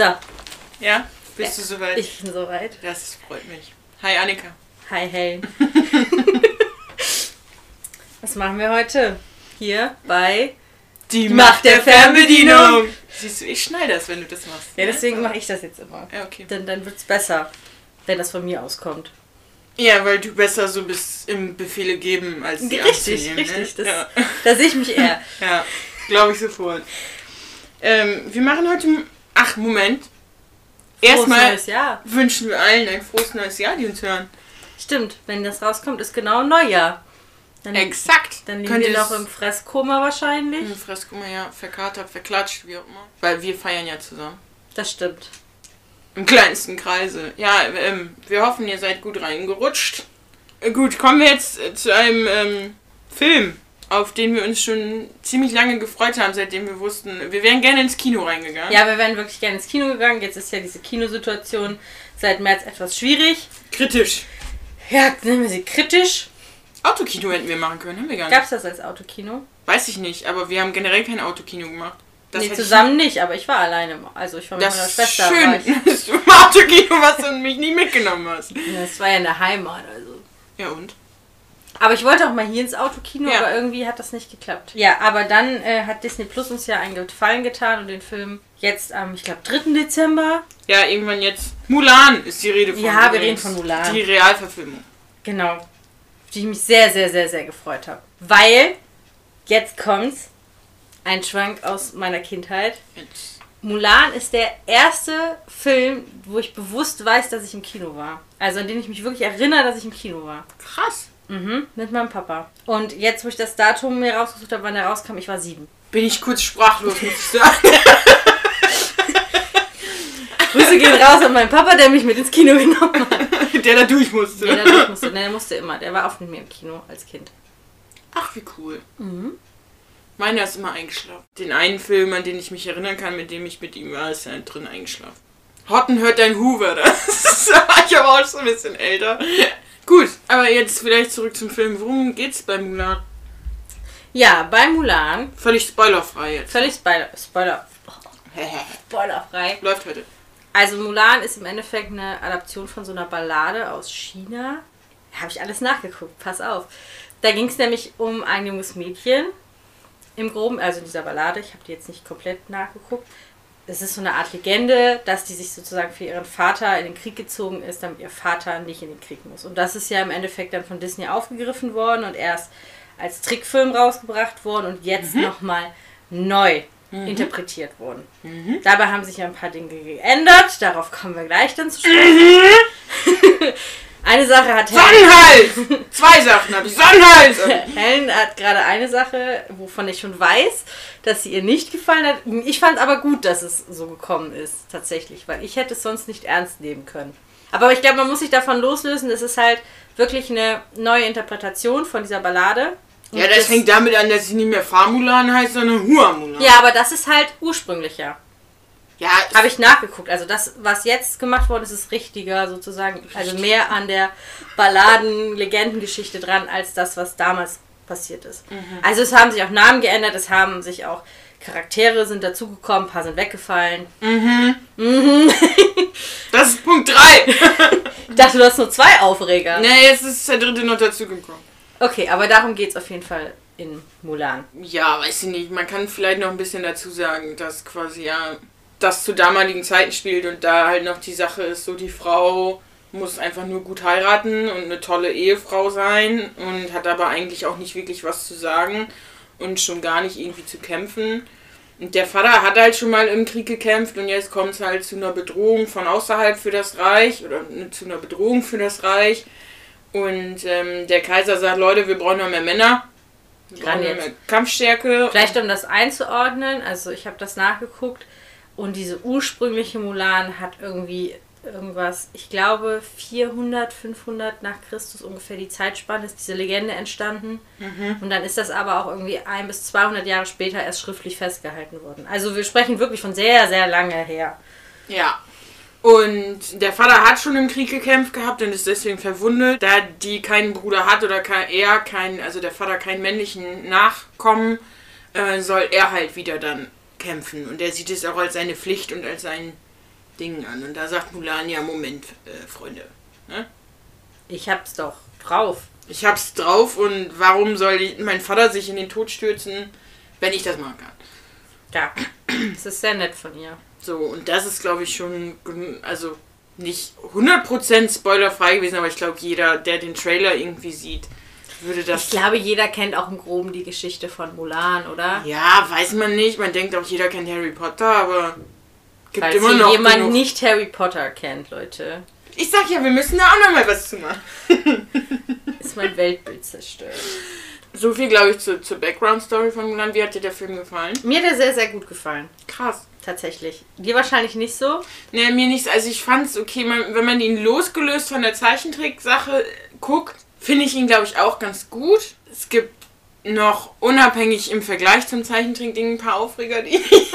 So, Ja? Bist du soweit? ich bin soweit. Das freut mich. Hi Annika. Hi, Helen. Was machen wir heute? Hier bei. Die, Macht der Fernbedienung. Siehst du, ich schneide das, wenn du das machst. Ja, ne? deswegen mache ich das jetzt immer. Ja, okay. Denn dann wird's besser, wenn das von mir auskommt. Ja, weil du besser so bist im Befehle geben, als die Richtig, anzunehmen, richtig. Ne? Das, Ja, Da sehe ich mich eher. ja glaube ich sofort. Ähm, wir machen heute... Ach, Moment. Frohes Erstmal neues Jahr. wünschen wir allen ein frohes neues Jahr, die uns hören. Stimmt, wenn das rauskommt, ist genau Neujahr. Dann, Exakt. dann liegen Könnt wir noch im Fresskoma wahrscheinlich. Hm, Fresskummer, ja, verkatert, verklatscht, wie auch immer. Weil wir feiern ja zusammen. Das stimmt. Im kleinsten Kreise. Ja, ähm, wir hoffen, ihr seid gut reingerutscht. Äh, gut, kommen wir jetzt äh, zu einem ähm, Film, auf den wir uns schon ziemlich lange gefreut haben, seitdem wir wussten, wir wären gerne ins Kino reingegangen. Ja, wir wären wirklich gerne ins Kino gegangen. Jetzt ist ja diese Kinosituation seit März etwas schwierig. Kritisch. Ja, nennen wir sie kritisch. Autokino hätten wir machen können, haben wir gar nicht. Gab es das als Autokino? Weiß ich nicht, aber wir haben generell kein Autokino gemacht. Das nee, zusammen nicht, aber ich war alleine. Also ich war mit das meiner Schwester. War ich. schön, dass du im Autokino warst und mich nie mitgenommen hast. Das war ja in der Heimat, also. Ja und? Aber ich wollte auch mal hier ins Autokino, Ja. aber irgendwie hat das nicht geklappt. Ja, aber dann äh, hat Disney Plus uns ja einen Gefallen getan und den Film jetzt am, ich glaube, 3. Dezember. Ja, irgendwann jetzt. Mulan ist die Rede von. Ja, wir übrigens. reden von Mulan. Die Realverfilmung. Genau. Auf Die ich mich sehr, sehr, sehr, sehr gefreut habe. Weil, jetzt kommt's, ein Schwank aus meiner Kindheit. Jetzt. Mulan ist der erste Film, wo ich bewusst weiß, dass ich im Kino war. Also an den ich mich wirklich erinnere, dass ich im Kino war. Krass. Mhm, mit meinem Papa. Und jetzt, wo ich das Datum mir rausgesucht habe, wann er rauskam, ich war sieben. Bin ich kurz sprachlos, muss ich sagen. Grüße gehen raus an meinen Papa, der mich mit ins Kino genommen hat. Der da durch musste. Der, durch musste, nee, der musste immer. Der war oft mit mir im Kino als Kind. Ach, wie cool. Mhm. Meiner ist immer eingeschlafen. Den einen Film, an den ich mich erinnern kann, mit dem ich mit ihm war, ist er drin eingeschlafen. Hotten hört dein Hoover. Das war ich aber auch schon ein bisschen älter. Gut, aber jetzt vielleicht zurück zum Film. Worum geht's bei Mulan? Ja, bei Mulan, Völlig spoilerfrei jetzt. völlig Spoiler, Spoiler, spoilerfrei. Läuft heute. Also Mulan ist im Endeffekt eine Adaption von so einer Ballade aus China. Habe ich alles nachgeguckt, pass auf. Da ging es nämlich um ein junges Mädchen. Im Groben, also in dieser Ballade, ich habe die jetzt nicht komplett nachgeguckt. Es ist so eine Art Legende, dass die sich sozusagen für ihren Vater in den Krieg gezogen ist, damit ihr Vater nicht in den Krieg muss. Und das ist ja im Endeffekt dann von Disney aufgegriffen worden und erst als Trickfilm rausgebracht worden und jetzt nochmal neu interpretiert worden. Dabei haben sich ja ein paar Dinge geändert. Darauf kommen wir gleich dann zu sprechen. eine Sache hat Helen, Sonnenhals! Zwei Sachen habe ich. Sonnenhals! Helen hat gerade eine Sache, wovon ich schon weiß, dass sie ihr nicht gefallen hat. Ich fand aber gut, dass es so gekommen ist, tatsächlich, weil ich hätte es sonst nicht ernst nehmen können. Aber ich glaube, man muss sich davon loslösen. Es ist halt wirklich eine neue Interpretation von dieser Ballade. Ja, Und das fängt damit an, dass sie nicht mehr Farmulan heißt, sondern Huamulan. Ja, aber das ist halt ursprünglicher. Ja, Habe ich nachgeguckt. Also das, was jetzt gemacht worden ist, ist richtiger sozusagen. Also mehr an der Balladen-Legendengeschichte dran, als das, was damals passiert ist. Also es haben sich auch Namen geändert, es haben sich auch Charaktere sind dazugekommen, ein paar sind weggefallen. das ist Punkt 3. Ich dachte, du hast nur zwei Aufreger. ne, jetzt ist der dritte noch dazugekommen. Okay, aber darum geht es auf jeden Fall in Mulan. Ja, weiß ich nicht. Man kann vielleicht noch ein bisschen dazu sagen, dass quasi ja das zu damaligen Zeiten spielt und da halt noch die Sache ist, so die Frau muss einfach nur gut heiraten und eine tolle Ehefrau sein und hat aber eigentlich auch nicht wirklich was zu sagen und schon gar nicht irgendwie zu kämpfen. Und der Vater hat halt schon mal im Krieg gekämpft und jetzt kommt es halt zu einer Bedrohung von außerhalb für das Reich oder ne- zu einer Bedrohung für das Reich. Und ähm, der Kaiser sagt, Leute, wir brauchen noch mehr Männer. Wir brauchen noch mehr Kampfstärke. Vielleicht um das einzuordnen, also ich habe das nachgeguckt und diese ursprüngliche Mulan hat irgendwie irgendwas, ich glaube 400, 500 nach Christus ungefähr die Zeitspanne ist diese Legende entstanden und dann ist das aber auch irgendwie ein bis 200 Jahre später erst schriftlich festgehalten worden. Also wir sprechen wirklich von sehr, sehr lange her. Ja. Und der Vater hat schon im Krieg gekämpft gehabt und ist deswegen verwundet. Da die keinen Bruder hat oder er keinen, also der Vater keinen männlichen Nachkommen, äh, soll er halt wieder dann kämpfen. Und er sieht es auch als seine Pflicht und als sein Dingen an. Und da sagt Mulan, ja, Moment, äh, Freunde. Ne? Ich hab's doch drauf. Ich hab's drauf und warum soll mein Vater sich in den Tod stürzen, wenn ich das machen kann? Ja, das ist sehr nett von ihr. So, und das ist, glaube ich, schon, also nicht 100% spoilerfrei gewesen, aber ich glaube, jeder, der den Trailer irgendwie sieht, würde das. Ich glaube, jeder kennt auch im Groben die Geschichte von Mulan, oder? ja, weiß man nicht. Man denkt auch, jeder kennt Harry Potter, aber gibt Falls immer noch. jemand genug. nicht Harry Potter kennt, Leute, Ich sag ja, wir müssen da auch noch mal was zu machen. ist mein Weltbild zerstört. So viel, glaube ich, zu, zur Background-Story von Mulan. Wie hat dir der Film gefallen? Mir hat er sehr, sehr gut gefallen. Krass. Tatsächlich. Dir wahrscheinlich nicht so. Nee, mir nichts. Also ich fand's okay, man, wenn man ihn losgelöst von der Zeichentricksache guckt, finde ich ihn, glaube ich, auch ganz gut. Es gibt noch unabhängig im Vergleich zum Zeichentrickding ein paar Aufreger, die ich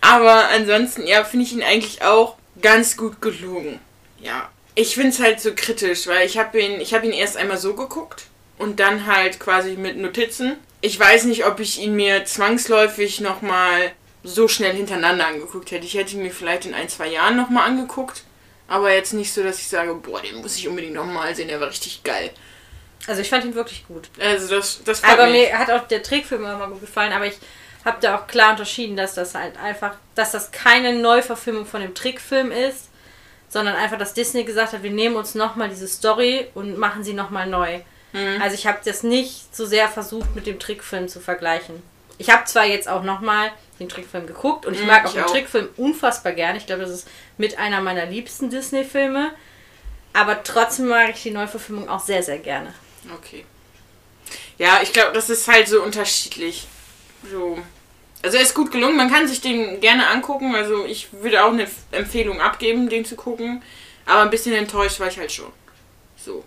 Aber ansonsten, ja, finde ich ihn eigentlich auch ganz gut gelogen. Ja. Ich finde es halt so kritisch, weil ich habe ihn, ich habe ihn erst einmal so geguckt und dann halt quasi mit Notizen. Ich weiß nicht, ob ich ihn mir zwangsläufig nochmal so schnell hintereinander angeguckt hätte. Ich hätte ihn mir vielleicht in ein, zwei Jahren nochmal angeguckt. Aber jetzt nicht so, dass ich sage, boah, den muss ich unbedingt nochmal sehen, der war richtig geil. Also ich fand ihn wirklich gut. Also das, das Aber mich. mir hat auch der Trickfilm immer gut gefallen, aber ich habe da auch klar unterschieden, dass das halt einfach, dass das keine Neuverfilmung von dem Trickfilm ist, sondern einfach, dass Disney gesagt hat, wir nehmen uns nochmal diese Story und machen sie nochmal neu. Mhm. Also ich habe das nicht so sehr versucht, mit dem Trickfilm zu vergleichen. Ich habe zwar jetzt auch nochmal den Trickfilm geguckt und ich Mhm, mag auch ich den auch. Trickfilm unfassbar gerne. Ich glaube, das ist mit einer meiner liebsten Disney-Filme. Aber trotzdem mag ich die Neuverfilmung auch sehr, sehr gerne. Okay. Ja, ich glaube, das ist halt so unterschiedlich. So. Also er ist gut gelungen, man kann sich den gerne angucken. Also ich würde auch eine Empfehlung abgeben, den zu gucken. Aber ein bisschen enttäuscht war ich halt schon. So.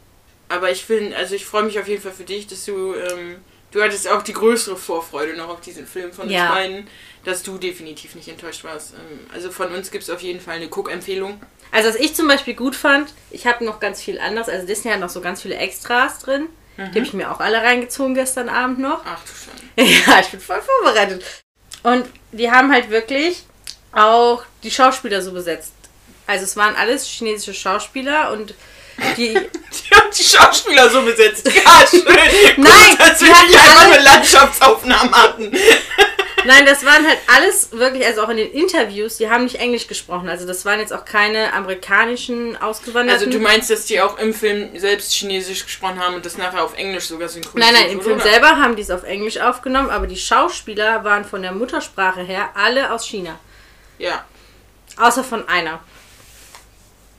Aber ich finde, also ich freue mich auf jeden Fall für dich, dass du, ähm, du hattest auch die größere Vorfreude noch auf diesen Film von uns Ja. beiden, dass du definitiv nicht enttäuscht warst. Ähm, also von uns gibt es auf jeden Fall eine Guck-Empfehlung. Also was ich zum Beispiel gut fand, ich habe noch ganz viel anderes. Also Disney hat noch so ganz viele Extras drin. Die habe ich mir auch alle reingezogen gestern Abend noch. Ach du Schande. ja, ich bin voll vorbereitet. Und die haben halt wirklich auch die Schauspieler so besetzt. Also es waren alles chinesische Schauspieler und die... Die haben die Schauspieler so besetzt. Ja, schön. Nein, die wenn hatten die einfach alle- nur Landschaftsaufnahmen hatten. Nein, das waren halt alles wirklich, also auch in den Interviews, die haben nicht Englisch gesprochen. Also das waren jetzt auch keine amerikanischen Ausgewanderten. Also du meinst, dass die auch im Film selbst Chinesisch gesprochen haben und das nachher auf Englisch sogar synchronisiert Nein, nein, im Film oder? selber haben die es auf Englisch aufgenommen, aber die Schauspieler waren von der Muttersprache her alle aus China. Ja. Außer von einer.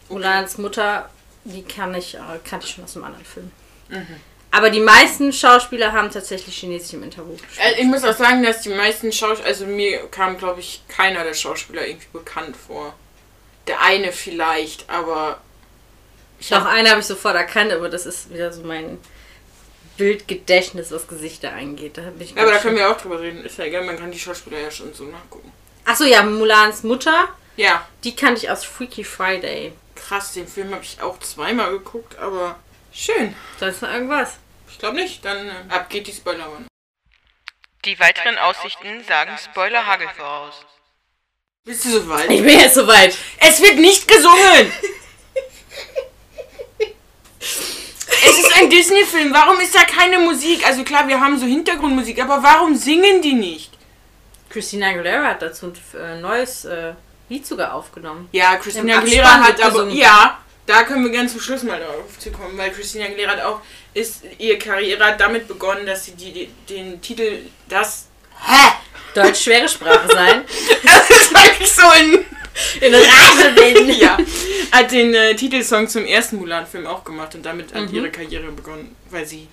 Mulans Mutter, die kann ich, äh, kannte ich schon aus einem anderen Film. Mhm. Aber die meisten Schauspieler haben tatsächlich Chinesisch im Interview. Äh, Ich muss auch sagen, dass die meisten Schauspieler, also mir kam, glaube ich, keiner der Schauspieler irgendwie bekannt vor. Der eine vielleicht, aber ich Doch hab, eine habe ich sofort erkannt, aber das ist wieder so mein Bildgedächtnis, was Gesichter angeht. Da ja, aber da können wir auch drüber reden. Ist ja egal, man kann die Schauspieler ja schon so nachgucken. Achso, ja, Mulans Mutter, Ja, die kannte ich aus Freaky Friday. krass, den Film habe ich auch zweimal geguckt, aber schön. Sonst noch irgendwas? Ich glaube nicht, dann äh, ab geht die Spoilerwarnung. Die weiteren Aussichten sagen Spoiler-Hagel voraus. Bist du soweit? Ich bin jetzt soweit. Es wird nicht gesungen! es ist ein Disney-Film, warum ist da keine Musik? Also klar, wir haben so Hintergrundmusik, aber warum singen die nicht? Christina Aguilera hat dazu ein äh, neues äh, Lied sogar aufgenommen. Ja, Christina Aguilera hat aber. gesungen. Ja, da können wir ganz zum Schluss mal darauf zu kommen, weil Christina Aguilera hat auch. Ist, ihre Karriere hat damit begonnen, dass sie die, die, den Titel Das. Hä? Deutsch schwere Sprache sein. Das ist eigentlich so in. In Rage bin. ja. Hat den äh, Titelsong zum ersten Mulan-Film auch gemacht und damit hat Mhm. ihre Karriere begonnen, weil sie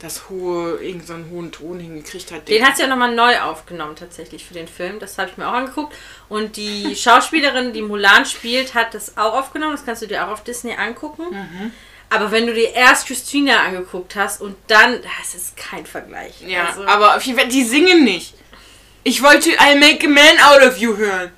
das hohe, irgendeinen so hohen Ton hingekriegt hat. Den hat sie ja nochmal neu aufgenommen tatsächlich für den Film. Das habe ich mir auch angeguckt. Und die Schauspielerin, die Mulan spielt, hat das auch aufgenommen. Das kannst du dir auch auf Disney angucken. Mhm. Aber wenn du dir erst Christina angeguckt hast und dann, das ist kein Vergleich. ja, Also, aber auf jeden Fall, die singen nicht. Ich wollte I'll make a man out of you hören.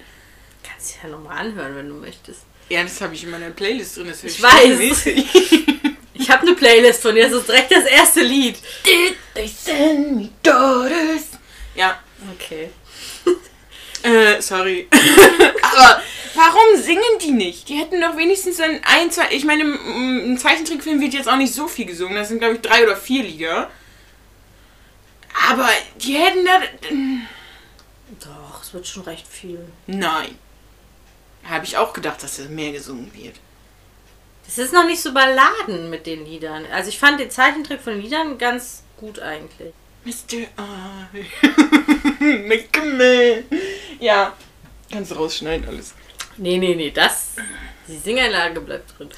kannst du ja nochmal anhören, wenn du möchtest. Ja, das habe ich in meiner Playlist drin. Das Ich weiß. habe eine Playlist von dir, das ist direkt das erste Lied. Did they send me daughters? Ja, Okay. Äh, sorry. Aber warum singen die nicht? Die hätten doch wenigstens dann ein, zwei. Ich meine, im, Zeichentrickfilm wird jetzt auch nicht so viel gesungen. Das sind, glaube ich, drei oder vier Lieder. Aber die hätten da. Doch, es wird schon recht viel. Nein. Habe ich auch gedacht, dass das mehr gesungen wird. Es ist noch nicht so balladen mit den Liedern. Also ich fand den Zeichentrick von den Liedern ganz gut eigentlich. Mr. I. Make. Ja. Kannst du rausschneiden, alles. Nee, nee, nee, das. Die Singeinlage bleibt drin.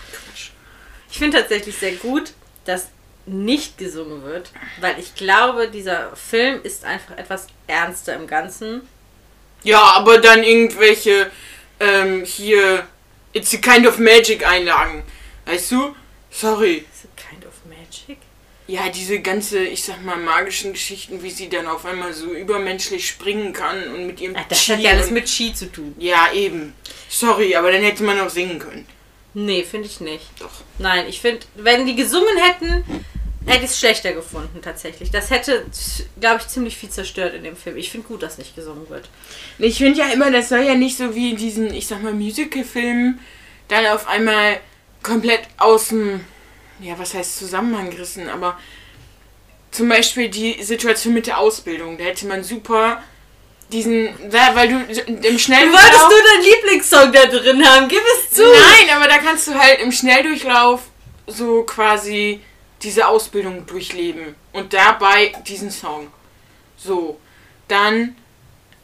Ich finde tatsächlich sehr gut, dass nicht gesungen wird, weil ich glaube, dieser Film ist einfach etwas ernster im Ganzen. Ja, aber dann irgendwelche ähm, hier It's a kind of magic Einlagen. Weißt du? Sorry. Is it kind of magic? Ja, diese ganze, ich sag mal, magischen Geschichten, wie sie dann auf einmal so übermenschlich springen kann und mit ihrem Ach, das Chi hat ja alles mit Ski zu tun. Ja, eben. Sorry, aber dann hätte man auch singen können. Nee, finde ich nicht. Doch. Nein, ich finde, wenn die gesungen hätten, hätte ich es schlechter gefunden, tatsächlich. Das hätte, glaube ich, ziemlich viel zerstört in dem Film. Ich finde gut, dass nicht gesungen wird. Ich finde ja immer, das soll ja nicht so wie in diesen, ich sag mal, Musical-Filmen dann auf einmal komplett aus dem, ja, was heißt Zusammenhang gerissen, aber zum Beispiel die Situation mit der Ausbildung, da hätte man super diesen, da, weil du im Schnelldurchlauf... Wolltest du deinen Lieblingssong da drin haben? Gib es zu! Nein, aber da kannst du halt im Schnelldurchlauf so quasi diese Ausbildung durchleben und dabei diesen Song. So, dann,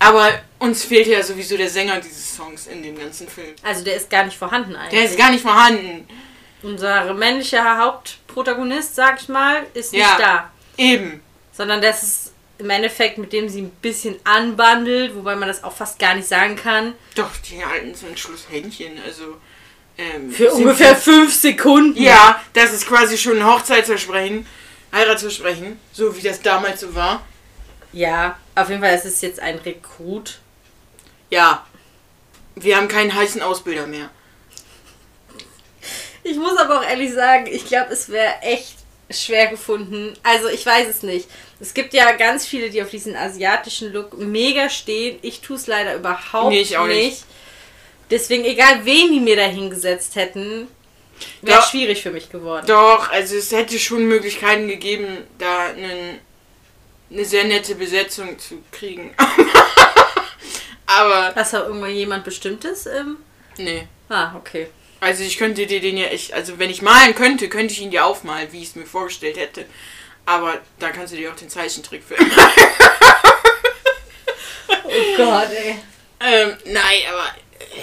aber uns fehlt ja sowieso der Sänger dieses Songs in dem ganzen Film. Also der ist gar nicht vorhanden eigentlich. Der ist gar nicht vorhanden. Unser männlicher Hauptprotagonist, sag ich mal, ist nicht Ja. da. Eben. Sondern das ist im Endeffekt, mit dem sie ein bisschen anbandelt, wobei man das auch fast gar nicht sagen kann. Doch, die halten zum Schluss Händchen, also. Ähm, Für ungefähr fünf Sekunden. Ja, das ist quasi schon ein Hochzeitsversprechen, Heiratsversprechen, so wie das damals so war. Ja, auf jeden Fall ist es jetzt ein Rekrut. Ja. Wir haben keinen heißen Ausbilder mehr. Ich muss aber auch ehrlich sagen, ich glaube, es wäre echt schwer gefunden. Also ich weiß es nicht. Es gibt ja ganz viele, die auf diesen asiatischen Look mega stehen. Ich tue es leider überhaupt Nee, ich auch nicht. nicht. Deswegen, egal wen die mir da hingesetzt hätten, wäre schwierig für mich geworden. Doch, also es hätte schon Möglichkeiten gegeben, da einen, eine sehr nette Besetzung zu kriegen. Aber, Hast du irgendwo jemand Bestimmtes? Ähm? nee. Ah, okay. Also ich könnte dir den ja echt, also wenn ich malen könnte, könnte ich ihn dir aufmalen, wie ich es mir vorgestellt hätte. Aber da kannst du dir auch den Zeichentrickfilm. Oh Gott, ey. ähm, nein, aber äh,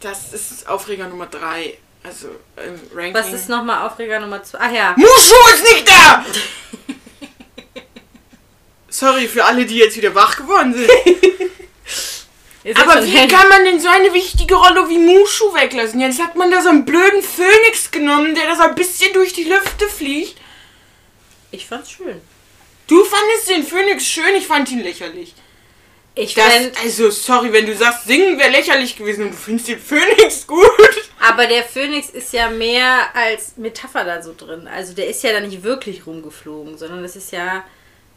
das ist Aufreger Nummer 3. Also im Ranking. Was ist nochmal Aufreger Nummer 2? Ach ja. Mushu ist nicht da! Sorry für alle, die jetzt wieder wach geworden sind. Aber wie hell- kann man denn so eine wichtige Rolle wie Mushu weglassen? Jetzt hat man da so einen blöden Phönix genommen, der da so ein bisschen durch die Lüfte fliegt. Ich fand's schön. Du fandest den Phönix schön, ich fand ihn lächerlich. Ich Das, fänd, also, sorry, wenn du sagst, singen wäre lächerlich gewesen und du findest den Phönix gut. aber der Phönix ist ja mehr als Metapher da so drin. Also der ist ja da nicht wirklich rumgeflogen, sondern es ist ja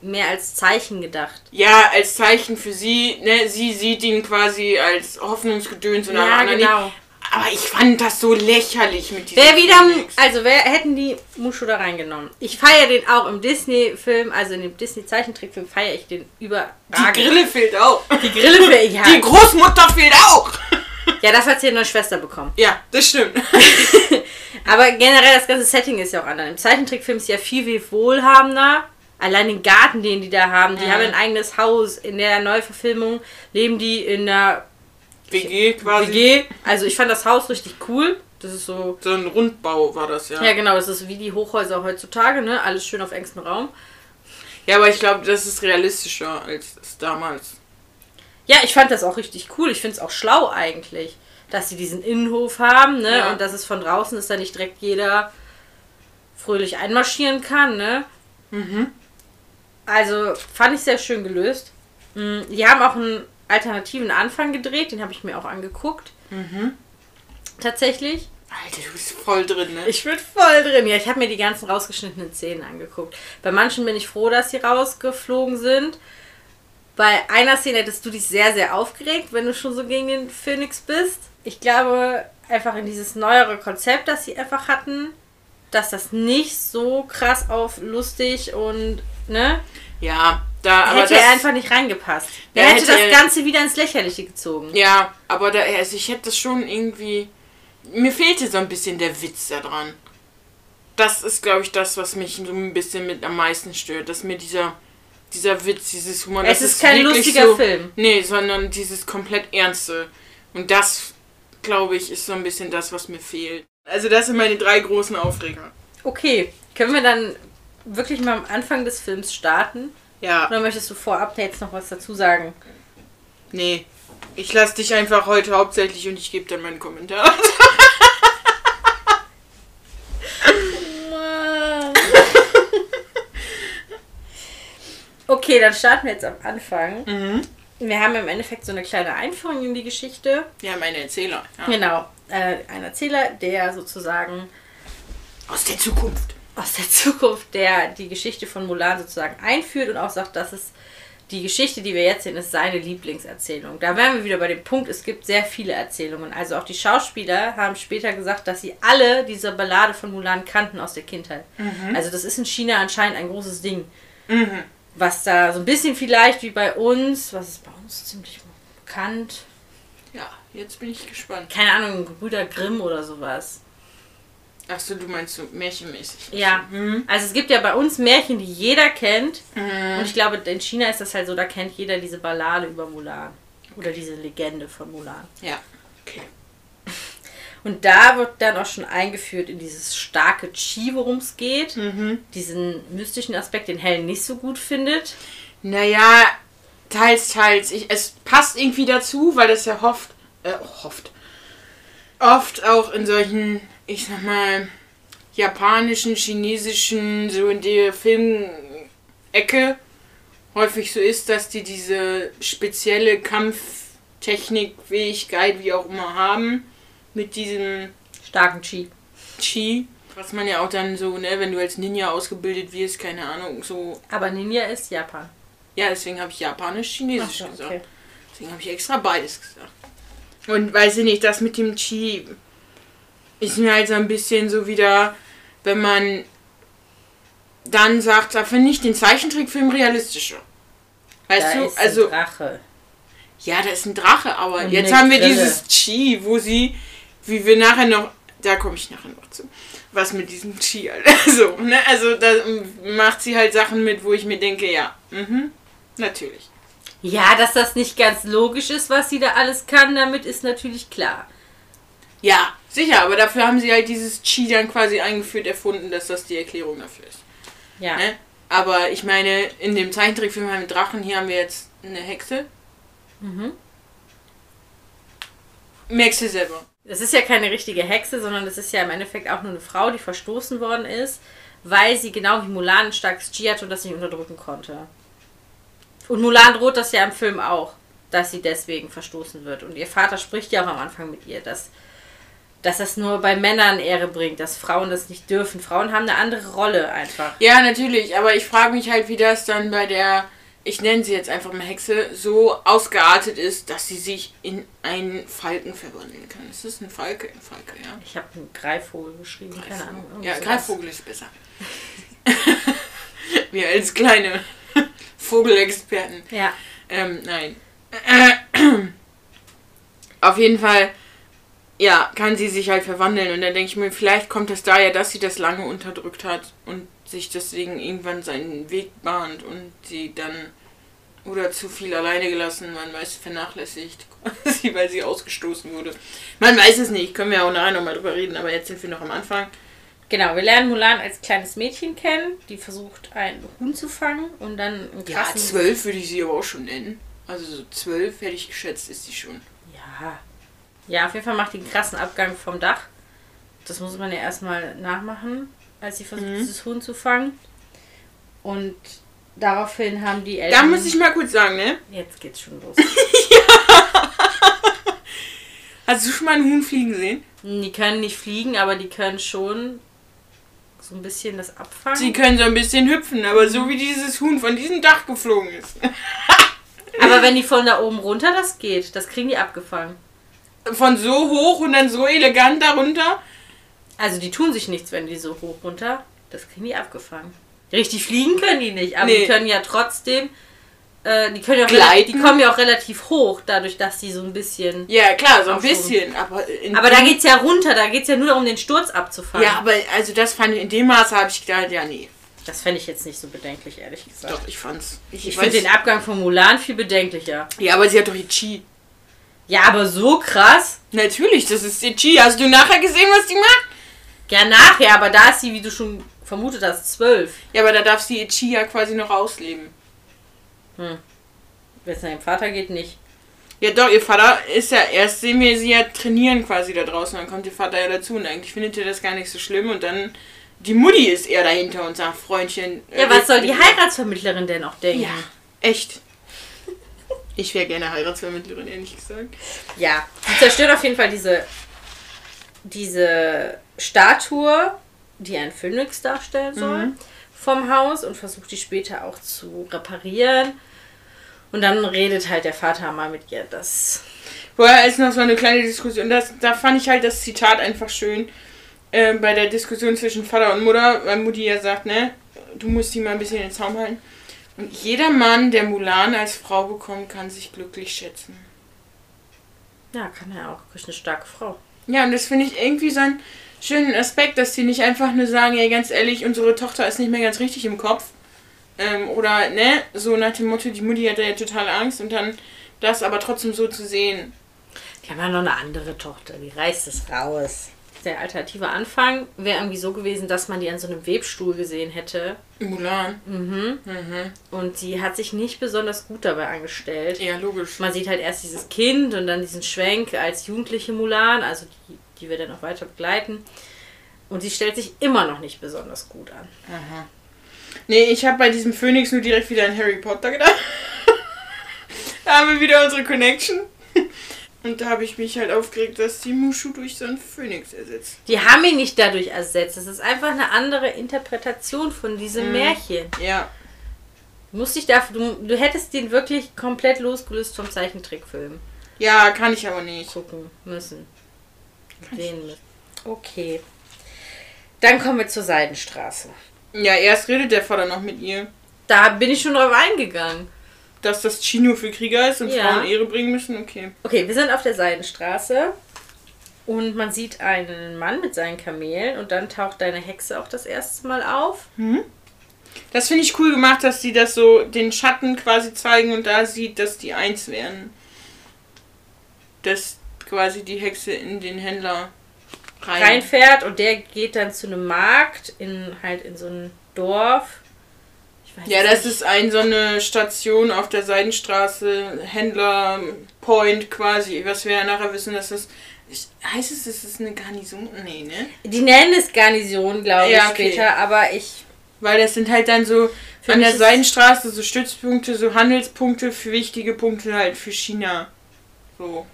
mehr als Zeichen gedacht. Ja, als Zeichen für sie, ne, sie sieht ihn quasi als Hoffnungsgedöns und alle Ja, anderen genau. nicht. Aber ich fand das so lächerlich mit diesem Wer wieder, Phönix. also wer hätten die Mushu da reingenommen? Ich feiere den auch im Disney-Film, also in dem Disney-Zeichentrickfilm feiere ich den über. Die Grille fehlt auch. Die Grille für ja. Die Großmutter fehlt auch. ja, dafür hat sie eine neue Schwester bekommen. Ja, das stimmt. Aber generell das ganze Setting ist ja auch anders. Im Zeichentrickfilm ist ja viel, viel wohlhabender. Allein den Garten, den die da haben. Die Ja. haben ein eigenes Haus. In der Neuverfilmung leben die in einer WG quasi. WG. Also ich fand das Haus richtig cool. Das ist so. So ein Rundbau war das, ja. Ja, genau, das ist wie die Hochhäuser heutzutage, ne? Alles schön auf engstem Raum. Ja, aber ich glaube, das ist realistischer als es damals. Ja, ich fand das auch richtig cool. Ich finde es auch schlau eigentlich, dass sie diesen Innenhof haben, ne? Ja. Und dass es von draußen ist, da nicht direkt jeder fröhlich einmarschieren kann, ne? Mhm. Also fand ich sehr schön gelöst. Mm, Die haben auch einen alternativen Anfang gedreht, den habe ich mir auch angeguckt. Mhm. Tatsächlich. Alter, du bist voll drin, ne? Ich bin voll drin. Ja, ich habe mir die ganzen rausgeschnittenen Szenen angeguckt. Bei manchen bin ich froh, dass sie rausgeflogen sind. Bei einer Szene hättest du dich sehr, sehr aufgeregt, wenn du schon so gegen den Phoenix bist. Ich glaube, einfach in dieses neuere Konzept, das sie einfach hatten, dass das nicht so krass auf lustig und, ne? Ja, da, aber hätte das, er einfach nicht reingepasst. Er hätte hätte das Ganze wieder ins Lächerliche gezogen. Ja, aber da, also ich hätte das schon irgendwie. Mir fehlte so ein bisschen der Witz da dran. Das ist, glaube ich, das, was mich so ein bisschen mit am meisten stört. Dass mir dieser, dieser Witz, dieses Humor. Es das ist kein lustiger so, Film. Nee, sondern dieses komplett Ernste. Und das, glaube ich, ist so ein bisschen das, was mir fehlt. Also, das sind meine drei großen Aufreger. Okay, können wir dann wirklich mal am Anfang des Films starten? Ja, Oder möchtest du vorab jetzt noch was dazu sagen? nee. Ich lasse dich einfach heute hauptsächlich und ich gebe dann meinen Kommentar. Okay, dann starten wir jetzt am Anfang. Mhm. Wir haben im Endeffekt so eine kleine Einführung in die Geschichte. Ja, meine Erzähler. Ja. Genau. Äh, ein Erzähler, der sozusagen Aus der Zukunft. Aus der Zukunft, der die Geschichte von Mulan sozusagen einführt und auch sagt, dass es die Geschichte, die wir jetzt sehen, ist seine Lieblingserzählung. Da wären wir wieder bei dem Punkt, es gibt sehr viele Erzählungen. Also auch die Schauspieler haben später gesagt, dass sie alle diese Ballade von Mulan kannten aus der Kindheit. Also das ist in China anscheinend ein großes Ding. Mhm. Was da so ein bisschen vielleicht wie bei uns, was ist bei uns ziemlich bekannt, Ja, jetzt bin ich gespannt. keine Ahnung, Brüder Grimm oder sowas. Achso, du meinst so märchenmäßig. Ja, Mhm. also es gibt ja bei uns Märchen, die jeder kennt. Mhm. Und ich glaube, in China ist das halt so, da kennt jeder diese Ballade über Mulan. Oder diese Legende von Mulan. Ja. Okay. Und da wird dann auch schon eingeführt in dieses starke Chi, worum es geht. Mhm. Diesen mystischen Aspekt, den Helen nicht so gut findet. Naja, teils, teils. Ich, es passt irgendwie dazu, weil das ja hofft, äh, hofft. Oft auch in solchen, ich sag mal, japanischen, chinesischen, so in der Filmecke häufig so ist, dass die diese spezielle Kampftechnik, Fähigkeit, wie auch immer haben, mit diesem Starken Chi. Chi, was man ja auch dann so, ne, wenn du als Ninja ausgebildet wirst, keine Ahnung, so. Aber Ninja ist Japan. Ja, deswegen habe ich japanisch, chinesisch Ach so, gesagt. okay. Deswegen habe ich extra beides gesagt. Und weiß ich nicht, das mit dem Chi ist mir halt so ein bisschen so wieder, wenn man dann sagt, da finde ich den Zeichentrickfilm realistischer. Weißt da du, ist also. ein Drache. Ja, da ist ein Drache, aber Und jetzt haben wir Grille. dieses Chi, wo sie, wie wir nachher noch, da komme ich nachher noch zu, was mit diesem Chi halt, so, ne, also da macht sie halt Sachen mit, wo ich mir denke, ja, mhm, natürlich. Ja, dass das nicht ganz logisch ist, was sie da alles kann, damit ist natürlich klar. Ja, sicher, aber dafür haben sie halt dieses Chi dann quasi eingeführt, erfunden, dass das die Erklärung dafür ist, Ja. ne. Aber ich meine, in dem Zeichentrickfilm haben wir Drachen, hier haben wir jetzt eine Hexe. Mhm. Merkst du selber. Das ist ja keine richtige Hexe, sondern das ist ja im Endeffekt auch nur eine Frau, die verstoßen worden ist, weil sie genau wie Mulan ein starkes Chi hatte und das nicht unterdrücken konnte. Und Mulan droht das ja im Film auch, dass sie deswegen verstoßen wird. Und ihr Vater spricht ja auch am Anfang mit ihr, dass, dass das nur bei Männern Ehre bringt, dass Frauen das nicht dürfen. Frauen haben eine andere Rolle einfach. Ja, natürlich, aber ich frage mich halt, wie das dann bei der, ich nenne sie jetzt einfach mal Hexe, so ausgeartet ist, dass sie sich in einen Falken verwandeln kann. Ist das ein Falke? Ein Falke, ja. Ich habe einen Greifvogel geschrieben, keine Ahnung. Ja, sowas. Greifvogel ist besser. Wir als kleine Vogelexperten. Ja. Ähm, nein. Auf jeden Fall, ja, kann sie sich halt verwandeln. Und dann denke ich mir, vielleicht kommt es daher, dass sie das lange unterdrückt hat und sich deswegen irgendwann seinen Weg bahnt und sie dann oder zu viel alleine gelassen, man weiß, vernachlässigt, quasi, weil sie ausgestoßen wurde. Man weiß es nicht, können wir auch nachher nochmal drüber reden, aber jetzt sind wir noch am Anfang. Genau, wir lernen Mulan als kleines Mädchen kennen, die versucht, einen Huhn zu fangen und dann einen Ja, zwölf würde ich sie aber auch schon nennen. Also so zwölf hätte ich geschätzt, ist sie schon. Ja. Ja, auf jeden Fall macht die einen krassen Abgang vom Dach. Das muss man ja erstmal nachmachen, als sie versucht, Mhm. dieses Huhn zu fangen. Und daraufhin haben die Da Eltern... muss ich mal kurz sagen, ne? Jetzt geht's schon los. Hast du schon mal einen Huhn fliegen sehen? die können nicht fliegen, aber die können schon so ein bisschen das abfangen. Sie können so ein bisschen hüpfen, aber so wie dieses Huhn von diesem Dach geflogen ist. Aber wenn die von da oben runter, das geht. Das kriegen die abgefangen. Von so hoch und dann so elegant darunter. Also die tun sich nichts, wenn die so hoch runter. Das kriegen die abgefangen. Richtig fliegen können die nicht, aber Nee. die können ja trotzdem. Äh, die können ja auch Gleiten. relativ, die kommen ja auch relativ hoch, dadurch, dass die so ein bisschen. Ja, klar, so ein bisschen. Aber, Aber da geht's ja runter, da geht's ja nur darum, den Sturz abzufangen. Ja, aber also das fand ich in dem Maße habe ich gedacht, ja, nee. Das fände ich jetzt nicht so bedenklich, ehrlich gesagt. Doch, ich fand's. Ich, Ich finde den Abgang von Mulan viel bedenklicher. Ja, aber sie hat doch ihr Chi. Ja, aber so krass. Natürlich, das ist Chi. Hast du nachher gesehen, was die macht? Ja, nachher, aber da ist sie, wie du schon vermutet hast, zwölf. Ja, aber da darf sie ihr Chi ja quasi noch ausleben. Wenn es nach dem Vater geht, nicht. Ja, doch, ihr Vater ist ja, erst sehen wir sie ja trainieren quasi da draußen, dann kommt ihr Vater ja dazu und eigentlich findet ihr das gar nicht so schlimm und dann die Mutti ist eher dahinter und sagt, Freundchen. äh, Ja, was soll die. Heiratsvermittlerin denn auch denken? Ja, echt. Ich wäre gerne Heiratsvermittlerin, ehrlich gesagt. Ja, sie zerstört auf jeden Fall diese, diese Statue, die einen Phönix darstellen soll, vom Haus und versucht die später auch zu reparieren. Und dann redet halt der Vater mal mit ihr, dass. Vorher ist noch so eine kleine Diskussion. Das, da fand ich halt das Zitat einfach schön. äh, bei der Diskussion zwischen Vater und Mutter, weil Mutti ja sagt, ne, du musst die mal ein bisschen in den Zaum halten. Und jeder Mann, der Mulan als Frau bekommt, kann sich glücklich schätzen. Ja, kann er auch. Kriegt eine starke Frau. Ja, und das finde ich irgendwie so einen schönen Aspekt, dass die nicht einfach nur sagen, ja, ganz ehrlich, unsere Tochter ist nicht mehr ganz richtig im Kopf. Ähm, oder, ne, so nach dem Motto, die Mutti hat ja total Angst und dann das aber trotzdem so zu sehen. Die haben ja noch eine andere Tochter, die reißt es raus. Der alternative Anfang wäre irgendwie so gewesen, dass man die an so einem Webstuhl gesehen hätte. Mulan. Mhm. Mhm. Und sie hat sich nicht besonders gut dabei angestellt. Ja, logisch. Man sieht halt erst dieses Kind und dann diesen Schwenk als jugendliche Mulan, also die, die wir dann auch weiter begleiten. Und sie stellt sich immer noch nicht besonders gut an. Aha. Nee, ich habe bei diesem Phönix nur direkt wieder an Harry Potter gedacht. da haben wir wieder unsere Connection. Und da habe ich mich halt aufgeregt, dass die Mushu durch so einen Phönix ersetzt. Die haben ihn nicht dadurch ersetzt. Es ist einfach eine andere Interpretation von diesem Mhm. Märchen. Ja. Du musst dich dafür, du, du hättest den wirklich komplett losgelöst vom Zeichentrickfilm Ja, kann ich aber nicht. gucken müssen. Sehen müssen. Okay. Dann kommen wir zur Seidenstraße. Ja, erst redet der Vater noch mit ihr, Da bin ich schon drauf eingegangen. Dass das Chino für Krieger ist und Ja. Frauen Ehre bringen müssen. Okay. Okay, wir sind auf der Seidenstraße und man sieht einen Mann mit seinen Kamelen und dann taucht deine Hexe auch das erste Mal auf. Das finde ich cool gemacht, dass die das so den Schatten quasi zeigen und da sieht, dass die eins werden. Dass quasi die Hexe in den Händler rein. Reinfährt und der geht dann zu einem Markt in halt in so ein Dorf. Ich Ja, nicht. das ist ein so eine Station auf der Seidenstraße, Händler Point quasi. Was wir ja nachher wissen, dass das. Ich, heißt es, es ist eine Garnison? Nee, ne? Die nennen es Garnison, glaube ich, Ja, okay. später, aber ich. Weil das sind halt dann so Für an mich der Seidenstraße so Stützpunkte, so Handelspunkte für wichtige Punkte halt für China. So.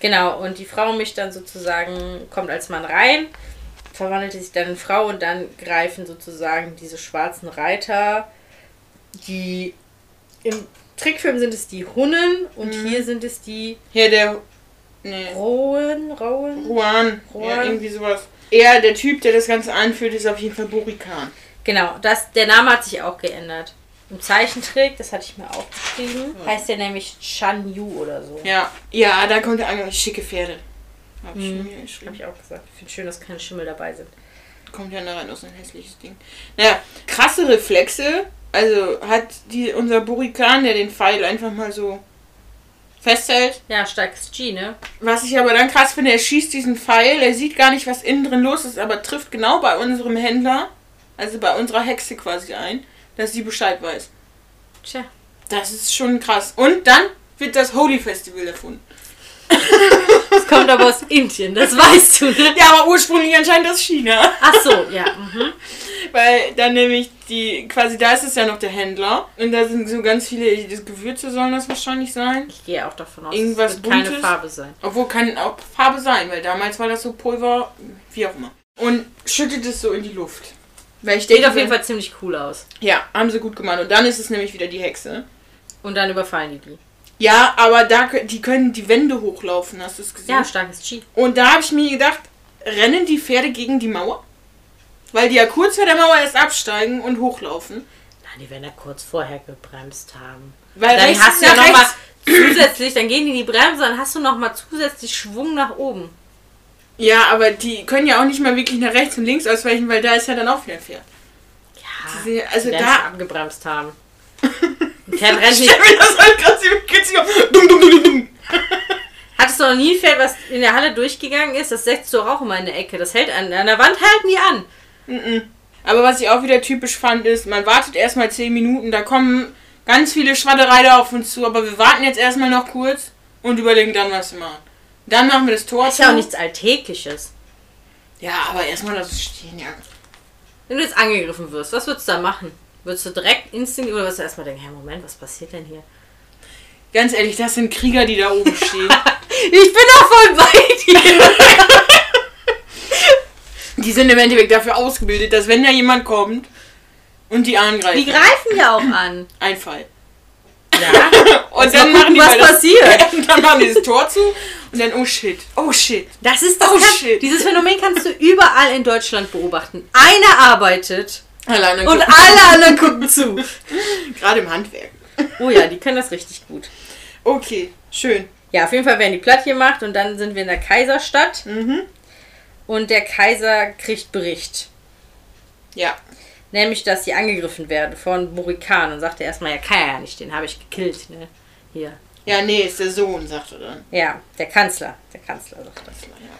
Genau, und die Frau mischt dann sozusagen, kommt als Mann rein, verwandelt sich dann in Frau und dann greifen sozusagen diese schwarzen Reiter, die im Trickfilm sind es die Hunnen und Mhm. hier sind es die Hier der. Nee. Rohen, Rohen. Juan. Ja, Juan. irgendwie sowas. Er, der Typ, der das Ganze anführt, ist auf jeden Fall Borikan. Genau, das, der Name hat sich auch geändert. Im Zeichentrick, das hatte ich mir aufgeschrieben, heißt der nämlich Chan Yu oder so. Ja. Ja, da kommt der andere schicke Pferde. Hab ich Mhm. mir Habe geschrieben. ich auch gesagt. Ich finde schön, dass keine Schimmel dabei sind. Kommt ja nachher noch so ein hässliches Ding. Naja, krasse Reflexe. Also hat die, unser Burikan, der den Pfeil einfach mal so festhält. Ja, starkes G, ne? Was ich aber dann krass finde, er schießt diesen Pfeil, er sieht gar nicht, was innen drin los ist, aber trifft genau bei unserem Händler, also bei unserer Hexe quasi ein, dass sie Bescheid weiß. Tja. Das ist schon krass. Und dann wird das Holy Festival erfunden. Das kommt aber aus Indien, das weißt du, ne? Ja, aber ursprünglich anscheinend aus China. Ach so, ja. Mhm. Weil dann nämlich die, quasi da ist es ja noch der Händler. Und da sind so ganz viele, das Gewürze sollen das wahrscheinlich sein. Ich gehe auch davon aus, Irgendwas es wird keine Buntes? Farbe sein. Obwohl kann auch Farbe sein, weil damals war das so Pulver, wie auch immer. Und schüttet es so in die Luft. Weil ich Sieht denke, auf jeden Fall ziemlich cool aus. Ja, haben sie gut gemacht. Und dann ist es nämlich wieder die Hexe. Und dann überfallen die die. Ja, aber da die können die Wände hochlaufen, hast du es gesehen? Ja, starkes Chi. Und da habe ich mir gedacht, rennen die Pferde gegen die Mauer? Weil die ja kurz vor der Mauer erst absteigen und hochlaufen. Nein, die werden ja kurz vorher gebremst haben. Weil Dann rechts hast du ja nochmal rechts- zusätzlich, dann gehen die in die Bremse, dann hast du nochmal zusätzlich Schwung nach oben. Ja, aber die können ja auch nicht mal wirklich nach rechts und links ausweichen, weil da ist ja dann auch wieder ein Pferd. Ja, Sie- also die da- abgebremst haben. Ein Pferd rennt Ich nicht. stell mir das halt gerade witzig vor. Dum, dum, dum, dum, dum. Hattest du noch nie ein Pferd, was in der Halle durchgegangen ist? Das setzt du auch immer in der Ecke. Das hält an, an der Wand halten die an. Mhm. Aber was ich auch wieder typisch fand, ist, man wartet erstmal 10 Minuten, da kommen ganz viele Schwaddereiter auf uns zu, aber wir warten jetzt erstmal noch kurz und überlegen dann, was wir machen. Dann machen wir das Tor Das ist ja auch nichts Alltägliches. Ja, aber erstmal das stehen, ja. Wenn du jetzt angegriffen wirst, was würdest du da machen? Würdest du direkt instinktiv oder wirst du erstmal denken, hey Moment, was passiert denn hier? Ganz ehrlich, das sind Krieger, die da oben stehen. Ich bin doch voll bei dir. Die sind im Endeffekt dafür ausgebildet, dass wenn da jemand kommt und die angreift, Die greifen ja auch an. ein Fall. Ja. Und mal gucken, die was das- passiert. und dann machen die das Tor zu und dann, oh shit, oh shit. Das ist das Oh, kann, shit. Dieses Phänomen kannst du überall in Deutschland beobachten. Einer arbeitet Alleine und alle anderen gucken zu. Gerade im Handwerk. Oh ja, die können das richtig gut. Okay, schön. Ja, auf jeden Fall werden die platt gemacht und dann sind wir in der Kaiserstadt Mhm. und der Kaiser kriegt Bericht. Ja. Nämlich, dass sie angegriffen werden von Burikan und sagte erstmal, ja, kann er ja nicht, den habe ich gekillt, ne? Hier. Ja, nee, ist der Sohn, sagt er dann. Ja, der Kanzler. Der Kanzler sagt das. Ja.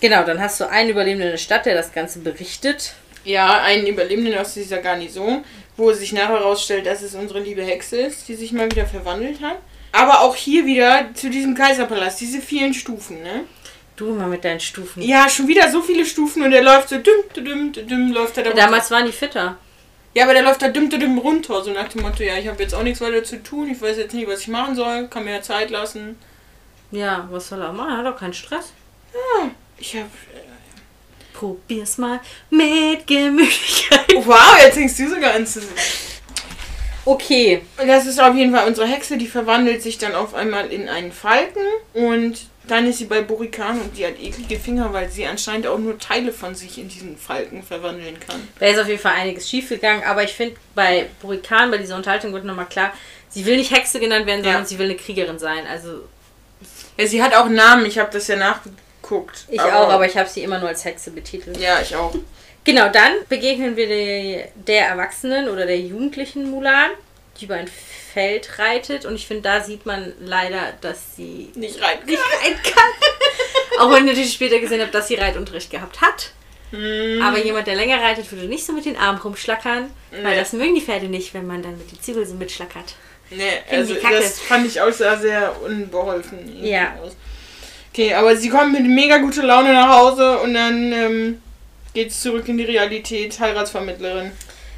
Genau, dann hast du einen Überlebenden in der Stadt, der das Ganze berichtet. Ja, einen Überlebenden aus dieser Garnison, wo sich nachher herausstellt, dass es unsere liebe Hexe ist, die sich mal wieder verwandelt hat. Aber auch hier wieder zu diesem Kaiserpalast, diese vielen Stufen, ne? Du mal mit deinen Stufen. Ja, schon wieder so viele Stufen und der läuft so düm, düm, düm, düm läuft er da runter. Damals waren die fitter. Ja, aber der läuft da düm, düm runter, so nach dem Motto, ja, ich habe jetzt auch nichts weiter zu tun, ich weiß jetzt nicht, was ich machen soll, kann mir ja Zeit lassen. Ja, was soll er auch machen? Er hat doch keinen Stress. Ich hab... Probier's mal mit Gemütlichkeit. Wow, jetzt hängst du sogar an zu Okay. Und das ist auf jeden Fall unsere Hexe, die verwandelt sich dann auf einmal in einen Falken und dann ist sie bei Burikan und die hat eklige Finger, weil sie anscheinend auch nur Teile von sich in diesen Falken verwandeln kann. Da ist auf jeden Fall einiges schiefgegangen, aber ich finde, bei Burikan, bei dieser Unterhaltung wird nochmal klar, sie will nicht Hexe genannt werden, sondern Ja. sie will eine Kriegerin sein. Also Ja, sie hat auch einen Namen, ich habe das ja nachgeguckt. Ich auch, aber ich habe sie immer nur als Hexe betitelt. Ja, ich auch. Genau, dann begegnen wir der, der Erwachsenen oder der jugendlichen Mulan, die über ein Feld reitet. Und ich finde, da sieht man leider, dass sie Nicht rein. nicht reiten kann. Auch wenn ich natürlich später gesehen habe, dass sie Reitunterricht gehabt hat. Hm, Aber jemand, der länger reitet, würde nicht so mit den Armen rumschlackern, weil Nee. das mögen die Pferde nicht, wenn man dann mit den Zügeln so mitschlackert. nee, die also das fand ich auch sehr, sehr unbeholfen. Ja. aus. Okay, aber sie kommt mit mega guter Laune nach Hause und dann ähm, geht's zurück in die Realität, Heiratsvermittlerin.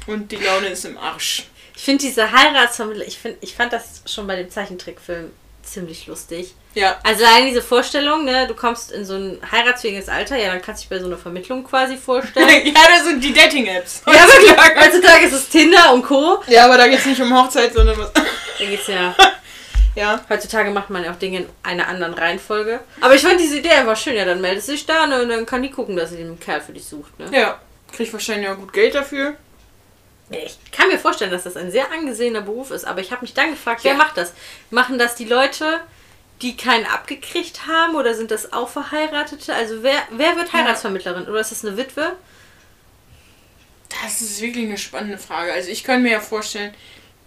Und die Laune ist im Arsch. Ich finde diese Heiratsvermittler, ich, find, ich fand das schon bei dem Zeichentrickfilm ziemlich lustig. Ja. Also allein diese Vorstellung, ne, du kommst in so ein heiratsfähiges Alter, ja, dann kannst du dich bei so einer Vermittlung quasi vorstellen. ja, das sind die Dating-Apps. ja, wirklich. Heutzutage ist es Tinder und Co. Ja, aber da geht's nicht um Hochzeit, sondern was. Da geht's ja. ja. Heutzutage macht man ja auch Dinge in einer anderen Reihenfolge. Aber ich fand diese Idee einfach schön. Ja, dann meldest du dich da ne, und dann kann die gucken, dass sie den Kerl für dich sucht. Ne? Ja. Krieg wahrscheinlich auch gut Geld dafür. Ich kann mir vorstellen, dass das ein sehr angesehener Beruf ist, aber ich habe mich dann gefragt, wer Ja. macht das? Machen das die Leute, die keinen abgekriegt haben oder sind das auch Verheiratete? Also wer, wer wird Ja. Heiratsvermittlerin? Oder ist das eine Witwe? Das ist wirklich eine spannende Frage. Also ich kann mir ja vorstellen,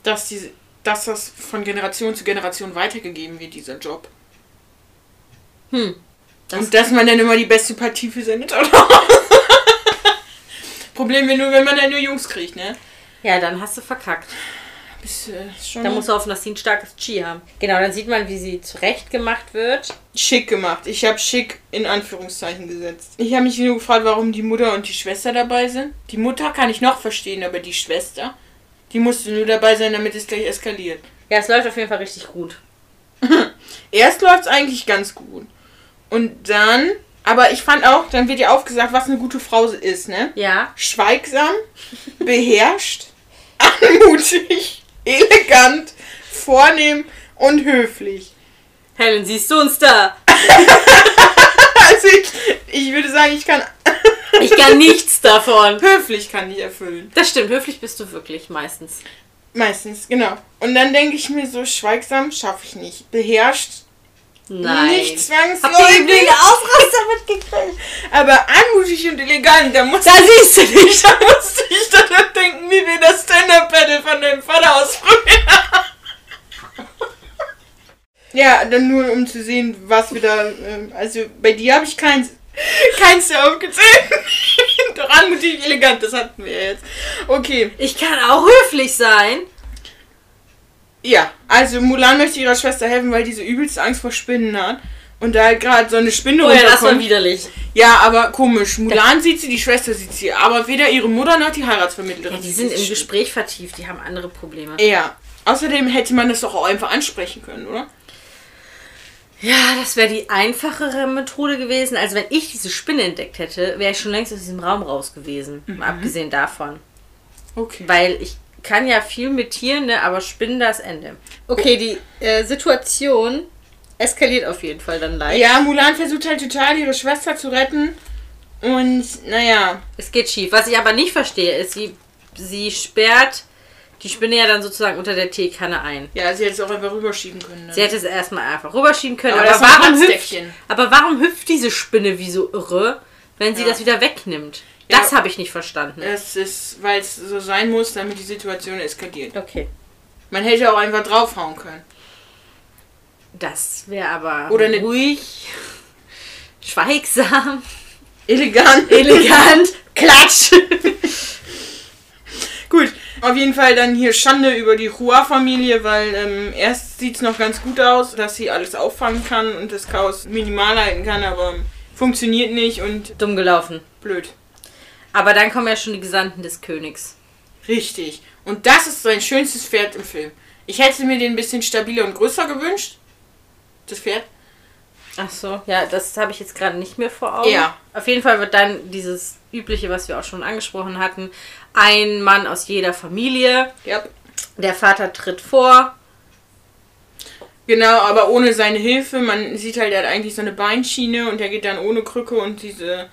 dass, diese, dass das von Generation zu Generation weitergegeben wird, dieser Job. Hm. Das- Und dass man dann immer die beste Partie für seine Tochter hat. Problem wäre nur, wenn man dann nur Jungs kriegt, ne? Ja, dann hast du verkackt. Ist, äh, schon Da musst du hoffen, dass sie ein starkes Chi haben. Genau, dann sieht man, wie sie zurechtgemacht wird. schick gemacht. Ich habe schick in Anführungszeichen gesetzt. Ich habe mich nur gefragt, warum die Mutter und die Schwester dabei sind. Die Mutter kann ich noch verstehen, aber die Schwester, die musste nur dabei sein, damit es gleich eskaliert. Ja, es läuft auf jeden Fall richtig gut. Erst läuft es eigentlich ganz gut. Und dann, aber ich fand auch, dann wird ja aufgesagt, was eine gute Frau ist, ne? Ja. Schweigsam, beherrscht, anmutig, elegant, vornehm und höflich. Helen, siehst du uns da? Also ich, ich würde sagen, ich kann Ich kann nichts davon. höflich kann ich erfüllen. Das stimmt, höflich bist du wirklich meistens. Meistens, genau. Und dann denke ich mir so, schweigsam schaffe ich nicht. Beherrscht, Nein. nicht zwangsläufig. den Aufraster mitgekriegt? Aber anmutig und elegant, da muss Da siehst du nicht. da musste ich daran denken, wie wir das Stand-Up-Paddle von deinem Vater haben. Ja, dann nur um zu sehen, was wir da. ähm, Also bei dir habe ich keins, keins der aufgezählt. Doch anmutig, elegant, das hatten wir jetzt. Okay. Ich kann auch höflich sein. Ja, also Mulan möchte ihrer Schwester helfen, weil diese übelste Angst vor Spinnen hat. Und da halt gerade so eine Spinne Oh ja, das war widerlich. Ja, aber komisch. Mulan sieht sie, die Schwester sieht sie. Aber weder ihre Mutter noch die Heiratsvermittlerin. Ja, die sind im Gespräch vertieft, die haben andere Probleme. Ja. Außerdem hätte man das doch auch einfach ansprechen können, oder? Ja, das wäre die einfachere Methode gewesen. Also wenn ich diese Spinne entdeckt hätte, wäre ich schon längst aus diesem Raum raus gewesen. Mal abgesehen davon. Okay. Weil ich kann ja viel mit Tieren, ne, aber Spinnen das Ende. Okay, die äh, Situation eskaliert auf jeden Fall dann leicht. Ja, Mulan versucht halt total, ihre Schwester zu retten. Und, naja. Es geht schief. Was ich aber nicht verstehe, ist, sie, sie sperrt die Spinne ja dann sozusagen unter der Teekanne ein. Ja, sie hätte es auch einfach rüberschieben können. Ne? Sie hätte es erstmal einfach rüberschieben können. Aber Aber, warum hüpft, aber warum hüpft diese Spinne wie so irre, wenn sie Ja. das wieder wegnimmt? Ja. Das habe ich nicht verstanden. Es ist, weil es so sein muss, damit die Situation eskaliert. Okay. Man hätte auch einfach draufhauen können. Das wäre aber Oder eine- ruhig, schweigsam, Elegant. elegant, klatsch. Gut, auf jeden Fall dann hier Schande über die Hua-Familie, weil ähm, erst sieht es noch ganz gut aus, dass sie alles auffangen kann und das Chaos minimal halten kann, aber funktioniert nicht und Dumm gelaufen. blöd. Aber dann kommen ja schon die Gesandten des Königs. Richtig. Und das ist sein schönstes Pferd im Film. Ich hätte mir den ein bisschen stabiler und größer gewünscht. Das Pferd. Ach so. Ja, das habe ich jetzt gerade nicht mehr vor Augen. Ja. Auf jeden Fall wird dann dieses übliche, was wir auch schon angesprochen hatten, ein Mann aus jeder Familie. Ja. Der Vater tritt vor. Genau, aber ohne seine Hilfe. Man sieht halt, er hat eigentlich so eine Beinschiene und er geht dann ohne Krücke und diese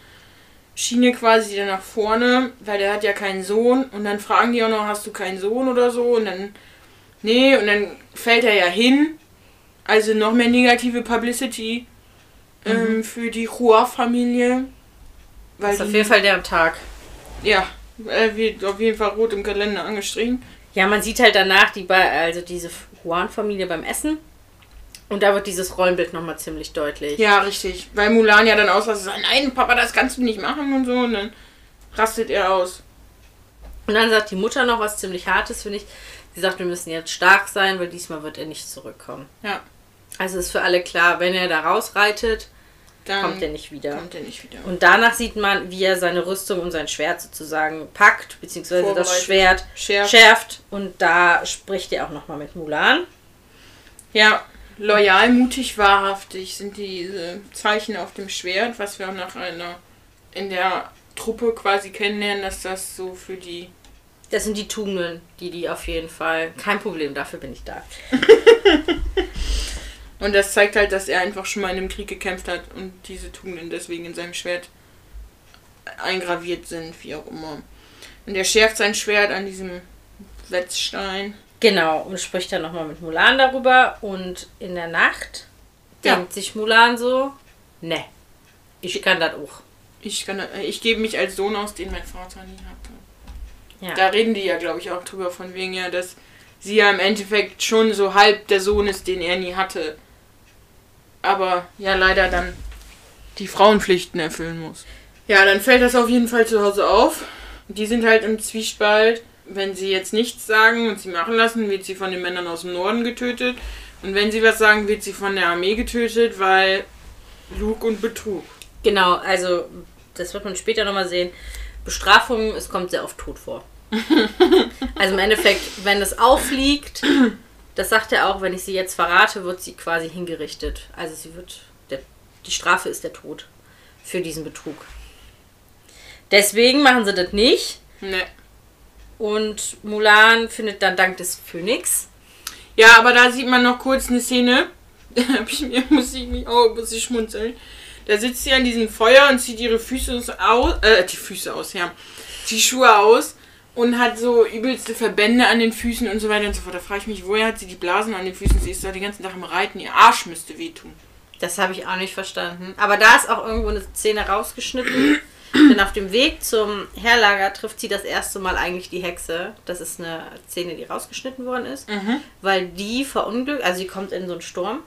Schiene quasi dann nach vorne, weil der hat ja keinen Sohn. Und dann fragen die auch noch, hast du keinen Sohn oder so? Und dann, nee, und dann fällt er ja hin. Also noch mehr negative Publicity ähm, für die Hua-Familie. Das ist auf jeden Fall deren Tag. ja, er wird auf jeden Fall rot im Kalender angestrichen. Ja, man sieht halt danach die, also diese Juan-Familie beim Essen. Und da wird dieses Rollenbild nochmal ziemlich deutlich. Ja, richtig. Weil Mulan ja dann ausrastet, sagt, nein, Papa, das kannst du nicht machen und so. Und dann rastet er aus. Und dann sagt die Mutter noch was ziemlich Hartes, finde ich. Sie sagt, wir müssen jetzt stark sein, weil diesmal wird er nicht zurückkommen. Ja, Also ist für alle klar, wenn er da rausreitet, dann kommt er nicht wieder. kommt er nicht wieder. Und danach sieht man, wie er seine Rüstung und sein Schwert sozusagen packt, beziehungsweise das. Schwert Schärft. schärft. Und da spricht er auch nochmal mit Mulan. Ja, loyal, mutig, wahrhaftig sind diese Zeichen auf dem Schwert, was wir auch nach einer in der Truppe quasi kennenlernen, dass das so für die Das sind die Tugenden, die die auf jeden Fall. Kein Problem, dafür bin ich da. und das zeigt halt, dass er einfach schon mal in einem Krieg gekämpft hat und diese Tugenden deswegen in seinem Schwert eingraviert sind, wie auch immer. Und er schärft sein Schwert an diesem Wetzstein. Genau, und spricht dann nochmal mit Mulan darüber. Und in der Nacht Ja. denkt sich Mulan so, ne, ich kann das auch. Ich, kann, ich gebe mich als Sohn aus, den mein Vater nie hatte. Ja. Da reden die ja, glaube ich, auch drüber, von wegen ja, dass sie ja im Endeffekt schon so halb der Sohn ist, den er nie hatte. Aber ja, leider dann die Frauenpflichten erfüllen muss. Ja, dann fällt das auf jeden Fall zu Hause auf. Die sind halt im Zwiespalt. Wenn sie jetzt nichts sagen und sie machen lassen, wird sie von den Männern aus dem Norden getötet. Und wenn sie was sagen, wird sie von der Armee getötet, weil Lug und Betrug. Genau, also das wird man später nochmal sehen. Bestrafung, es kommt sehr oft tot vor. also im Endeffekt, wenn es aufliegt, das sagt er auch, wenn ich sie jetzt verrate, wird sie quasi hingerichtet. Also sie wird, der, die Strafe ist der Tod für diesen Betrug. Deswegen machen sie das nicht. Ne. Und Mulan findet dann dank des Phönix. Ja, aber da sieht man noch kurz eine Szene. Da hab ich mir, muss ich mich auch muss ich schmunzeln. Da sitzt sie an diesem Feuer und zieht ihre Füße aus, äh, die Füße aus, ja. Die Schuhe aus und hat so übelste Verbände an den Füßen und so weiter und so fort. Da frage ich mich, woher hat sie die Blasen an den Füßen? Sie ist da den ganzen Tag am Reiten, ihr Arsch müsste wehtun. Das habe ich auch nicht verstanden. Aber da ist auch irgendwo eine Szene rausgeschnitten. Denn auf dem Weg zum Herlager trifft sie das erste Mal eigentlich die Hexe. Das ist eine Szene, die rausgeschnitten worden ist. Weil die verunglückt, also sie kommt in so einen Sturm,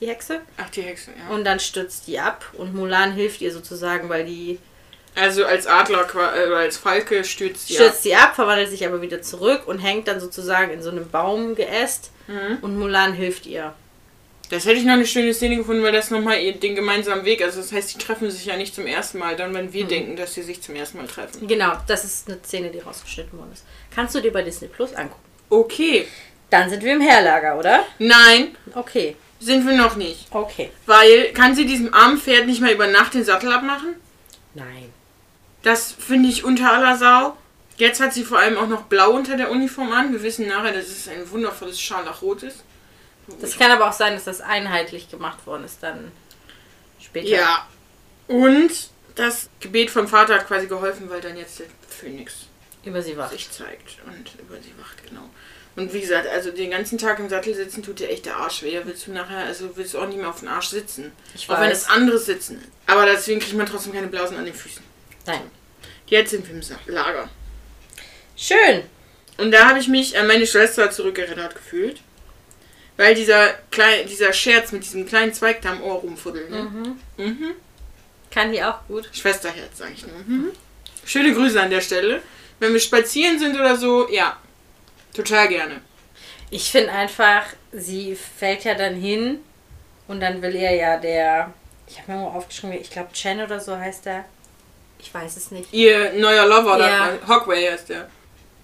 die Hexe. Ach, die Hexe, ja. Und dann stürzt die ab und Mulan hilft ihr sozusagen, weil die Also als Adler, qua- äh, oder als Falke stürzt sie stürzt sie ab, verwandelt sich aber wieder zurück und hängt dann sozusagen in so einem Baumgeäst. Und Mulan hilft ihr. Das hätte ich noch eine schöne Szene gefunden, weil das nochmal den gemeinsamen Weg, also das heißt, die treffen sich ja nicht zum ersten Mal, dann wenn wir denken, dass sie sich zum ersten Mal treffen. Genau, das ist eine Szene, die rausgeschnitten worden ist. Kannst du dir bei Disney Plus angucken. Okay. Dann sind wir im Herlager, oder? Nein, Okay. sind wir noch nicht. Okay. Weil, kann sie diesem armen Pferd nicht mal über Nacht den Sattel abmachen? Nein. Das finde ich unter aller Sau. Jetzt hat sie vor allem auch noch blau unter der Uniform an. Wir wissen nachher, dass es ein wundervolles Scharlachrot ist. Das kann aber auch sein, dass das einheitlich gemacht worden ist dann später. Ja. Und das Gebet vom Vater hat quasi geholfen, weil dann jetzt der Phönix Über sie wacht. sich zeigt und über sie wacht, genau. Und wie gesagt, also den ganzen Tag im Sattel sitzen tut dir echt der Arsch weh. Willst du nachher, also willst du auch nicht mehr auf den Arsch sitzen. Ich auch wenn weiß. es anderes sitzen. Aber deswegen kriegt man trotzdem keine Blasen an den Füßen. Nein. Jetzt sind wir im Lager. Schön. Und da habe ich mich an meine Schwester zurückerinnert gefühlt. Weil dieser, klein, dieser Scherz mit diesem kleinen Zweig da am Ohr rumfuddeln. Ne? Mhm. Kann die auch gut. Schwesterherz, sage ich nur. Mhm. Schöne Grüße an der Stelle. Wenn wir spazieren sind oder so, ja. Total gerne. Ich finde einfach, sie fällt ja dann hin und dann will ihr ja der, ich habe mir mal aufgeschrieben, ich glaube Chen oder so heißt der. Ich weiß es nicht. Ihr neuer Lover, Ja. oder Hockway heißt der.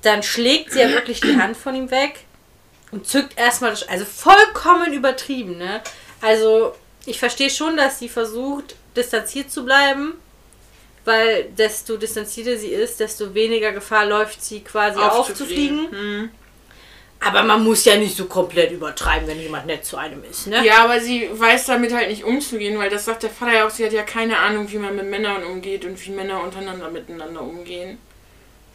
Dann schlägt sie ja wirklich die Hand von ihm weg und zückt erstmal das, also vollkommen übertrieben, ne? Also, ich verstehe schon, dass sie versucht, distanziert zu bleiben, weil desto distanzierter sie ist, desto weniger Gefahr läuft sie quasi aufzufliegen. Mhm. Aber man muss ja nicht so komplett übertreiben, wenn jemand nett zu einem ist, ne? Ja, aber sie weiß damit halt nicht umzugehen, weil das sagt der Vater ja auch, sie hat ja keine Ahnung, wie man mit Männern umgeht und wie Männer untereinander miteinander umgehen.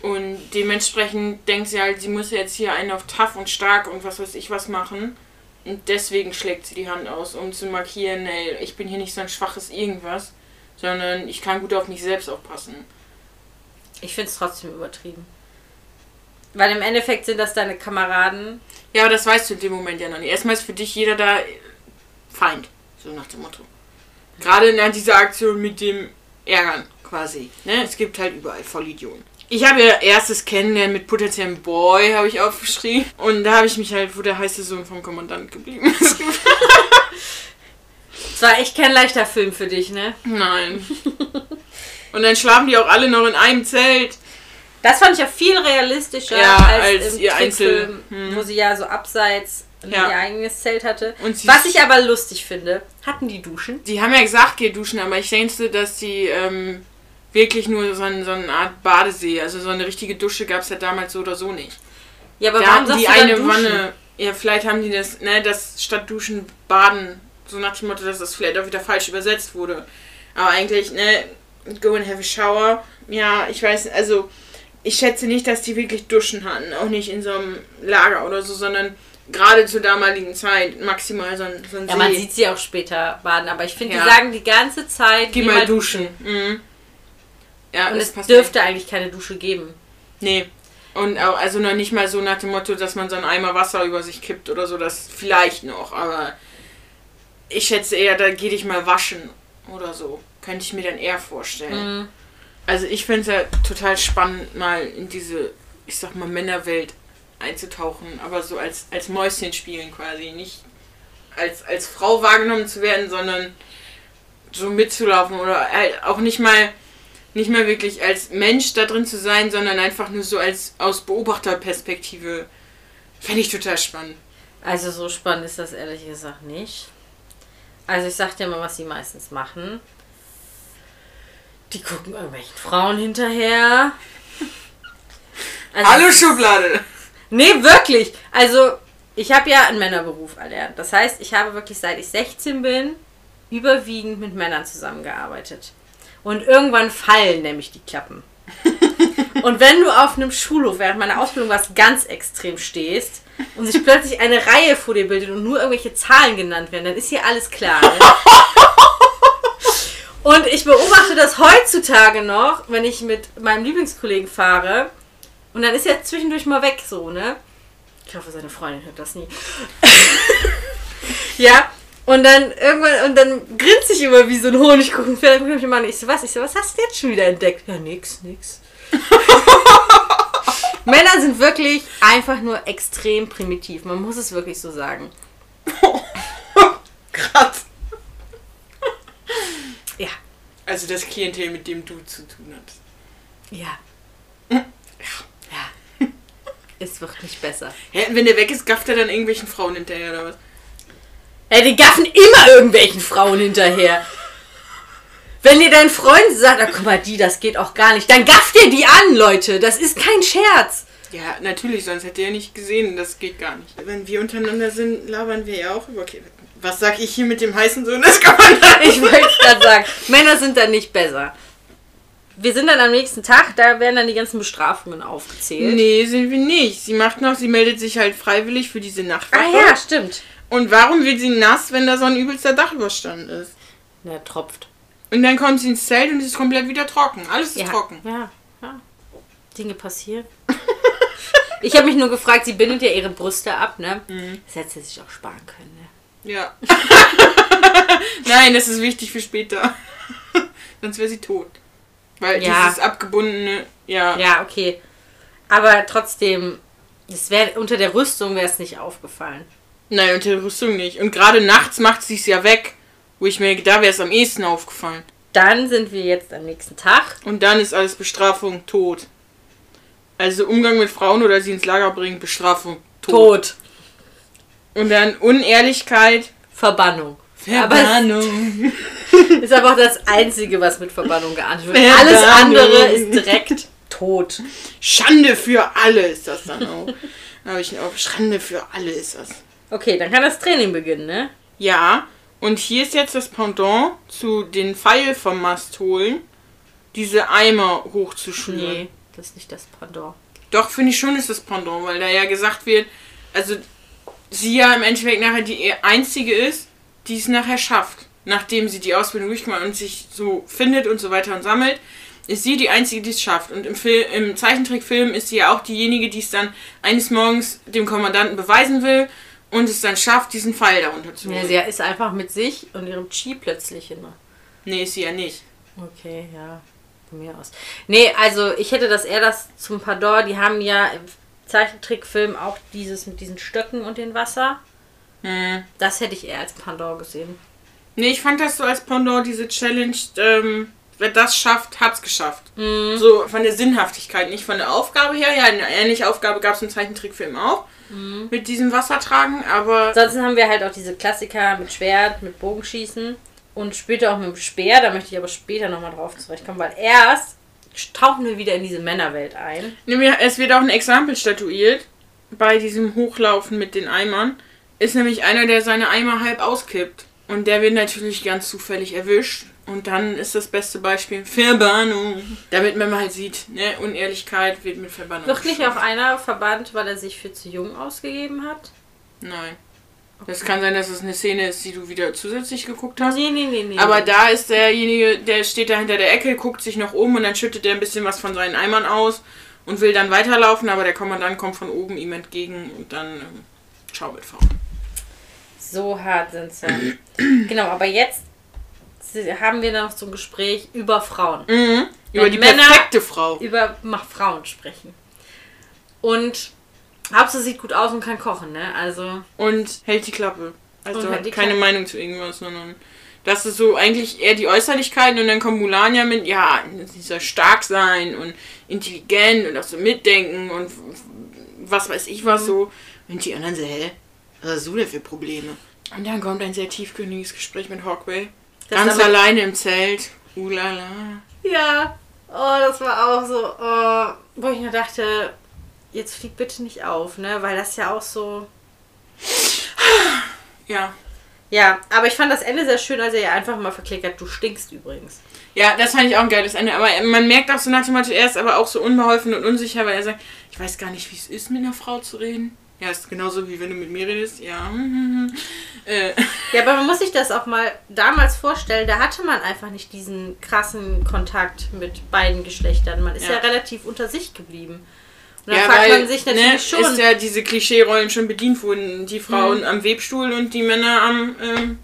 Und dementsprechend denkt sie halt, sie muss jetzt hier einen auf tough und stark und was weiß ich was machen. Und deswegen schlägt sie die Hand aus, um zu markieren, ey, ich bin hier nicht so ein schwaches Irgendwas, sondern ich kann gut auf mich selbst aufpassen. Ich finde es trotzdem übertrieben. Weil im Endeffekt sind das deine Kameraden. Ja, aber das weißt du in dem Moment ja noch nicht. Erstmal ist für dich jeder da Feind, so nach dem Motto. Gerade in dieser Aktion mit dem Ärgern quasi. Ne? Es gibt halt überall Vollidioten. Ich habe ja erstes Kennenlernen mit potenziellem Boy, habe ich aufgeschrieben. Und da habe ich mich halt, wo der heiße Sohn vom Kommandant geblieben ist. Es war echt kein leichter Film für dich, ne? Nein. Und dann schlafen die auch alle noch in einem Zelt. Das fand ich auch viel realistischer Ja, als, als im ihr Einzel- hm. wo sie ja so abseits Ja. ihr eigenes Zelt hatte. Was ich aber lustig finde, hatten die Duschen? Die haben ja gesagt, geh duschen, aber ich denke, dass die ähm, wirklich nur so, ein, so eine Art Badesee, also so eine richtige Dusche gab es ja damals so oder so nicht. Ja, aber Da warum sagst die du eine Duschen? Wanne. Ja, vielleicht haben die das, ne, das statt Duschen Baden, so nach dem Motto, dass das vielleicht auch wieder falsch übersetzt wurde. Aber eigentlich, ne, go and have a shower. Ja, ich weiß, also ich schätze nicht, dass die wirklich Duschen hatten, auch nicht in so einem Lager oder so, sondern gerade zur damaligen Zeit maximal so ein, so ein Ja, man See. sieht sie auch später baden, aber ich finde, Ja. die sagen die ganze Zeit, Geh mal duschen. Mhm. Ja, Und es passt dürfte eigentlich keine Dusche geben. Nee. Und auch, also noch nicht mal so nach dem Motto, dass man so einen Eimer Wasser über sich kippt oder so, das vielleicht noch, aber ich schätze eher, da geh dich mal waschen oder so. Könnte ich mir dann eher vorstellen. Mhm. Also ich fände es ja total spannend, mal in diese, ich sag mal, Männerwelt einzutauchen, aber so als, als Mäuschen spielen quasi. Nicht als, als Frau wahrgenommen zu werden, sondern so mitzulaufen oder halt auch nicht mal nicht mal wirklich als Mensch da drin zu sein, sondern einfach nur so als aus Beobachterperspektive. Fände ich total spannend. Also so spannend ist das ehrlich gesagt nicht. Also ich sag dir mal, was sie meistens machen. Die gucken irgendwelchen Frauen hinterher. Also, Hallo Schublade! Nee, wirklich. Also Ich habe ja einen Männerberuf erlernt. Das heißt, ich habe wirklich seit ich 16 bin überwiegend mit Männern zusammengearbeitet. Und irgendwann fallen nämlich die Klappen. Und wenn du auf einem Schulhof während meiner Ausbildung was ganz extrem stehst und sich plötzlich eine Reihe vor dir bildet und nur irgendwelche Zahlen genannt werden, dann ist hier alles klar. Ne? Und ich beobachte das heutzutage noch, wenn ich mit meinem Lieblingskollegen fahre. Und dann ist er zwischendurch mal weg, so, ne? Ich hoffe, seine Freundin hört das nie. ja, und dann irgendwann, und dann grinst ich immer wie so ein Honigkuchenpferd. Dann guckt mich an. Ich so, was? Ich so, was hast du jetzt schon wieder entdeckt? Ja, nix, nix. Männer sind wirklich einfach nur extrem primitiv. Man muss es wirklich so sagen. Krass. Ja. Also das Klientel, mit dem du zu tun hast. Ja. Ja. Es wird nicht besser. Ja, wenn der weg ist, gafft er dann irgendwelchen Frauen hinterher oder was? Ey, die gaffen immer irgendwelchen Frauen hinterher. Wenn dir dein Freund sagt, ah, guck mal, die, das geht auch gar nicht, dann gafft ihr die an, Leute. Das ist kein Scherz. Ja, natürlich, sonst hätte er nicht gesehen, das geht gar nicht. Wenn wir untereinander sind, labern wir ja auch über okay, Was sag ich hier mit dem heißen Sohn? Das kann man da Ich wollte gerade sagen, Männer sind dann nicht besser. Wir sind dann am nächsten Tag, da werden dann die ganzen Bestrafungen aufgezählt. Nee, sind wir nicht. Sie macht noch, sie meldet sich halt freiwillig für diese Nachtwache. Ah ja, stimmt. Und warum wird sie nass, wenn da so ein übelster Dachüberstand ist? Der tropft. Und dann kommt sie ins Zelt und es ist komplett wieder trocken. Alles ist Ja, trocken. ja, ja. Dinge passieren. Ich habe mich nur gefragt, sie bindet ja ihre Brüste ab, ne? Das hätte sie sich auch sparen können, ne? Ja. Nein, das ist wichtig für später. Sonst wäre sie tot. Weil Ja. dieses abgebundene, ja. Ja, okay. Aber trotzdem, es wär, unter der Rüstung wäre es nicht aufgefallen. Nein, unter der Rüstung nicht. Und gerade nachts macht sie es ja weg. Wo ich mir, da wäre es am ehesten aufgefallen. Dann sind wir jetzt am nächsten Tag. Und dann ist alles Bestrafung tot. Also Umgang mit Frauen oder sie ins Lager bringen, Bestrafung tot. Tot. Und dann Unehrlichkeit, Verbannung. Verbannung. Ist aber auch das Einzige, was mit Verbannung geahndet wird. Verbannung. Alles andere ist direkt tot. Schande für alle ist das dann auch. Habe ich noch, Schande für alle ist das. Okay, dann kann das Training beginnen, ne? Ja, und hier ist jetzt das Pendant zu den Pfeil vom Mast holen, diese Eimer hochzuschüren. Nee, das ist nicht das Pendant. Doch, finde ich schon ist das Pendant, weil da ja gesagt wird, also sie ja im Endeffekt nachher die einzige ist, die es nachher schafft. Nachdem sie die Ausbildung durchgemacht und sich so findet und so weiter und sammelt, ist sie die einzige, die es schafft. Und im, Film, im Zeichentrickfilm ist sie ja auch diejenige, die es dann eines Morgens dem Kommandanten beweisen will und es dann schafft, diesen Pfeil darunter zu Ja, holen. sie ist einfach mit sich und ihrem Chi plötzlich immer. Nee, ist sie ja nicht. Okay, ja. Von mir aus. Nee, also ich hätte das eher das zum Pardon. Die haben ja Zeichentrickfilm auch dieses mit diesen Stöcken und dem Wasser. Hm. Das hätte ich eher als Pendant gesehen. Nee, ich fand das so als Pendant, diese Challenge, ähm, wer das schafft, hat's geschafft. Mhm. So von der Sinnhaftigkeit, nicht von der Aufgabe her. Ja, eine ähnliche Aufgabe gab es im Zeichentrickfilm auch. Mhm. Mit diesem Wassertragen, aber Ansonsten haben wir halt auch diese Klassiker mit Schwert, mit Bogenschießen und später auch mit dem Speer. Da möchte ich aber später nochmal drauf zurechtkommen, weil erst tauchen wir wieder in diese Männerwelt ein. Es wird auch ein Exempel statuiert bei diesem Hochlaufen mit den Eimern. Ist nämlich einer, der seine Eimer halb auskippt. Und der wird natürlich ganz zufällig erwischt. Und dann ist das beste Beispiel Verbannung. Damit man mal sieht, ne, Unehrlichkeit wird mit Verbannung. Wird nicht auch einer verbannt, weil er sich für zu jung ausgegeben hat? Nein. Das kann sein, dass es eine Szene ist, die du wieder zusätzlich geguckt hast. Nee, nee, nee, nee. Aber da ist derjenige, der steht da hinter der Ecke, guckt sich noch um und dann schüttet er ein bisschen was von seinen Eimern aus und will dann weiterlaufen, aber der Kommandant kommt von oben ihm entgegen und dann ähm, schau mit V. So hart sind sie. genau, aber jetzt haben wir noch so ein Gespräch über Frauen. Mhm. Über die Männer- perfekte Frau. Über Frauen sprechen. Und Hauptsache sieht gut aus und kann kochen, ne? Also, Und hält die Klappe. Also hat keine Klappe. Meinung zu irgendwas, sondern das ist so eigentlich eher die Äußerlichkeiten und dann kommt Mulan ja mit, ja, sie soll stark sein und intelligent und auch so mitdenken und was weiß ich Mhm. was so. Und die anderen so, hä? Was hast du denn für Probleme? Und dann kommt ein sehr tiefgründiges Gespräch mit Hawkeye. Das Ganz alleine im Zelt. Ulala. ja. Oh, das war auch so, oh, wo ich nur dachte, jetzt flieg bitte nicht auf, ne? Weil das ja auch so. Ja. Ja, aber ich fand das Ende sehr schön, als er ihr einfach mal verklickert, du stinkst übrigens. Ja, das fand ich auch ein geiles Ende. Aber man merkt auch so nach dem Motto, er ist aber auch so unbeholfen und unsicher, weil er sagt, ich weiß gar nicht, wie es ist, mit einer Frau zu reden. Ja, ist genauso wie wenn du mit mir redest. Ja. äh. Ja, aber man muss sich das auch mal damals vorstellen, da hatte man einfach nicht diesen krassen Kontakt mit beiden Geschlechtern. Man ist ja, Ja. relativ unter sich geblieben. Dann Ja, fragt weil man sich natürlich ne, schon. ist ja diese Klischee-Rollen schon bedient wurden. Die Frauen Mhm. am Webstuhl und die Männer am ähm,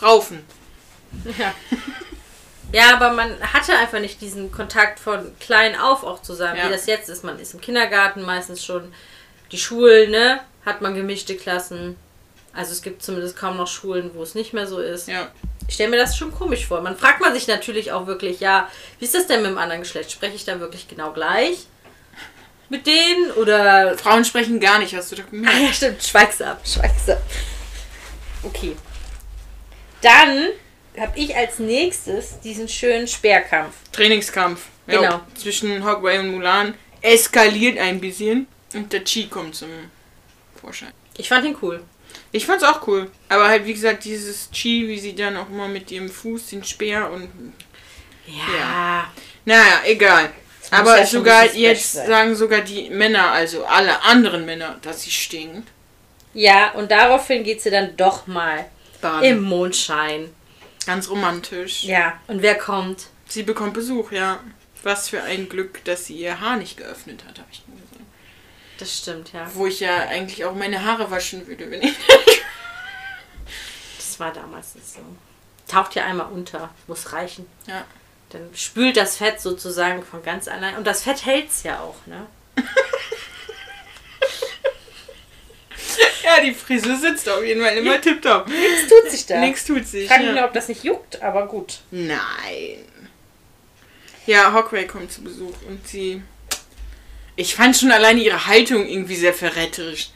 Raufen. Ja. ja, aber man hatte einfach nicht diesen Kontakt von klein auf auch zusammen, Ja. wie das jetzt ist. Man ist im Kindergarten meistens schon. Die Schulen, ne, hat man gemischte Klassen. Also es gibt zumindest kaum noch Schulen, wo es nicht mehr so ist. Ja. Ich stelle mir das schon komisch vor. Man fragt man sich natürlich auch wirklich, ja, wie ist das denn mit dem anderen Geschlecht? Spreche ich da wirklich genau gleich mit denen? Oder. Frauen sprechen gar nicht, hast du doch Ah gemerkt. ja, stimmt, schweig's ab, schweig's ab. Okay. Dann habe ich als nächstes diesen schönen Speerkampf. Trainingskampf. Ja, Genau. Zwischen Hogway und Mulan eskaliert ein bisschen und der Chi kommt zum Vorschein. Ich fand ihn cool. Ich fand's auch cool. Aber halt, wie gesagt, dieses Chi, wie sie dann auch immer mit ihrem Fuß den Speer und. Ja. Naja, egal. Aber ja sogar jetzt sein. sagen sogar die Männer, also alle anderen Männer, dass sie stinkt. Ja, und daraufhin geht sie dann doch mal Baden. im Mondschein. Ganz romantisch. Ja, und wer kommt? Sie bekommt Besuch, ja. Was für ein Glück, dass sie ihr Haar nicht geöffnet hat, habe ich gesagt. Das stimmt, ja. Wo ich ja eigentlich auch meine Haare waschen würde, wenn ich. Das war damals nicht so. Taucht ja einmal unter, muss reichen. Ja. Dann spült das Fett sozusagen von ganz allein. Und das Fett hält's ja auch, ne? Ja, die Frisur sitzt auf jeden Fall immer tipptopp. Nichts tut sich da. Nichts tut sich. Ich frage mich ja. nur, ob das nicht juckt, aber gut. Nein. Ja, Hockway kommt zu Besuch und sie. Ich fand schon alleine ihre Haltung irgendwie sehr verräterisch.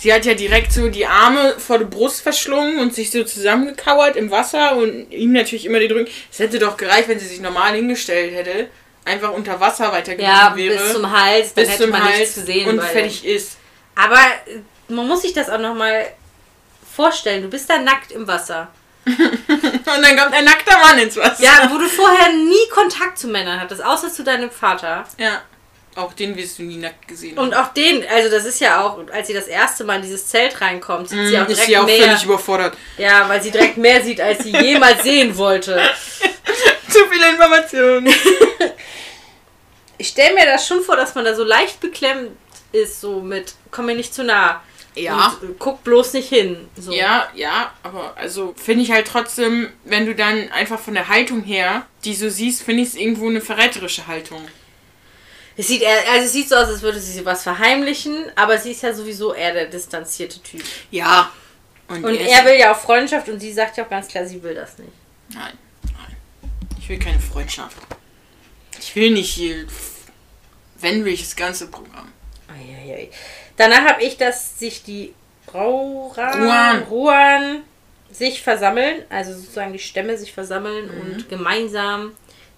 Sie hat ja direkt so die Arme vor der Brust verschlungen und sich so zusammengekauert im Wasser und ihm natürlich immer die drücken. Es hätte doch gereicht, wenn sie sich normal hingestellt hätte. Einfach unter Wasser weitergegangen Ja, wäre. bis zum Hals, dann bis hätte zum man Hals nichts gesehen. und fertig ist. Aber äh, man muss sich das auch nochmal vorstellen. Du bist da nackt im Wasser. Und dann kommt ein nackter Mann ins Wasser. Ja, wo du vorher nie Kontakt zu Männern hattest, außer zu deinem Vater. Ja. Auch den wirst du nie nackt gesehen. Und auch den, also das ist ja auch, als sie das erste Mal in dieses Zelt reinkommt, sieht sie auch ist direkt sie auch mehr. völlig überfordert. Ja, weil sie direkt mehr sieht, als sie jemals sehen wollte. Zu viele Informationen. Ich stelle mir das schon vor, dass man da so leicht beklemmt ist, so mit, komm mir nicht zu nah. Ja. Und, guck bloß nicht hin. So. Ja, ja, aber also finde ich halt trotzdem, wenn du dann einfach von der Haltung her die so siehst, finde ich es irgendwo eine verräterische Haltung. Es sieht, also es sieht so aus, als würde sie was verheimlichen, aber sie ist ja sowieso eher der distanzierte Typ. Ja. Und ist- er will ja auch Freundschaft und sie sagt ja auch ganz klar, sie will das nicht. Nein, nein. Ich will keine Freundschaft. Ich will nicht hier. Wenn will ich das ganze Programm. Eieiei. Danach habe ich, dass sich die Rauran. Ruan sich versammeln, also sozusagen die Stämme sich versammeln Mhm. und gemeinsam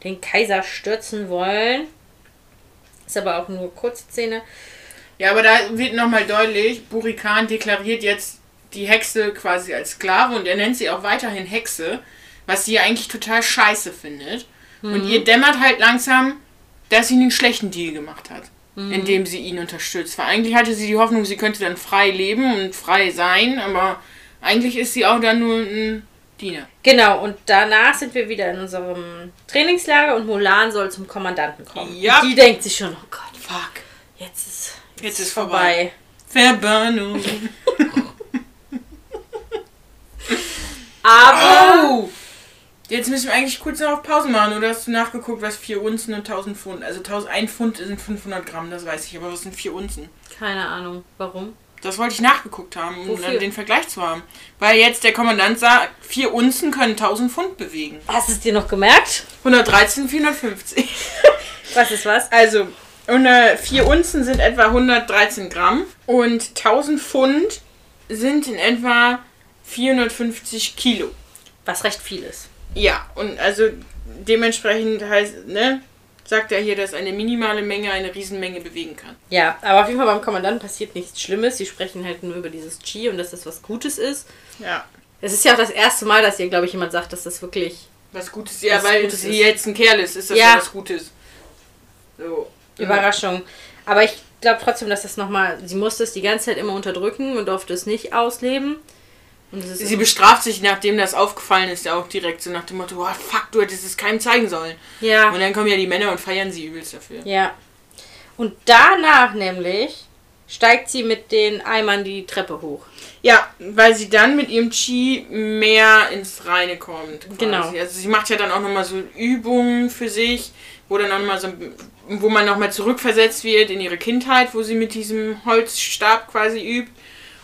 den Kaiser stürzen wollen. Ist aber auch nur kurze Szene. Ja, aber da wird nochmal deutlich, Burikan deklariert jetzt die Hexe quasi als Sklave und er nennt sie auch weiterhin Hexe, was sie ja eigentlich total scheiße findet. Und ihr dämmert halt langsam, dass sie einen schlechten Deal gemacht hat, indem sie ihn unterstützt. Weil eigentlich hatte sie die Hoffnung, sie könnte dann frei leben und frei sein, aber eigentlich ist sie auch dann nur ein Diener. Genau, und danach sind wir wieder in unserem Trainingslager und Mulan soll zum Kommandanten kommen. Ja. Die denkt sich schon, oh Gott, Fuck. jetzt ist, Jetzt ist vorbei. vorbei. Verbannung. Aber Oh! Jetzt müssen wir eigentlich kurz noch auf Pause machen. Oder hast du nachgeguckt, was 4 Unzen und 1000 Pfund? Also 1000, ein Pfund sind 500 Gramm, das weiß ich. Aber was sind 4 Unzen? keine Ahnung, warum. Das wollte ich nachgeguckt haben, um Wofür? dann den Vergleich zu haben. Weil jetzt der Kommandant sagt, 4 Unzen können 1000 Pfund bewegen. Hast du es dir noch gemerkt? 113, 450. Was ist was? Also, 4 Unzen sind etwa 113 Gramm. Und 1000 Pfund sind in etwa 450 Kilo. Was recht viel ist. Ja, und also dementsprechend heißt, ne, sagt er hier, dass eine minimale Menge eine Riesenmenge bewegen kann. Ja, aber auf jeden Fall beim Kommandanten passiert nichts Schlimmes. Sie sprechen halt nur über dieses Chi und dass das was Gutes ist. Ja. Es ist ja auch das erste Mal, dass ihr, glaube ich, jemand sagt, dass das wirklich. Was Gutes, ja, Was weil Gutes sie ist. jetzt ein Kerl ist, ist das Ja. ja, was Gutes. So. Überraschung. Aber ich glaube trotzdem, dass das nochmal. Sie musste es die ganze Zeit immer unterdrücken und durfte es nicht ausleben. Sie bestraft sich, nachdem das aufgefallen ist, ja auch direkt so nach dem Motto, oh, fuck, du hättest es keinem zeigen sollen. ja. Und dann kommen ja die Männer und feiern sie übelst dafür. Ja. Und danach nämlich steigt sie mit den Eimern die Treppe hoch. Ja, weil sie dann mit ihrem Chi mehr ins Reine kommt. Quasi. Genau. Also sie macht ja dann auch nochmal so Übungen für sich, wo dann auch nochmal so, wo man nochmal zurückversetzt wird in ihre Kindheit, wo sie mit diesem Holzstab quasi übt.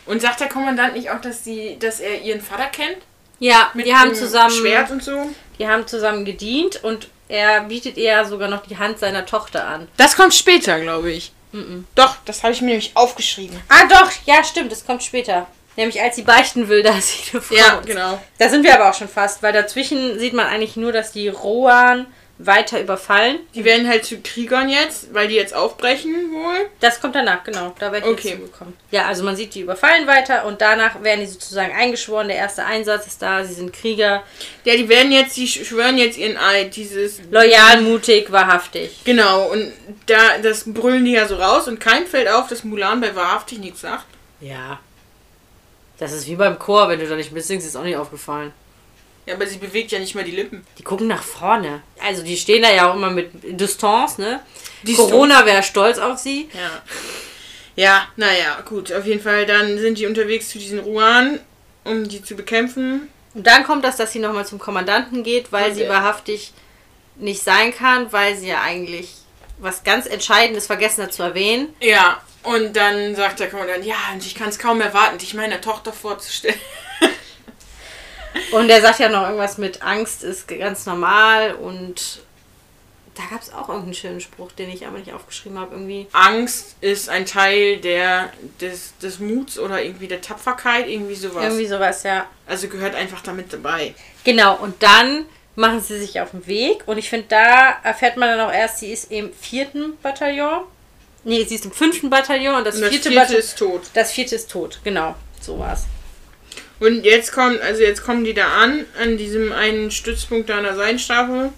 Und sagt der Kommandant nicht auch, dass sie, dass er ihren Vater kennt? Ja, Mit die haben dem zusammen. Schwert und so? Die haben zusammen gedient und er bietet ihr sogar noch die Hand seiner Tochter an. Das kommt später, glaube ich. Mhm. Doch, das habe ich mir nämlich aufgeschrieben. Ah doch, ja stimmt, das kommt später. Nämlich als sie beichten will, dass sie eine Frau Ja, ist. genau. Da sind wir aber auch schon fast, weil dazwischen sieht man eigentlich nur, dass die Rohan weiter überfallen. Die werden halt zu Kriegern jetzt, weil die jetzt aufbrechen wohl. Das kommt danach, genau. Da werde ich Okay. zugekommen. Ja, also man sieht, die überfallen weiter und danach werden die sozusagen eingeschworen. Der erste Einsatz ist da, sie sind Krieger. Ja, die werden jetzt, die schwören jetzt ihren Eid, dieses Loyal, mutig, wahrhaftig. Genau, und da das brüllen die ja so raus und keinem fällt auf, dass Mulan bei wahrhaftig nichts sagt. Ja. Das ist wie beim Chor, wenn du da nicht mitsingst, ist auch nicht aufgefallen. Ja, aber sie bewegt ja nicht mal die Lippen. Die gucken nach vorne. Also die stehen da ja auch immer mit Distanz, ne? Distanz. Corona wäre stolz auf sie. Ja. Ja, naja, gut. Auf jeden Fall, dann sind die unterwegs zu diesen Ruan, um die zu bekämpfen. Und dann kommt das, dass sie nochmal zum Kommandanten geht, weil sie Okay. wahrhaftig nicht sein kann, weil sie ja eigentlich was ganz Entscheidendes vergessen hat zu erwähnen. Ja, und dann sagt der Kommandant, ja, und ich kann es kaum erwarten, dich meiner Tochter vorzustellen. Und er sagt ja noch irgendwas mit Angst ist ganz normal und da gab es auch irgendeinen schönen Spruch, den ich aber nicht aufgeschrieben habe. Irgendwie. Angst ist ein Teil der, des, des Muts oder irgendwie der Tapferkeit, irgendwie sowas. Irgendwie sowas, ja. Also gehört einfach damit dabei. Genau, und dann machen sie sich auf den Weg und ich finde, da erfährt man dann auch erst, sie ist im vierten Bataillon. Nee, sie ist im fünften Bataillon und das, Und das vierte, vierte Bataillon. ist tot. Das vierte ist tot, genau. So war's. Und jetzt kommt, also jetzt kommen die da an, an diesem einen Stützpunkt da an der Seidenstaffel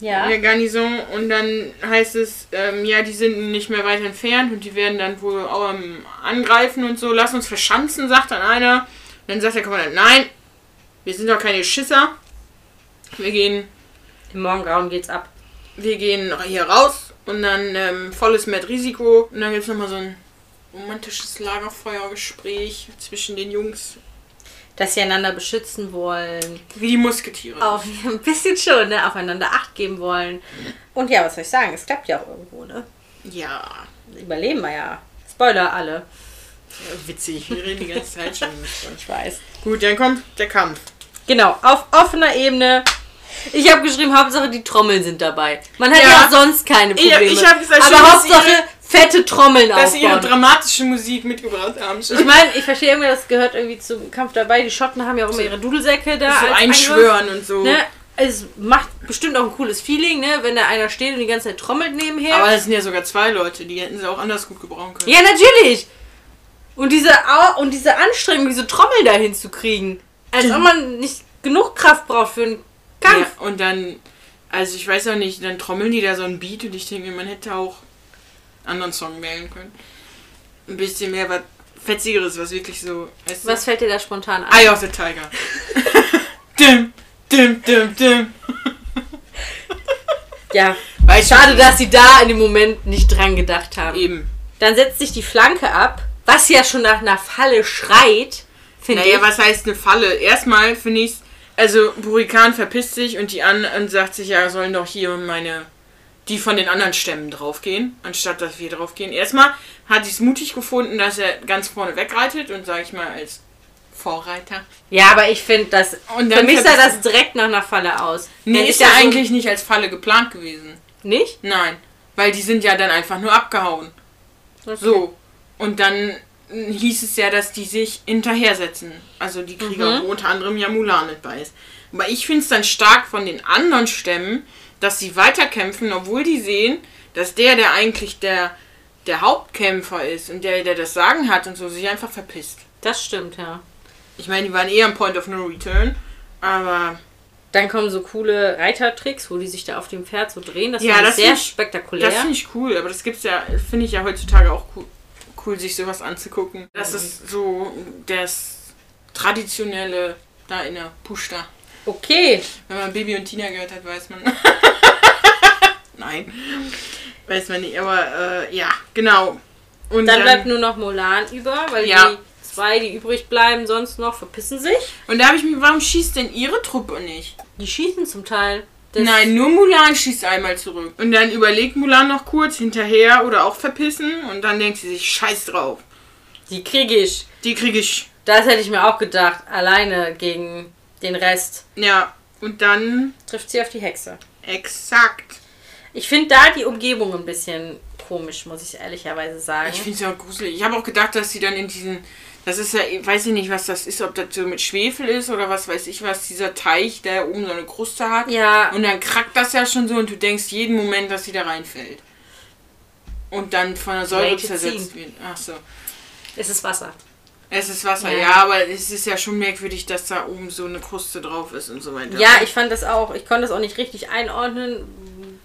Ja. in der Garnison und dann heißt es, ähm, ja, die sind nicht mehr weit entfernt und die werden dann wohl auch ähm, angreifen und so. Lass uns verschanzen, sagt dann einer. Und dann sagt der Kommandant, nein, wir sind doch keine Schisser. Wir gehen, Im Morgengrauen geht's ab. wir gehen hier raus und dann ähm, volles mit Risiko. Und dann gibt es nochmal so ein romantisches Lagerfeuergespräch zwischen den Jungs. Dass sie einander beschützen wollen. Wie die Musketiere. Auf, ein bisschen schon, ne? Aufeinander Acht geben wollen. Und ja, was soll ich sagen? Es klappt ja auch irgendwo, ne? Ja, Überleben wir ja. Spoiler alle. witzig. Wir reden die ganze Zeit schon. Ich weiß. Gut, dann kommt der Kampf. Genau, auf offener Ebene. Ich habe geschrieben, Hauptsache die Trommeln sind dabei. Man hat ja, Ja. auch sonst keine Ich- Probleme. ich hab gesagt, Aber Hauptsache fette Trommeln Dass sie ihre dramatische Musik mitgebracht haben. Ich meine, ich verstehe immer, das gehört irgendwie zum Kampf dabei. Die Schotten haben ja auch immer ihre Dudelsäcke da. so einschwören und so. Ne? Es macht bestimmt auch ein cooles Feeling, ne? wenn da einer steht und die ganze Zeit trommelt nebenher. Aber das sind ja sogar zwei Leute, die hätten sie auch anders gut gebrauchen können. Ja, natürlich. Und diese, Au- und diese Anstrengung, diese Trommel da hinzukriegen. Als ob man nicht genug Kraft braucht für einen Kampf. Ja, und dann, also ich weiß auch nicht, dann trommeln die da so ein Beat und ich denke, man hätte auch anderen Song wählen können. Ein bisschen mehr was Fetzigeres, was wirklich so. Weißt du? Was fällt dir da spontan ein? Eye of the Tiger. dim, dim, dim, dim. Ja. Du, Schade, dass sie da in dem Moment nicht dran gedacht haben. Eben. Dann setzt sich die Flanke ab, was ja schon nach einer Falle schreit, finde Naja, ich. was heißt eine Falle? Erstmal finde ich also Burikan verpisst sich und die an und sagt sich, ja, sollen doch hier meine, die von den anderen Stämmen draufgehen, anstatt dass wir draufgehen. Erstmal hat sie es mutig gefunden, dass er ganz vorne wegreitet und sag ich mal als Vorreiter. Ja, aber ich finde das. Und Für mich sah das direkt nach einer Falle aus. Nee, ist ja so- eigentlich nicht als Falle geplant gewesen. Nicht? Nein, weil die sind ja dann einfach nur abgehauen. Okay. So. Und dann äh, hieß es ja, dass die sich hinterhersetzen. Also die Krieger, Mhm. wo unter anderem ja Mulan mit bei ist. Aber ich finde es dann stark von den anderen Stämmen, dass sie weiterkämpfen, obwohl die sehen, dass der, der eigentlich der, der Hauptkämpfer ist und der, der das Sagen hat und so, sich einfach verpisst. Das stimmt, ja. Ich meine, die waren eher am Point of No Return, aber Dann kommen so coole Reitertricks, wo die sich da auf dem Pferd so drehen. Das Ja, das sehr ich- spektakulär. das finde ich cool. Aber das gibt's ja, finde ich ja heutzutage auch cool, cool, sich sowas anzugucken. Das ist so das traditionelle da in der Pushta. Okay, Wenn man Baby und Tina gehört hat, weiß man. Nein. Weiß man nicht, aber äh, ja, genau. Und dann bleibt nur noch Mulan über, weil Ja. die zwei, die übrig bleiben, sonst noch verpissen sich. und da habe ich mich, warum schießt denn ihre Truppe nicht? Die schießen zum Teil. Das- Nein, nur Mulan schießt einmal zurück. Und dann überlegt Mulan noch kurz hinterher oder auch verpissen und dann denkt sie sich, scheiß drauf. Die kriege ich. Die kriege ich. Das hätte ich mir auch gedacht. Alleine gegen den Rest Ja, und dann trifft sie auf die Hexe. exakt. Ich finde da die Umgebung ein bisschen komisch, muss ich ehrlicherweise sagen. Ich finde es ja auch gruselig. Ich habe auch gedacht, dass sie dann in diesen. Das ist ja, ich weiß ich nicht, was das ist, ob das so mit Schwefel ist oder was weiß ich was, dieser Teich, der oben so eine Kruste hat. ja, Und dann krackt das ja schon so und du denkst jeden Moment, dass sie da reinfällt. Und dann von der Säure zersetzt wird. Ach so. es ist Wasser. Es ist Wasser, Ja. ja. aber es ist ja schon merkwürdig, dass da oben so eine Kruste drauf ist und so weiter. Ja, ich fand das auch. Ich konnte das auch nicht richtig einordnen,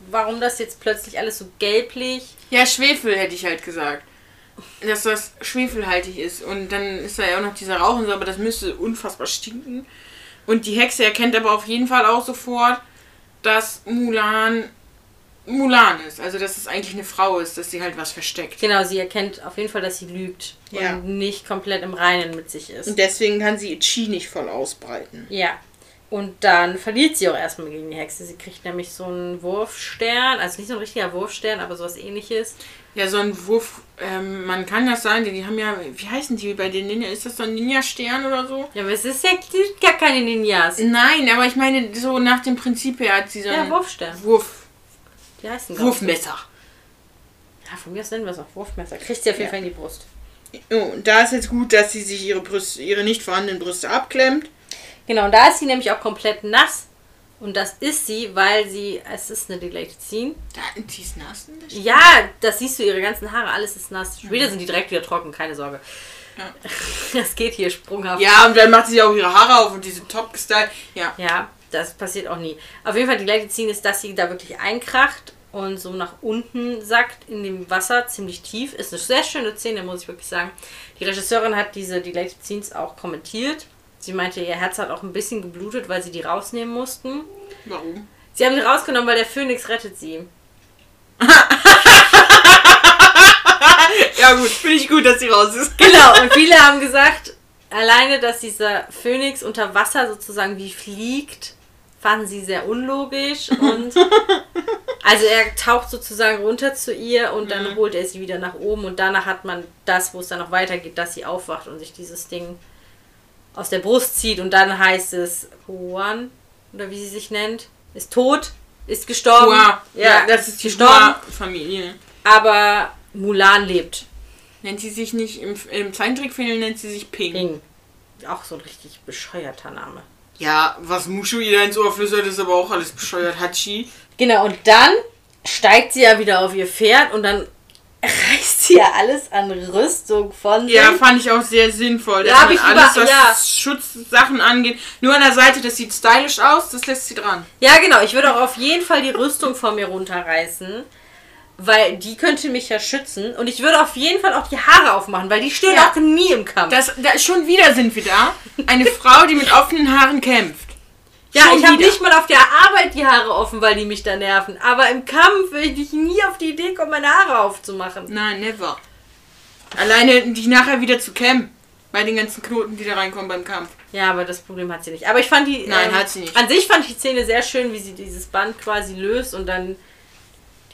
warum das jetzt plötzlich alles so gelblich. Ja, Schwefel hätte ich halt gesagt. Dass das schwefelhaltig ist. Und dann ist da ja auch noch dieser Rauch und so, aber das müsste unfassbar stinken. Und die Hexe erkennt aber auf jeden Fall auch sofort, dass Mulan Mulan ist. Also, dass es eigentlich eine Frau ist, dass sie halt was versteckt. Genau, sie erkennt auf jeden Fall, dass sie lügt Ja. und nicht komplett im Reinen mit sich ist. deswegen kann sie ihr Chi nicht voll ausbreiten. Ja. Und dann verliert sie auch erstmal gegen die Hexe. Sie kriegt nämlich so einen Wurfstern, also nicht so ein richtiger Wurfstern, aber sowas ähnliches. Ja, so ein Wurf, ähm, man kann das sein, die haben ja, wie heißen die bei den Ninja? Ist das so ein Ninja-Stern oder so? Ja, aber es ist ja gar keine Ninjas. Nein, aber ich meine, so nach dem Prinzip her hat sie so Ja, einen Wurfstern. Wurf, Die heißen glaub ich. Wurfmesser. Ja, von mir aus nennen wir es auch Wurfmesser. Kriegt sie auf jeden Ja. Fall in die Brust. Oh, und da ist jetzt gut, dass sie sich ihre Brüste, ihre nicht vorhandenen Brüste abklemmt. Genau, und da ist sie nämlich auch komplett nass. Und das ist sie, weil sie, es ist eine Deleted Scene. Da, die ist nass. Sch- Ja, das siehst du, ihre ganzen Haare, alles ist nass. Später sind die direkt wieder trocken, keine Sorge. Ja. Das geht hier sprunghaft. Ja, und dann macht sie auch ihre Haare auf und diese top gestylt. Ja. Ja, das passiert auch nie. Auf jeden Fall, die Deleted Scene ist, dass sie da wirklich einkracht und so nach unten sackt in dem Wasser, ziemlich tief. Ist eine sehr schöne Szene, muss ich wirklich sagen. Die Regisseurin hat diese Deleted Scenes auch kommentiert. Sie meinte, ihr Herz hat auch ein bisschen geblutet, weil sie die rausnehmen mussten. Warum? Sie haben sie rausgenommen, weil der Phönix rettet sie. Ja gut, finde ich gut, dass sie raus ist. Genau, und viele haben gesagt, alleine, dass dieser Phönix unter Wasser sozusagen wie fliegt, fanden sie sehr unlogisch und also er taucht sozusagen runter zu ihr und dann holt er sie wieder nach oben und danach hat man das, wo es dann noch weitergeht, dass sie aufwacht und sich dieses Ding aus der Brust zieht und dann heißt es Juan oder wie sie sich nennt, ist tot, ist gestorben. Hua. Ja, das ist die gestorben, Familie. aber Mulan lebt. Nennt sie sich nicht, im, im Zeichentrickfilm nennt sie sich Ping. Ping. Auch so ein richtig bescheuerter Name. Ja, was Mushu ihr ins Ohr flüstert, ist aber auch alles bescheuert. Hachi. Genau, und dann steigt sie ja wieder auf ihr Pferd und dann reißt sie ja alles an Rüstung von sich. Ja, fand ich auch sehr sinnvoll. Ja, dass hab man ich alles, über- was ja. Schutzsachen angeht. Nur an der Seite, das sieht stylisch aus, das lässt sie dran. Ja, genau. Ich würde auch auf jeden Fall die Rüstung von mir runterreißen. Weil die könnte mich ja schützen. Und ich würde auf jeden Fall auch die Haare aufmachen, weil die stören Ja. auch nie im Kampf. Das, da, schon wieder sind wir da. Eine Frau, die mit offenen Haaren kämpft. ja, schon ich habe nicht mal auf der Arbeit die Haare offen, weil die mich da nerven. Aber im Kampf würde ich nie auf die Idee kommen, meine Haare aufzumachen. Nein, never. Alleine dich nachher wieder zu kämmen. Bei den ganzen Knoten, die da reinkommen beim Kampf. Ja, aber das Problem hat sie nicht. Aber ich fand die. ähm, Nein, hat sie nicht. An sich fand ich die Szene sehr schön, wie sie dieses Band quasi löst und dann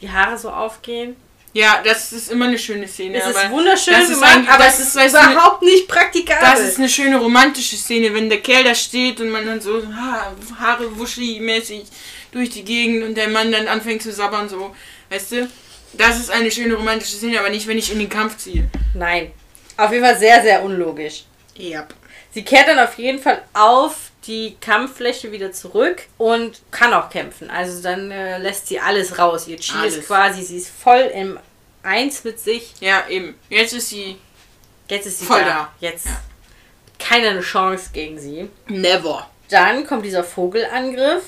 die Haare so aufgehen. Ja, das ist immer eine schöne Szene. Es aber ist wunderschön gemacht, aber es ist überhaupt nicht praktikabel. Das ist eine schöne romantische Szene, wenn der Kerl da steht und man dann so ha, Haare wuschli-mäßig durch die Gegend und der Mann dann anfängt zu sabbern, so, weißt du? Das ist eine schöne romantische Szene, aber nicht, wenn ich in den Kampf ziehe. Nein. Auf jeden Fall sehr, sehr unlogisch. Ja. Sie kehrt dann auf jeden Fall auf die Kampffläche wieder zurück und kann auch kämpfen. Also dann äh, lässt sie alles raus. Ihr Chi Alles. ist quasi, sie ist voll im Eins mit sich. Ja, eben. Jetzt ist sie Jetzt ist sie Voll da. da. Jetzt keine Chance gegen sie. never. Dann kommt dieser Vogelangriff,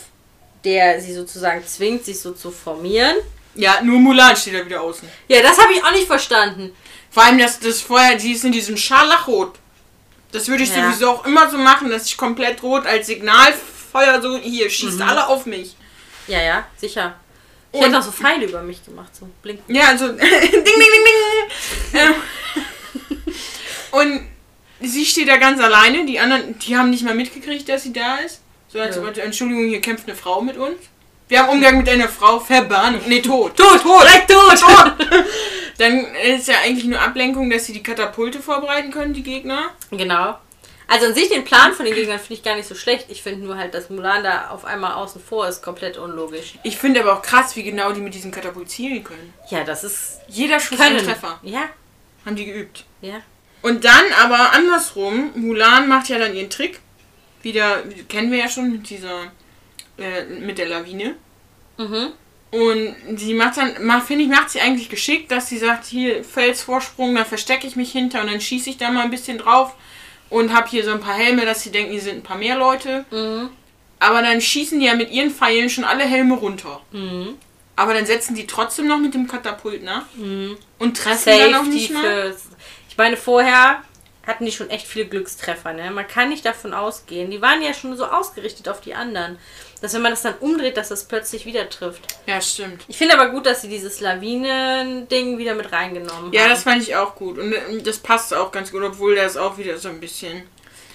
der sie sozusagen zwingt, sich so zu formieren. Ja, nur Mulan steht da wieder außen. Ja, das habe ich auch nicht verstanden. Vor allem, dass das vorher, sie ist in diesem Scharlachrot. Das würde ich Ja. sowieso auch immer so machen, dass ich komplett rot als Signalfeuer so, hier, schießt alle auf mich. Ja, ja, sicher. Ich Und- hätte noch so Pfeile über mich gemacht, so blinken. Ja, also, ding, ding, ding, ding. Ähm, und sie steht da ganz alleine, die anderen, die haben nicht mal mitgekriegt, dass sie da ist. So als Ja. ob, Entschuldigung, hier kämpft eine Frau mit uns. Wir haben Umgang mit einer Frau, Verbannung. Nee, tot. Tot, tot, direkt tot, tot! Dann ist ja eigentlich nur Ablenkung, dass sie die Katapulte vorbereiten können, die Gegner. genau. Also an sich den Plan von den Gegnern finde ich gar nicht so schlecht. Ich finde nur halt, dass Mulan da auf einmal außen vor ist, komplett unlogisch. Ich finde aber auch krass, wie genau die mit diesem Katapult zielen können. Ja, das ist Jeder Schuss ein. Treffer. Ja, Haben die geübt. ja. Und dann aber andersrum, Mulan macht ja dann ihren Trick. Wieder, kennen wir ja schon mit dieser, äh, mit der Lawine. Mhm. Und sie macht dann, finde ich, macht sie eigentlich geschickt, dass sie sagt, hier Felsvorsprung, da verstecke ich mich hinter und dann schieße ich da mal ein bisschen drauf und habe hier so ein paar Helme, dass sie denken, hier sind ein paar mehr Leute. Mhm. Aber dann schießen die ja mit ihren Pfeilen schon alle Helme runter. Mhm. Aber dann setzen die trotzdem noch mit dem Katapult nach Mhm. und treffen dann auch Safety nicht mal. Ich meine, vorher hatten die schon echt viele Glückstreffer, ne? Man kann nicht davon ausgehen. Die waren ja schon so ausgerichtet auf die anderen. Dass wenn man das dann umdreht, dass das plötzlich wieder trifft. Ja, stimmt. Ich finde aber gut, dass sie dieses Lawinen-Ding wieder mit reingenommen Ja, haben. das fand ich auch gut. Und äh, das passt auch ganz gut, obwohl das auch wieder so ein bisschen.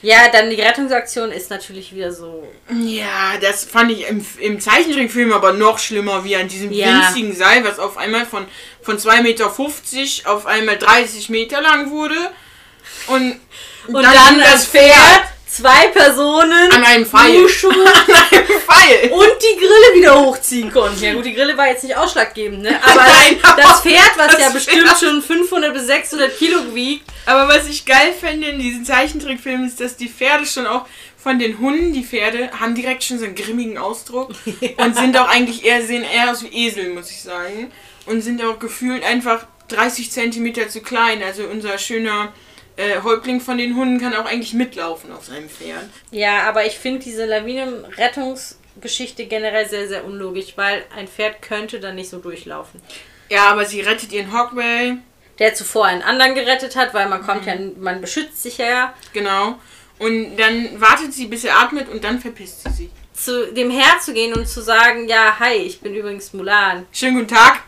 Ja, dann die Rettungsaktion ist natürlich wieder so. Ja, das fand ich im, im Zeichentrickfilm aber noch schlimmer, wie an diesem Ja. winzigen Seil, was auf einmal von, von 2,50 Meter auf einmal 30 Meter lang wurde. Und, Und dann, das Pferd, zwei Personen, an einem Pfeil. An einem Pfeil. und die Grille wieder hochziehen konnten. Ja gut, die Grille war jetzt nicht ausschlaggebend, ne? Aber Nein, das Pferd, was das ja bestimmt Pferd- schon 500 bis 600 Kilo wiegt, Aber was ich geil finde in diesen Zeichentrickfilmen ist, dass die Pferde schon auch von den Hunden, die Pferde, haben direkt schon so einen grimmigen Ausdruck und sind auch eigentlich eher, sehen eher aus wie Esel, muss ich sagen. Und sind auch gefühlt einfach 30 Zentimeter zu klein. Also unser schöner äh, Häuptling von den Hunden kann auch eigentlich mitlaufen auf seinem Pferd. Ja, aber ich finde diese Lawinenrettungsgeschichte generell sehr, sehr unlogisch, weil ein Pferd könnte dann nicht so durchlaufen. Ja, aber sie rettet ihren Hogway, Der zuvor einen anderen gerettet hat, weil man kommt ja, man beschützt sich ja. genau. Und dann wartet sie, bis er atmet und dann verpisst sie sich. Zu dem Herr zu gehen und zu sagen, ja, hi, ich bin übrigens Mulan. Schönen guten Tag.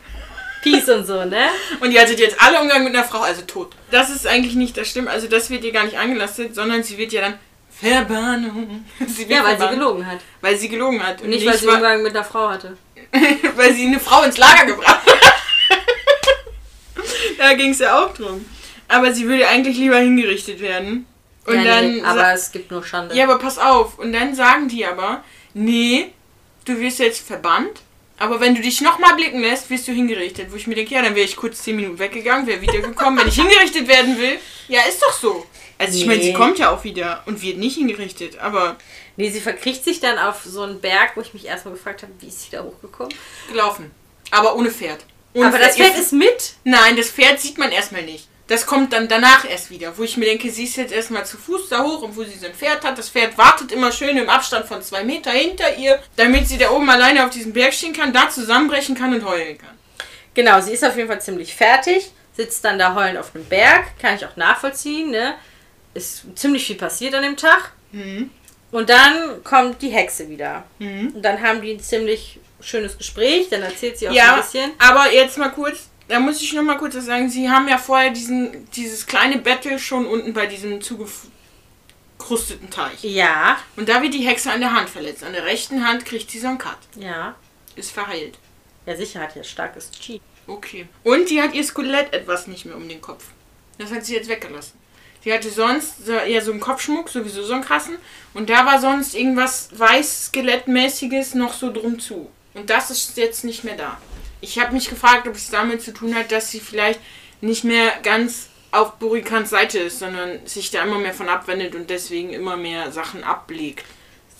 Peace und so, ne? Und ihr hattet jetzt alle Umgang mit einer Frau, also tot. Das ist eigentlich nicht das Stimmt. Also das wird ihr gar nicht angelastet, sondern sie wird ja dann Verbannung. Ja, weil sie gelogen hat. Weil sie gelogen hat. Und nicht, weil sie Umgang mit einer Frau hatte. weil sie eine Frau ins Lager gebracht hat. da ging es ja auch drum. Aber sie würde eigentlich lieber hingerichtet werden. Und ja, dann nee, aber es gibt nur Schande. ja, aber pass auf. Und dann sagen die aber, nee, du wirst jetzt verbannt. Aber wenn du dich nochmal blicken lässt, wirst du hingerichtet. Wo ich mir denke, ja, dann wäre ich kurz 10 Minuten weggegangen, wäre wiedergekommen. wenn ich hingerichtet werden will, ja, ist doch so. Also ich meine, sie Nee. kommt ja auch wieder und wird nicht hingerichtet. Aber Nee, sie verkriecht sich dann auf so einen Berg, wo ich mich erstmal gefragt habe, wie ist sie da hochgekommen? gelaufen. Aber ohne Pferd. Ohne aber das Pferd ist mit. Nein, das Pferd sieht man erstmal nicht. Das kommt dann danach erst wieder, wo ich mir denke, sie ist jetzt erstmal zu Fuß da hoch und wo sie so ein Pferd hat. Das Pferd wartet immer schön im Abstand von zwei Meter hinter ihr, damit sie da oben alleine auf diesem Berg stehen kann, da zusammenbrechen kann und heulen kann. Genau, sie ist auf jeden Fall ziemlich fertig, sitzt dann da heulend auf dem Berg, kann ich auch nachvollziehen, ne? Ist ziemlich viel passiert an dem Tag. Mhm. Und dann kommt die Hexe wieder. Mhm. Und dann haben die ein ziemlich schönes Gespräch, dann erzählt sie auch Ja, ein bisschen. aber jetzt mal kurz, da muss ich noch mal kurz was sagen. Sie haben ja vorher diesen, dieses kleine Battle schon unten bei diesem zugekrusteten Teich. Ja, Und da wird die Hexe an der Hand verletzt. An der rechten Hand kriegt sie so einen Cut. ja. Ist verheilt. Ja, sicher hat ja starkes Chi. Okay. Und die hat ihr Skelett etwas nicht mehr um den Kopf. Das hat sie jetzt weggelassen. Sie hatte sonst so, eher so einen Kopfschmuck, sowieso so einen krassen. Und da war sonst irgendwas weiß-skelettmäßiges noch so drum zu. Und das ist jetzt nicht mehr da. Ich habe mich gefragt, ob es damit zu tun hat, dass sie vielleicht nicht mehr ganz auf Burikans Seite ist, sondern sich da immer mehr von abwendet und deswegen immer mehr Sachen ablegt.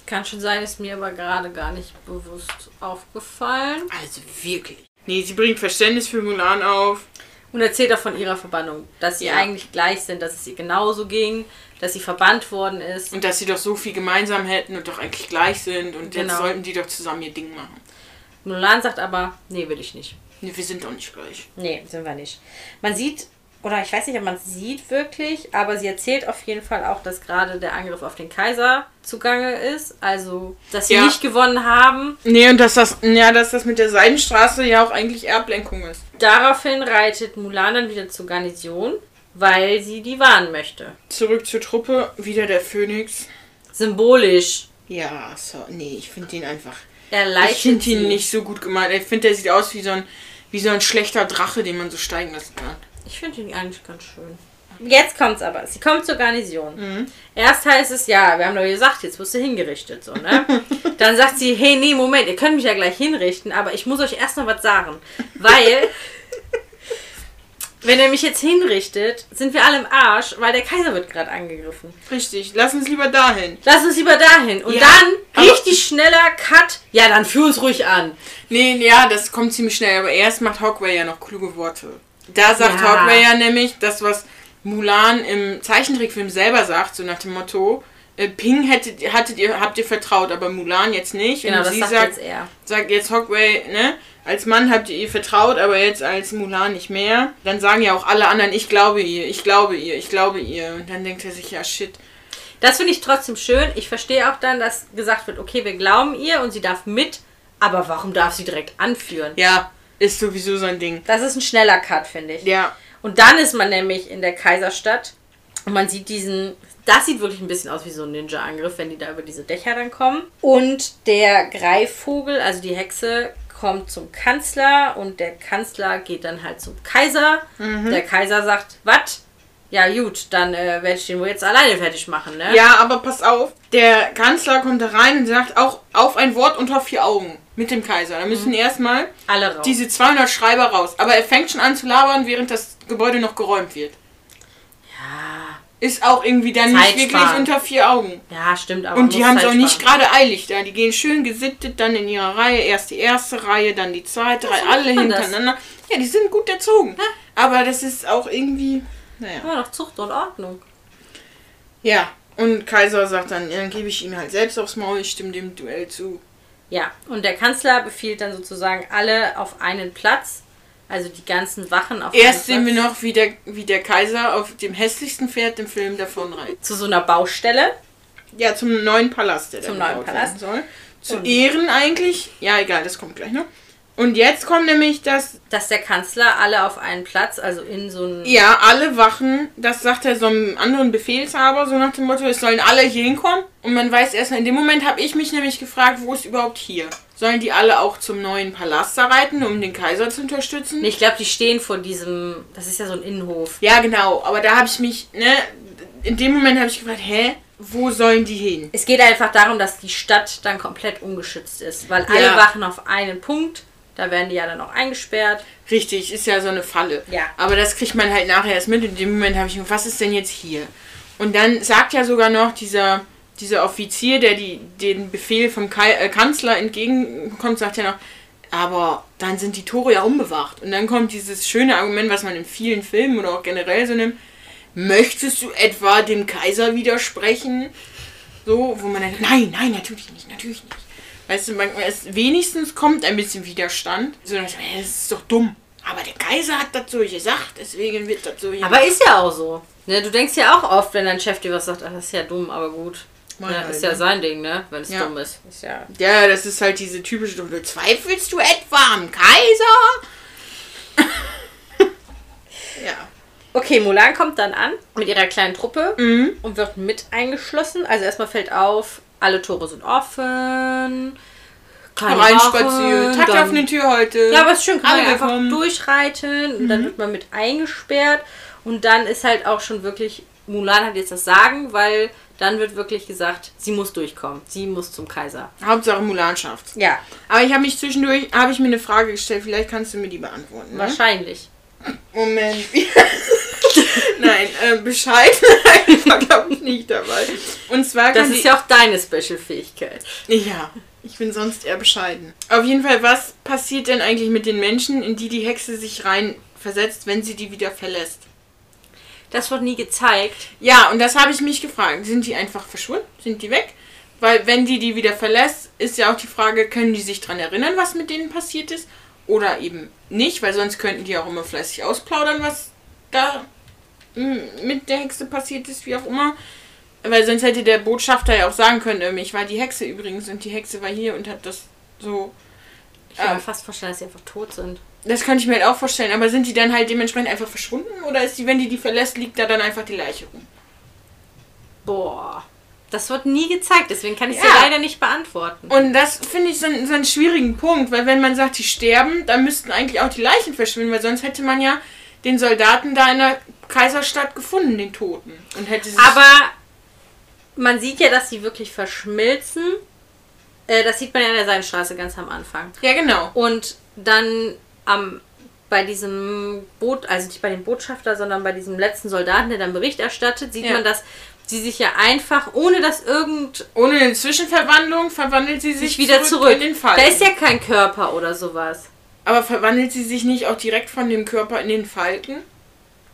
Kann schon sein, ist mir aber gerade gar nicht bewusst aufgefallen. Also wirklich. Nee, sie bringt Verständnis für Mulan auf. Und erzählt auch von ihrer Verbannung, dass sie Ja. eigentlich gleich sind, dass es ihr genauso ging, dass sie verbannt worden ist. Und dass sie doch so viel gemeinsam hätten und doch eigentlich gleich sind. Und jetzt Genau. sollten die doch zusammen ihr Ding machen. Mulan sagt aber, nee, will ich nicht. Nee, wir sind doch nicht gleich. Nee, sind wir nicht. Man sieht, oder ich weiß nicht, ob man es sieht wirklich, aber sie erzählt auf jeden Fall auch, dass gerade der Angriff auf den Kaiser zugange ist. Also, dass sie Ja. nicht gewonnen haben. Nee, und dass das, ja, dass das mit der Seidenstraße ja auch eigentlich Erblenkung ist. Daraufhin reitet Mulan dann wieder zur Garnison, weil sie die warnen möchte. Zurück zur Truppe, wieder der Phönix. Symbolisch. Ja, so, nee, ich finde ihn einfach. Ich finde ihn nicht so gut gemalt. Ich finde, der sieht aus wie so ein, wie so ein schlechter Drache, den man so steigen lassen kann. Ich finde ihn eigentlich ganz schön. Jetzt kommt's aber. Sie kommt zur Garnison. Mhm. Erst heißt es, ja, wir haben doch gesagt, jetzt wirst du hingerichtet, so, ne? Dann sagt sie, hey, nee, Moment, ihr könnt mich ja gleich hinrichten, aber ich muss euch erst noch was sagen. Weil, wenn er mich jetzt hinrichtet, sind wir alle im Arsch, weil der Kaiser wird gerade angegriffen. Richtig, lass uns lieber dahin. Lass uns lieber dahin. Und Ja, dann richtig schneller Cut. Ja, dann führ uns ruhig an. Nee, ja, das kommt ziemlich schnell, aber erst macht Hawkeye ja noch kluge Worte. Da sagt Ja. Hawkeye ja nämlich das, was Mulan im Zeichentrickfilm selber sagt, so nach dem Motto, äh, Ping hättet, hattet ihr, habt ihr vertraut, aber Mulan jetzt nicht. Genau, und das sie sagt sagt, jetzt er. sagt jetzt Hawkeye, ne, als Mann habt ihr ihr vertraut, aber jetzt als Mulan nicht mehr. Dann sagen ja auch alle anderen, ich glaube ihr, ich glaube ihr, ich glaube ihr. Und dann denkt er sich, ja shit. Das finde ich trotzdem schön. Ich verstehe auch dann, dass gesagt wird, okay, wir glauben ihr und sie darf mit, aber warum darf sie direkt anführen? Ja, ist sowieso so ein Ding. Das ist ein schneller Cut, finde ich. Ja, Und dann ist man nämlich in der Kaiserstadt und man sieht diesen. Das sieht wirklich ein bisschen aus wie so ein Ninja-Angriff, wenn die da über diese Dächer dann kommen. Und der Greifvogel, also die Hexe, kommt zum Kanzler und der Kanzler geht dann halt zum Kaiser. Der Kaiser sagt, was? Ja gut, dann äh, werde ich den wohl jetzt alleine fertig machen, ne? Ja, aber pass auf, der Kanzler kommt da rein und sagt auch auf ein Wort unter vier Augen mit dem Kaiser. Da müssen erstmal Alle raus. diese 200 Schreiber raus. Aber er fängt schon an zu labern, während das Gebäude noch geräumt wird. ja, Ist auch irgendwie dann Zeit nicht wirklich sparen. unter vier Augen. ja, stimmt, aber Und die haben es auch nicht gerade eilig da. Die gehen schön gesittet dann in ihrer Reihe. Erst die erste Reihe, dann die zweite Reihe. Alle man das. hintereinander. Ja, die sind gut erzogen. Aber das ist auch irgendwie... Naja. Immer noch Zucht und Ordnung. Ja. Und Kaiser sagt dann, ja, dann gebe ich ihm halt selbst aufs Maul, ich stimme dem Duell zu. Ja, und der Kanzler befiehlt dann sozusagen alle auf einen Platz, also die ganzen Wachen auf Erst einen sehen wir noch, wie der, wie der Kaiser auf dem hässlichsten Pferd im Film davonreitet. zu so einer Baustelle. Ja, zum neuen Palast, der Zum da neuen Palast. soll. Zu Und- Ehren eigentlich. Ja, egal, das kommt gleich noch. Und jetzt kommt nämlich das, dass der Kanzler alle auf einen Platz, also in so ein. ja, alle Wachen, das sagt er so einem anderen Befehlshaber, so nach dem Motto, es sollen alle hier hinkommen. Und man weiß erst, in dem Moment habe ich mich nämlich gefragt, wo ist überhaupt hier? Sollen die alle auch zum neuen Palast da reiten, um den Kaiser zu unterstützen? Nee, Ich glaube, die stehen vor diesem. Das ist ja so ein Innenhof. Ja, genau, aber da habe ich mich, ne, in dem Moment habe ich gefragt, hä, wo sollen die hin? Es geht einfach darum, dass die Stadt dann komplett ungeschützt ist, weil alle Ja. Wachen auf einen Punkt, da werden die ja dann auch eingesperrt. Richtig, ist ja so eine Falle. Ja. Aber das kriegt man halt nachher erst mit. In dem Moment habe ich gedacht, was ist denn jetzt hier? Und dann sagt ja sogar noch dieser, dieser Offizier, der die, den Befehl vom äh, Kanzler entgegenkommt, sagt ja noch, aber dann sind die Tore ja unbewacht. Und dann kommt dieses schöne Argument, was man in vielen Filmen oder auch generell so nimmt. Möchtest du etwa dem Kaiser widersprechen? So, wo man dann, nein, nein, natürlich nicht, natürlich nicht. Weißt du, man, es wenigstens kommt ein bisschen Widerstand. So, das ist doch dumm. Aber der Kaiser hat so gesagt, deswegen wird das so. Aber ist ja auch so. Ne, du denkst ja auch oft, wenn dein Chef dir was sagt, ach, das ist ja dumm, aber gut. Mal Ne, halt, ist ja ne? sein Ding, ne? Wenn es Ja. dumm ist. Ist ja. Ja, das ist halt diese typische Dumme. Zweifelst du etwa am Kaiser? ja. Okay, Mulan kommt dann an mit ihrer kleinen Truppe Mhm. und wird mit eingeschlossen. Also erstmal fällt auf, alle Tore sind offen. Keine Reinspazieren. Tag dann- auf eine Tür heute. Ja, aber ist schön, kann man einfach durchreiten und dann wird man mit eingesperrt und dann ist halt auch schon wirklich, Mulan hat jetzt das Sagen, weil dann wird wirklich gesagt, sie muss durchkommen, sie muss zum Kaiser. Hauptsache Mulan schafft's. Ja, Aber ich habe mich zwischendurch, habe ich mir eine Frage gestellt, vielleicht kannst du mir die beantworten. Ne? wahrscheinlich. Moment. Nein, äh, Bescheid war, glaube ich, nicht dabei. Und zwar Das ist ja auch deine Special-Fähigkeit. Ja, ich bin sonst eher bescheiden. Auf jeden Fall, was passiert denn eigentlich mit den Menschen, in die die Hexe sich rein versetzt, wenn sie die wieder verlässt? Das wird nie gezeigt. Ja, und das habe ich mich gefragt. Sind die einfach verschwunden? Sind die weg? Weil wenn die die wieder verlässt, ist ja auch die Frage, können die sich dran erinnern, was mit denen passiert ist? Oder eben nicht, weil sonst könnten die auch immer fleißig ausplaudern, was da mit der Hexe passiert ist, wie auch immer. Weil sonst hätte der Botschafter ja auch sagen können, ähm, ich war die Hexe übrigens und die Hexe war hier und hat das so. Ich kann mir fast vorstellen, dass sie einfach tot sind. Das könnte ich mir halt auch vorstellen, aber sind die dann halt dementsprechend einfach verschwunden? Oder ist die, wenn die die verlässt, liegt da dann einfach die Leiche rum? Boah. Das wird nie gezeigt, deswegen kann ich es Ja. dir leider nicht beantworten. Und das finde ich so, einen- so einen schwierigen Punkt, weil wenn man sagt, die sterben, dann müssten eigentlich auch die Leichen verschwinden, weil sonst hätte man ja den Soldaten da in der Kaiserstadt gefunden, den Toten. Und hätte Aber man sieht ja, dass sie wirklich verschmilzen. Äh, das sieht man ja in der Seidenstraße ganz am Anfang. Ja, genau. Und dann am, bei diesem Boot, also nicht bei dem Botschafter, sondern bei diesem letzten Soldaten, der dann Bericht erstattet, sieht Ja. man, dass sie sich ja einfach, ohne dass irgend Ohne eine Zwischenverwandlung verwandelt sie sich sich wieder zurück. in den Falken. Da ist ja kein Körper oder sowas. Aber verwandelt sie sich nicht auch direkt von dem Körper in den Falken?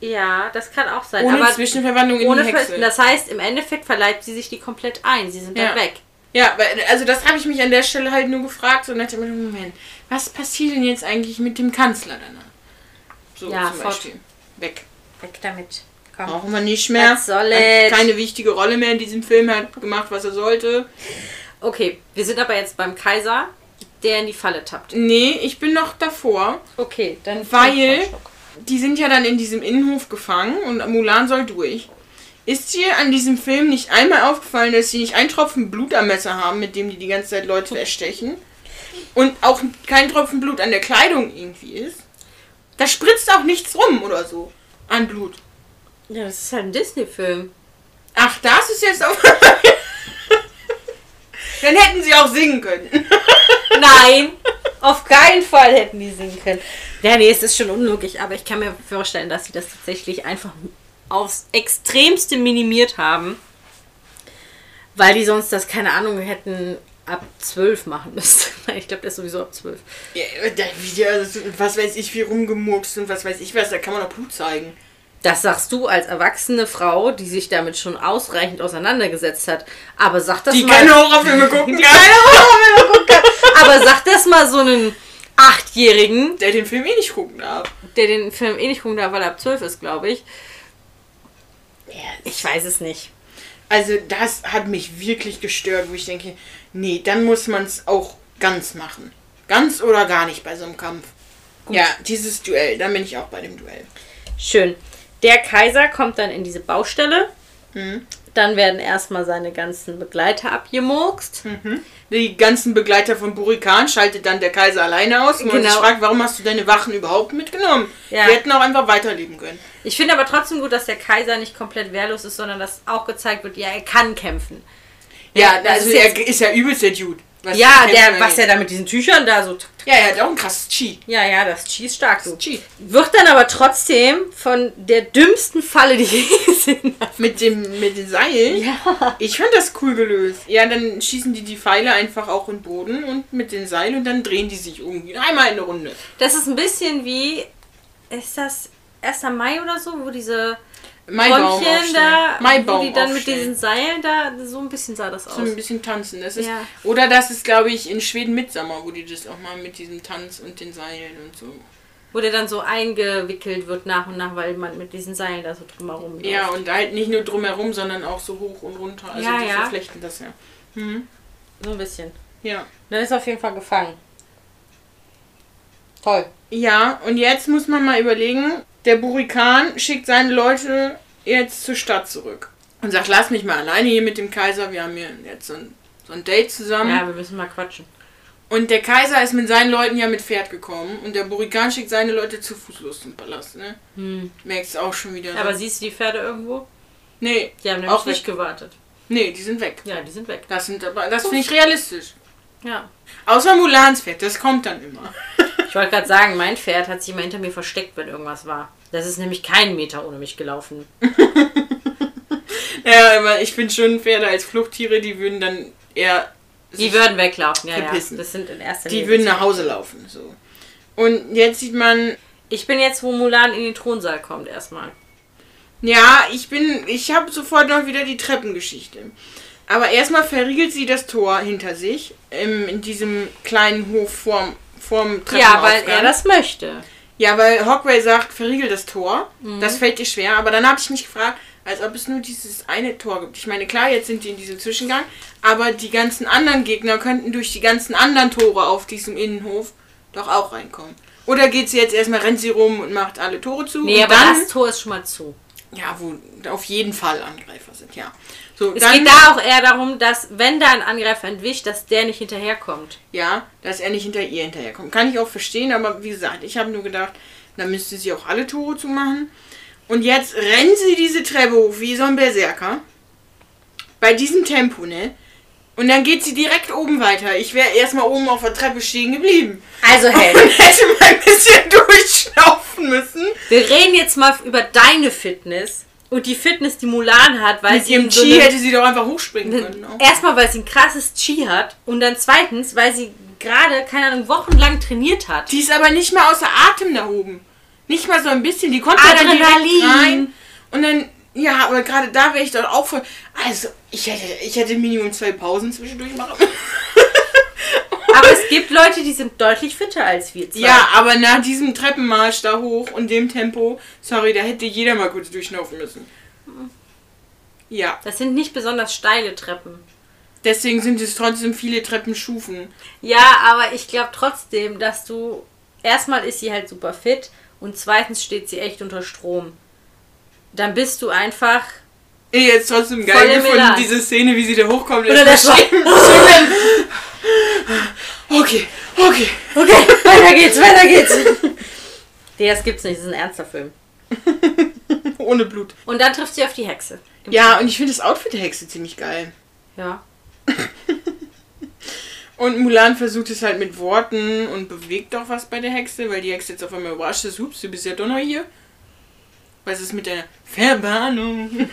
Ja, das kann auch sein. Ohne aber Zwischenverwandlung in ohne die Hexe. das heißt, im Endeffekt verleibt sie sich die komplett ein. Sie sind Ja. dann weg. Ja, also das habe ich mich an der Stelle halt nur gefragt und dachte mir, Moment, was passiert denn jetzt eigentlich mit dem Kanzler danach? So Ja, zum fort. Beispiel. Weg. Weg damit. Komm. Brauchen wir nicht mehr. Was soll es? keine wichtige Rolle mehr in diesem Film, hat gemacht, was er sollte. Okay, wir sind aber jetzt beim Kaiser, der in die Falle tappt. Nee, ich bin noch davor. Okay, dann Weil die sind ja dann in diesem Innenhof gefangen und Mulan soll durch. Ist dir an diesem Film nicht einmal aufgefallen, dass sie nicht einen Tropfen Blut am Messer haben, mit dem die die ganze Zeit Leute erstechen? Und auch kein Tropfen Blut an der Kleidung irgendwie ist? Da spritzt auch nichts rum oder so an Blut. Ja, das ist halt ein Disney-Film. Ach, das ist jetzt auch. Dann hätten sie auch singen können. Nein, auf keinen Fall hätten die singen können. Ja, nee, es ist schon unlogisch, aber ich kann mir vorstellen, dass sie das tatsächlich einfach aufs Extremste minimiert haben. Weil die sonst das, keine Ahnung, hätten ab 12 machen müssen. Ich glaube, das ist sowieso ab 12. Ja, da wieder, so- was weiß ich, wie rumgemurkst und was weiß ich was, da kann man doch Blut zeigen. Das sagst du als erwachsene Frau, die sich damit schon ausreichend auseinandergesetzt hat. Aber sag das Die mal. keine Horrorfilme gucken kann. aber sag das mal so einen Achtjährigen, Der den Film eh nicht gucken darf. der den Film eh nicht gucken darf, weil er ab 12 ist, glaube ich. Ich weiß es nicht. Also das hat mich wirklich gestört, wo ich denke, nee, dann muss man es auch ganz machen. Ganz oder gar nicht bei so einem Kampf. Ja, dieses Duell, dann bin ich auch bei dem Duell. Schön. Der Kaiser kommt dann in diese Baustelle. Mhm. Dann werden erstmal seine ganzen Begleiter abgemurkst. Die ganzen Begleiter von Burikan schaltet dann der Kaiser alleine aus und man Genau. sich fragt, warum hast du deine Wachen überhaupt mitgenommen? Ja. Die hätten auch einfach weiterleben können. Ich finde aber trotzdem gut, dass der Kaiser nicht komplett wehrlos ist, sondern dass auch gezeigt wird, ja, er kann kämpfen. Ja, das also ist er ist ja übelst der Dude. Was Ja, der, was er da mit diesen Tüchern da so. Ja, er hat auch ein krasses Chi. Ja, ja, das Chi ist stark. Du. Chi. Wird dann aber trotzdem von der dümmsten Falle, die ich gesehen habe. Mit dem, mit den Seilen? Ja. Ich fand das cool gelöst. Ja, dann schießen die die Pfeile einfach auch in den Boden und mit den Seilen und dann drehen die sich irgendwie einmal in eine Runde. Das ist ein bisschen wie. Ist das 1. Mai oder so, wo diese Bäumchen da, Maibaum wo die dann mit aufstellen. diesen Seilen da, so ein bisschen sah das aus. so ein bisschen tanzen. Das ist, Ja. Oder das ist, glaube ich, in Schweden Mitsommer, wo die das auch mal mit diesem Tanz und den Seilen und so. Wo der dann so eingewickelt wird nach und nach, weil man mit diesen Seilen da so drumherum läuft. Ja, und halt nicht nur drumherum, sondern auch so hoch und runter. Also Ja, die ja. verflechten das ja. Mhm. So ein bisschen. Ja. Dann ist er auf jeden Fall gefangen. Toll. Ja, und jetzt muss man mal überlegen, der Burikan schickt seine Leute jetzt zur Stadt zurück. Und sagt, lass mich mal alleine hier mit dem Kaiser, wir haben hier jetzt so ein, so ein Date zusammen. Ja, wir müssen mal quatschen. Und der Kaiser ist mit seinen Leuten ja mit Pferd gekommen und der Burikan schickt seine Leute zu Fuß los zum Palast, ne? Hm. Merkst auch schon wieder. Aber ne? siehst du die Pferde irgendwo? nee, Die haben nämlich Auch nicht weg. gewartet. nee, die sind weg. Ja, die sind weg. Das sind aber, das finde ich realistisch. Ja. Außer Mulans Pferd, das kommt dann immer. Ich wollte gerade sagen, mein Pferd hat sich immer hinter mir versteckt, wenn irgendwas war. Das ist nämlich kein Meter ohne mich gelaufen. Ja, aber ich finde schon Pferde als Fluchttiere, die würden dann eher. Die würden weglaufen, ja, ja. verpissen. Das sind in erster Die Linie. würden nach Hause laufen. So. Und jetzt sieht man. Ich bin jetzt, wo Mulan in den Thronsaal kommt, erstmal. Ja, ich bin. Ich habe sofort noch wieder die Treppengeschichte. Aber erstmal verriegelt sie das Tor hinter sich. Im, in diesem kleinen Hof vorm, vorm Ja, weil Treppenaufgang. er das möchte. Ja, weil Hockway sagt, verriegel das Tor. Mhm. Das fällt dir schwer. Aber dann habe ich mich gefragt, als ob es nur dieses eine Tor gibt. Ich meine, klar, jetzt sind die in diesem Zwischengang, aber die ganzen anderen Gegner könnten durch die ganzen anderen Tore auf diesem Innenhof doch auch reinkommen. Oder geht sie jetzt erstmal, rennt sie rum und macht alle Tore zu? Nee, aber dann, das Tor ist schon mal zu. ja, wo auf jeden Fall Angreifer sind, ja. So, Es geht da auch eher darum, dass, wenn da ein Angreifer entwischt, dass der nicht hinterherkommt. ja, dass er nicht hinter ihr hinterherkommt. Kann ich auch verstehen, aber wie gesagt, ich habe nur gedacht, dann müsste sie auch alle Tore zumachen. Und jetzt rennen sie diese Treppe hoch wie so ein Berserker. Bei diesem Tempo, ne? Und dann geht sie direkt oben weiter. Ich wäre erstmal oben auf der Treppe stehen geblieben. Also, Und Held, hätte mal ein bisschen durchschnaufen müssen. wir reden jetzt mal über deine Fitness und die Fitness, die Mulan hat, weil Mit sie ihrem in so Chi hätte sie doch einfach hochspringen können. auch. Erstmal, weil sie ein krasses Chi hat und dann zweitens, weil sie gerade, keine Ahnung, wochenlang trainiert hat. Die ist aber nicht mal außer Atem da oben. Nicht mal so ein bisschen. Die konnte direkt Adrenalin. rein. Und dann, ja, aber gerade da wäre ich doch auch voll. Also, ich hätte, ich hätte Minimum zwei Pausen zwischendurch machen. Aber es gibt Leute, die sind deutlich fitter als wir zwei. ja, aber nach diesem Treppenmarsch da hoch und dem Tempo, sorry, da hätte jeder mal kurz durchschnaufen müssen. Ja, Das sind nicht besonders steile Treppen. deswegen sind es trotzdem viele Treppenstufen. Ja, aber ich glaube trotzdem, dass du. Erstmal ist sie halt super fit und zweitens steht sie echt unter Strom. Dann bist du einfach. Ich jetzt trotzdem geil gefunden, diese Szene, wie sie da hochkommt. Oder das war. Okay, okay. Okay, weiter geht's, weiter geht's. Nee, das gibt's nicht, das ist ein ernster Film. Ohne Blut. Und dann trifft sie auf die Hexe. Ja, und ich finde das Outfit der Hexe ziemlich geil. Ja. Und Mulan versucht es halt mit Worten und bewegt auch was bei der Hexe, weil die Hexe jetzt auf einmal überrascht ist. Ups, du bist ja doch noch hier. Was ist mit deiner Verbannung?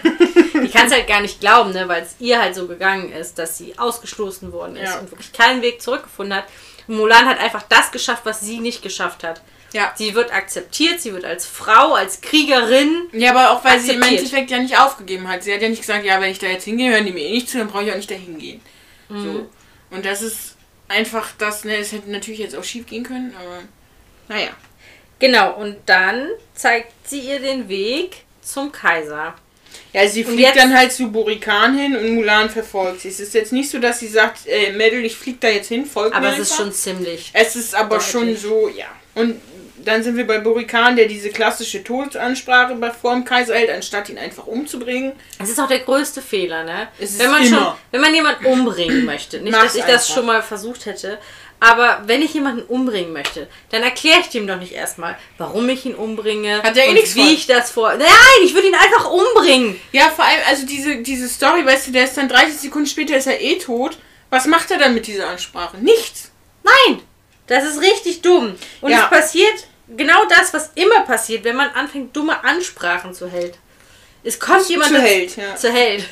Die kann es halt gar nicht glauben, ne, weil es ihr halt so gegangen ist, dass sie ausgestoßen worden ist Ja. und wirklich keinen Weg zurückgefunden hat. Und Mulan hat einfach das geschafft, was sie nicht geschafft hat. Ja. Sie wird akzeptiert, sie wird als Frau, als Kriegerin. Ja, aber auch weil sie im Akzeptiert. Endeffekt ja nicht aufgegeben hat. Sie hat ja nicht gesagt, ja, wenn ich da jetzt hingehe, hören die mir eh nicht zu, dann brauche ich auch nicht da hingehen. So. Und das ist einfach das, ne, es hätte natürlich jetzt auch schief gehen können, aber naja. Genau, und dann zeigt sie ihr den Weg zum Kaiser. Ja, sie fliegt jetzt- dann halt zu Borikan hin und Mulan verfolgt sie. Es ist jetzt nicht so, dass sie sagt, äh, Mädel, ich flieg da jetzt hin, folgt Aber mir es ist schon ziemlich. Es ist aber Deutlich. schon so, ja. Und dann sind wir bei Borikan, der diese klassische Todesansprache bei vor dem Kaiser hält, anstatt ihn einfach umzubringen. Es ist auch der größte Fehler, ne? Es ist wenn man immer. schon, wenn man jemanden umbringen möchte, nicht, Mach's dass ich das einfach. schon mal versucht hätte, aber wenn ich jemanden umbringen möchte, dann erkläre ich dem doch nicht erstmal, warum ich ihn umbringe Hat er eh nichts wie von. ich das vor. Nein, ich würde ihn einfach umbringen. Ja, vor allem, also diese, diese Story, weißt du, der ist dann 30 Sekunden später ist er eh tot. Was macht er dann mit dieser Ansprache? Nichts. Nein, das ist richtig dumm. Und Ja. es passiert genau das, was immer passiert, wenn man anfängt, dumme Ansprachen zu hält. Es kommt jemand Zu Held, ja. Zu Held.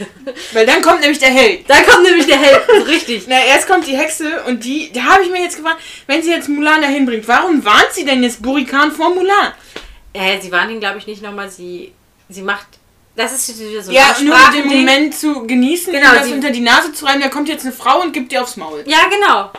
Weil dann kommt nämlich der Held. da kommt nämlich der Held. Richtig. Na, erst kommt die Hexe und die, da habe ich mir jetzt gefragt, wenn sie jetzt Mulan dahin bringt, warum warnt sie denn jetzt Burikan vor Mulan? Äh, sie warnt ihn, glaube ich, nicht nochmal. Sie, sie macht. Das ist wieder so ein Ja, nur den. Moment zu genießen, Genau, das unter die Nase zu reiben, da kommt jetzt eine Frau und gibt dir aufs Maul. Ja, genau.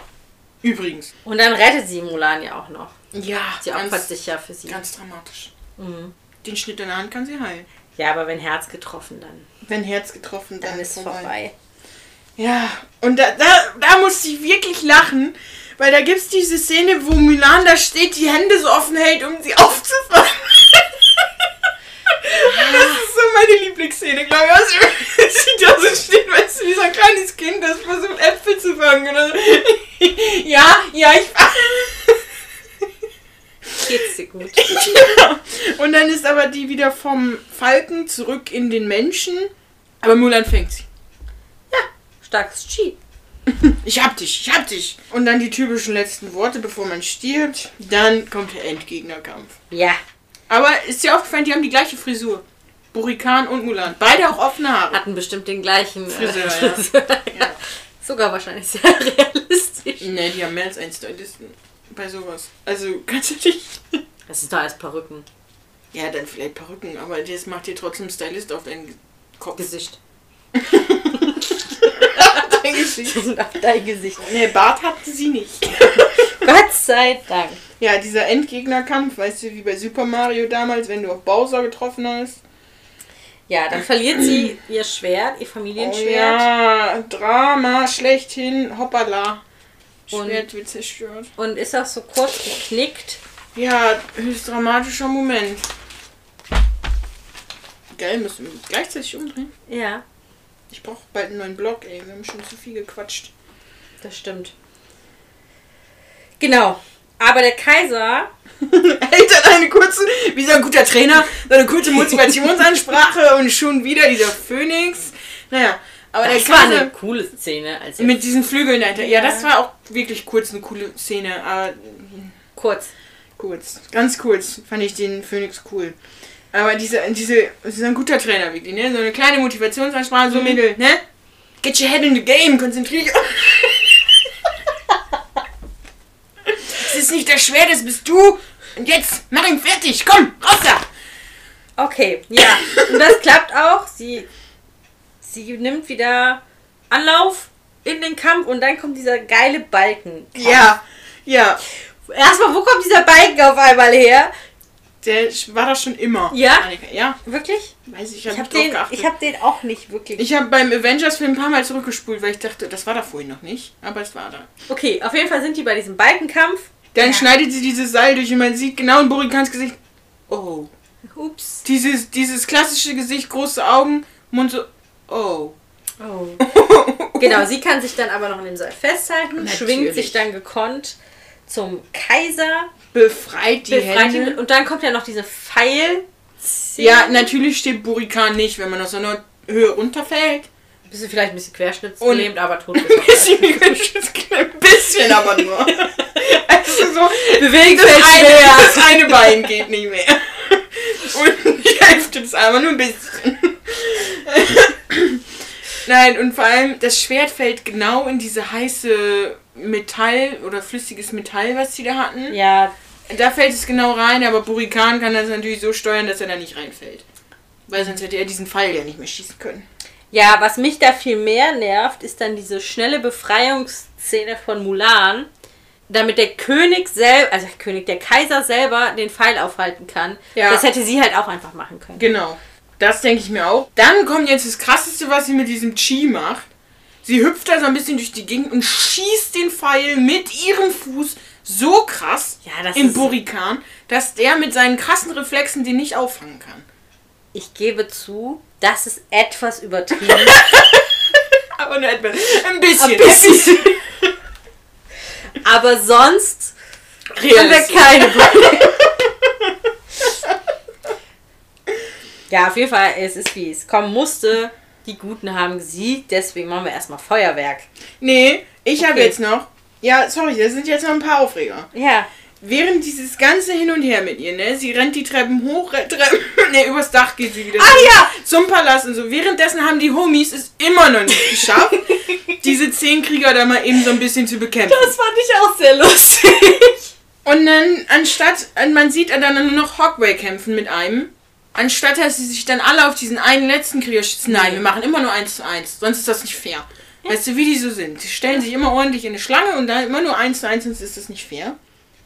Übrigens. Und dann rettet sie Mulan ja auch noch. Ja, Sie opfert sich ja für sie. ganz dramatisch. Mhm. Den Schnitt in der Hand kann sie heilen. Ja, aber wenn Herz getroffen, dann, Wenn Herz getroffen, dann, dann ist vorbei. Ja, und da, da, da musste ich wirklich lachen, weil da gibt es diese Szene, wo Mulan da steht, die Hände so offen hält, um sie aufzufangen. Das ist so meine Lieblingsszene, glaube ich. Also, sie da so steht, weißt du, wie so ein kleines Kind, das versucht Äpfel zu fangen. Oder so. Ja, ja, ich. Geht's dir gut? ja. Und dann ist aber die wieder vom Falken zurück in den Menschen. Aber Mulan fängt sie. Starkes Chi. Ich hab dich, ich hab dich. Und dann die typischen letzten Worte, bevor man stirbt. Dann kommt der Endgegnerkampf. Ja. Aber ist dir aufgefallen, die haben die gleiche Frisur. Burikan und Mulan. Beide auch offene Haare. Hatten bestimmt den gleichen äh, Friseur, ja. Friseur. Ja. Sogar wahrscheinlich sehr realistisch. Ne, die haben mehr als einen Stylisten bei sowas. Also, kannst du dich. Das ist doch alles Perücken. Ja, dann vielleicht Perücken, aber das macht dir trotzdem Stylist auf deinen Kopf. Gesicht. Dein Gesicht. Auf dein Gesicht. Ne, Bart hatte sie nicht. Gott sei Dank. Ja, dieser Endgegnerkampf, weißt du, wie bei Super Mario damals, wenn du auf Bowser getroffen hast. Ja, dann verliert sie ihr Schwert, ihr Oh Familienschwert. ja, Drama schlechthin, hoppala. Und- Schwert wird zerstört. Und ist auch so kurz geknickt. Ja, höchst dramatischer Moment. Geil, müssen wir gleichzeitig umdrehen. Ja, Ich brauche bald einen neuen Blog, ey. Wir haben schon zu viel gequatscht. das stimmt. Genau. Aber der Kaiser, Hält dann eine kurze, wie so ein guter Trainer, so eine kurze Motivationsansprache und schon wieder dieser Phönix. Naja, aber das der war eine coole Szene. Als mit diesen Flügeln dahinter. Ja. Ja. das war auch wirklich kurz eine coole Szene, aber kurz. kurz. Ganz kurz fand ich den Phönix cool. Aber diese, diese, das ist ein guter Trainer wirklich, ne? So eine kleine Motivationsansprache, so mittel, ne? Get your head in the game, konzentrier dich. Es ist nicht das Schwert, das bist du. Und jetzt, mach ihn fertig, komm, raus da. Okay, ja. Und das klappt auch. Sie, sie nimmt wieder Anlauf in den Kampf und dann kommt dieser geile Balken. Ja, ja. Erstmal, wo kommt dieser Balken auf einmal her? Der war da schon immer. Ja? Ja, Wirklich? weiß ich, ich habe den, ich hab den auch nicht wirklich. Ich habe beim Avengers-Film ein paar Mal zurückgespult, weil ich dachte, das war da vorhin noch nicht. Aber es war da. Okay, auf jeden Fall sind die bei diesem Balkenkampf. Dann Ja. schneidet sie dieses Seil durch und man sieht genau in Burikans Gesicht. Oh. Ups. Dieses, dieses klassische Gesicht, große Augen, Mund so. Oh. Oh. genau, sie kann sich dann aber noch in dem Seil festhalten, Natürlich. schwingt sich dann gekonnt zum Kaiser, Befreit die befreit Hände. ihn und dann kommt ja noch diese Pfeil. Ja, natürlich steht Burikan nicht, wenn man aus so einer Höhe runterfällt. Du vielleicht ein bisschen querschnittsgelähmt, aber tot Ein bisschen, ein bisschen aber nur. Also so, Bewegen das eine, schwer. das eine Bein geht nicht mehr. Und die Hälfte des Armes, nur ein bisschen. Nein, und vor allem, das Schwert fällt genau in diese heiße Metall oder flüssiges Metall, was sie da hatten. Ja, Da fällt es genau rein, aber Burikan kann das natürlich so steuern, dass er da nicht reinfällt. Weil sonst hätte er diesen Pfeil ja nicht mehr schießen können. Ja, was mich da viel mehr nervt, ist dann diese schnelle Befreiungsszene von Mulan, damit der König selber, also der König, der Kaiser selber den Pfeil aufhalten kann. Ja. Das hätte sie halt auch einfach machen können. Genau. Das denke ich mir auch. Dann kommt jetzt das krasseste, was sie mit diesem Chi macht. Sie hüpft da so ein bisschen durch die Gegend und schießt den Pfeil mit ihrem Fuß so krass Ja, ist, Burikan, dass der mit seinen krassen Reflexen den nicht auffangen kann. ich gebe zu, das ist etwas übertrieben. Aber nur etwas. Ein bisschen. Ein bisschen. Aber sonst haben wir keine Probleme. ja, auf jeden Fall, es ist wie es kommen musste. Die Guten haben gesiegt, deswegen machen wir erstmal Feuerwerk. Nee, ich habe Okay. jetzt noch. Ja, sorry, das sind jetzt noch ein paar Aufreger. Ja, Während dieses ganze Hin und Her mit ihr, ne? Sie rennt die Treppen hoch, rennt Treppen, ne, übers Dach geht sie wieder. Ah, ja! Zum Palast und so. Währenddessen haben die Homies es immer noch nicht geschafft, diese zehn Krieger da mal eben so ein bisschen zu bekämpfen. das fand ich auch sehr lustig. Und dann, anstatt, man sieht dann nur noch Hogway kämpfen mit einem. Anstatt dass sie sich dann alle auf diesen einen letzten Krieger schützen. Nein, wir machen immer nur eins zu eins. Sonst ist das nicht fair. Weißt du, wie die so sind? Sie stellen sich immer ordentlich in eine Schlange und dann immer nur eins zu eins, sonst ist das nicht fair.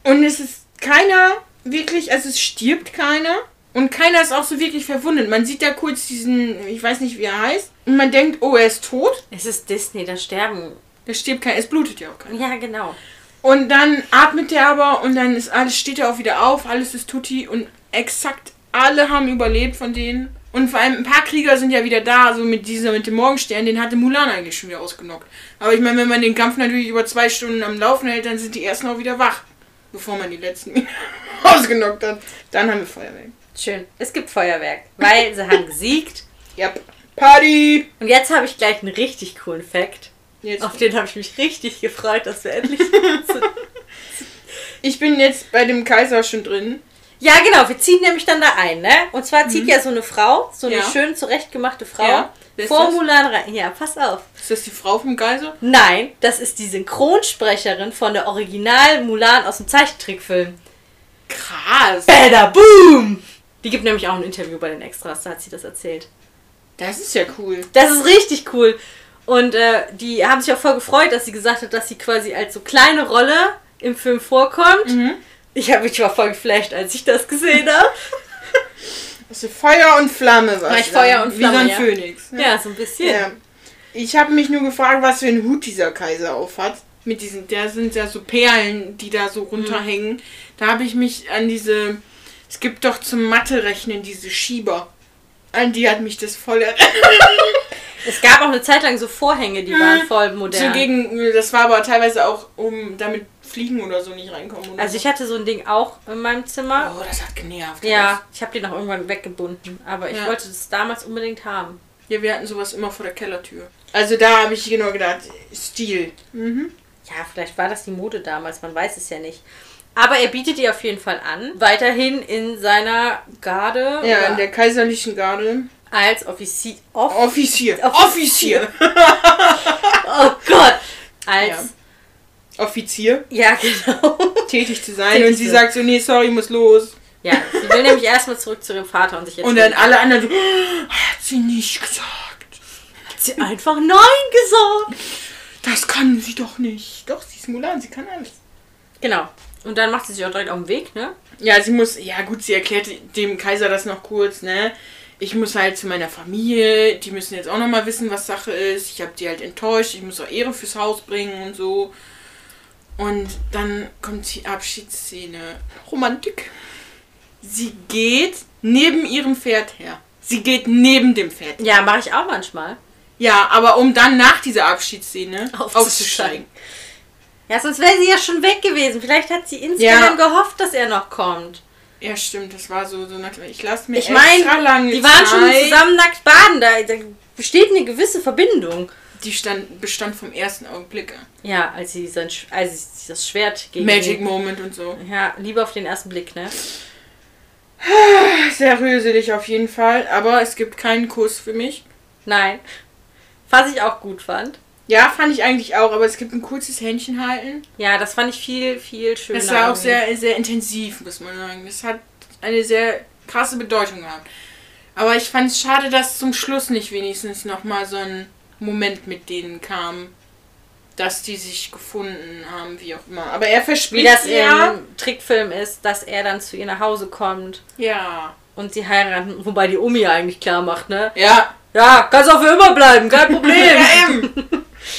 Und es ist keiner wirklich, also es stirbt keiner. Und keiner ist auch so wirklich verwundet. Man sieht da kurz diesen, ich weiß nicht, wie er heißt. Und man denkt, oh, er ist tot. Es ist Disney, da sterben. Da stirbt keiner, es blutet ja auch keiner. Ja, genau. Und dann atmet der aber und dann ist alles, steht er auch wieder auf, alles ist tutti und exakt alle haben überlebt von denen. Und vor allem ein paar Krieger sind ja wieder da, so mit dieser, mit dem Morgenstern, den hatte Mulan eigentlich schon wieder ausgenockt. Aber ich meine, wenn man den Kampf natürlich über zwei Stunden am Laufen hält, dann sind die ersten auch wieder wach, bevor man die letzten ausgenockt hat. Dann haben wir Feuerwerk. Schön. Es gibt Feuerwerk, weil sie haben gesiegt. Yep. Party! Und jetzt habe ich gleich einen richtig coolen Fact. Jetzt, Auf den habe ich mich richtig gefreut, dass wir endlich. ich bin jetzt bei dem Kaiser schon drin. Ja, genau, wir ziehen nämlich dann da ein, ne? Und zwar zieht ja so eine Frau, so eine Mhm. Ja. schön zurechtgemachte Frau, Ja, vor? Mulan rein. Ja, pass auf. Ist das die Frau vom Geiser? Nein, das ist die Synchronsprecherin von der Original Mulan aus dem Zeichentrickfilm. Krass. Bada Boom! Die gibt nämlich auch ein Interview bei den Extras, da hat sie das erzählt. Das ist ja cool. Das ist richtig cool. Und äh, die haben sich auch voll gefreut, dass sie gesagt hat, dass sie quasi als so kleine Rolle im Film vorkommt. Mhm. Ich habe mich war voll geflasht, als ich das gesehen habe. Also Feuer und Flamme war War ich Feuer und Wie so ein Flamme, ja. Phönix. ne? ja, so ein bisschen. Ja. Ich habe mich nur gefragt, was für einen Hut dieser Kaiser aufhat. Mit diesen, da sind ja so Perlen, die da so runterhängen. Da habe ich mich an diese. Es gibt doch zum Mathe-Rechnen diese Schieber. An die hat mich das voll erinnert. Es gab auch eine Zeit lang so Vorhänge, die waren voll modern. So gegen, das war aber teilweise auch, um damit Fliegen oder so nicht reinkommen. Also so. ich hatte so ein Ding auch in meinem Zimmer. Oh, das hat genervt. Ja, ich habe den auch irgendwann weggebunden. Aber ich Ja. wollte das damals unbedingt haben. Ja, wir hatten sowas immer vor der Kellertür. Also da habe ich genau gedacht, Stil. Mhm. Ja, vielleicht war das die Mode damals, man weiß es ja nicht. Aber er bietet ihr auf jeden Fall an, weiterhin in seiner Garde Ja, in der kaiserlichen Garde. als Offizier. Off Offizier. Offizier. Offizier. oh Gott! Als. Offizier. Ja, genau. Tätig zu sein. Tätig und sie zu- sagt so, nee, sorry, muss los. Ja, sie will nämlich erstmal zurück zu ihrem Vater und sich Und dann alle anderen so, hat sie nicht gesagt. hat sie einfach Nein gesagt. Das kann sie doch nicht. Doch, sie ist Mulan, sie kann alles. Genau. Und dann macht sie sich auch direkt auf den Weg, ne? Ja, sie muss, ja gut, sie erklärt dem Kaiser das noch kurz, ne? Ich muss halt zu meiner Familie, die müssen jetzt auch nochmal wissen, was Sache ist. Ich habe die halt enttäuscht, ich muss auch Ehre fürs Haus bringen und so. Und dann kommt die Abschiedsszene. Romantik. Sie geht neben ihrem Pferd her. Sie geht neben dem Pferd. Ja, mache ich auch manchmal. Ja, aber um dann nach dieser Abschiedsszene Aufzusteigen. aufzusteigen. Ja, sonst wäre sie ja schon weg gewesen. Vielleicht hat sie insgeheim gehofft, dass er noch kommt. Ja, stimmt, das war so, so nach, ich lasse mir Ich meine, extra lange die waren schon Zeit. zusammen nackt baden. Da, da besteht eine gewisse Verbindung. Die stand, bestand vom ersten Augenblick an. Ja, als sie, sein, als sie das Schwert gegen Magic ihn- Moment und so. Ja, lieber auf den ersten Blick, ne? Sehr rührselig auf jeden Fall, aber es gibt keinen Kuss für mich. Nein. Was ich auch gut fand. Ja, fand ich eigentlich auch, aber es gibt ein kurzes Händchen halten. Ja, das fand ich viel, viel schöner. Das war auch sehr, sehr intensiv, muss man sagen. Das hat eine sehr krasse Bedeutung gehabt. Aber ich fand es schade, dass zum Schluss nicht wenigstens nochmal so ein Moment mit denen kam. Dass die sich gefunden haben, wie auch immer. Aber er Wie verspricht das ja. im Trickfilm ist, dass er dann zu ihr nach Hause kommt Ja. und sie heiraten. Wobei die Omi ja eigentlich klar macht, ne? Ja. Ja, kannst auch für immer bleiben, kein Problem. Ja.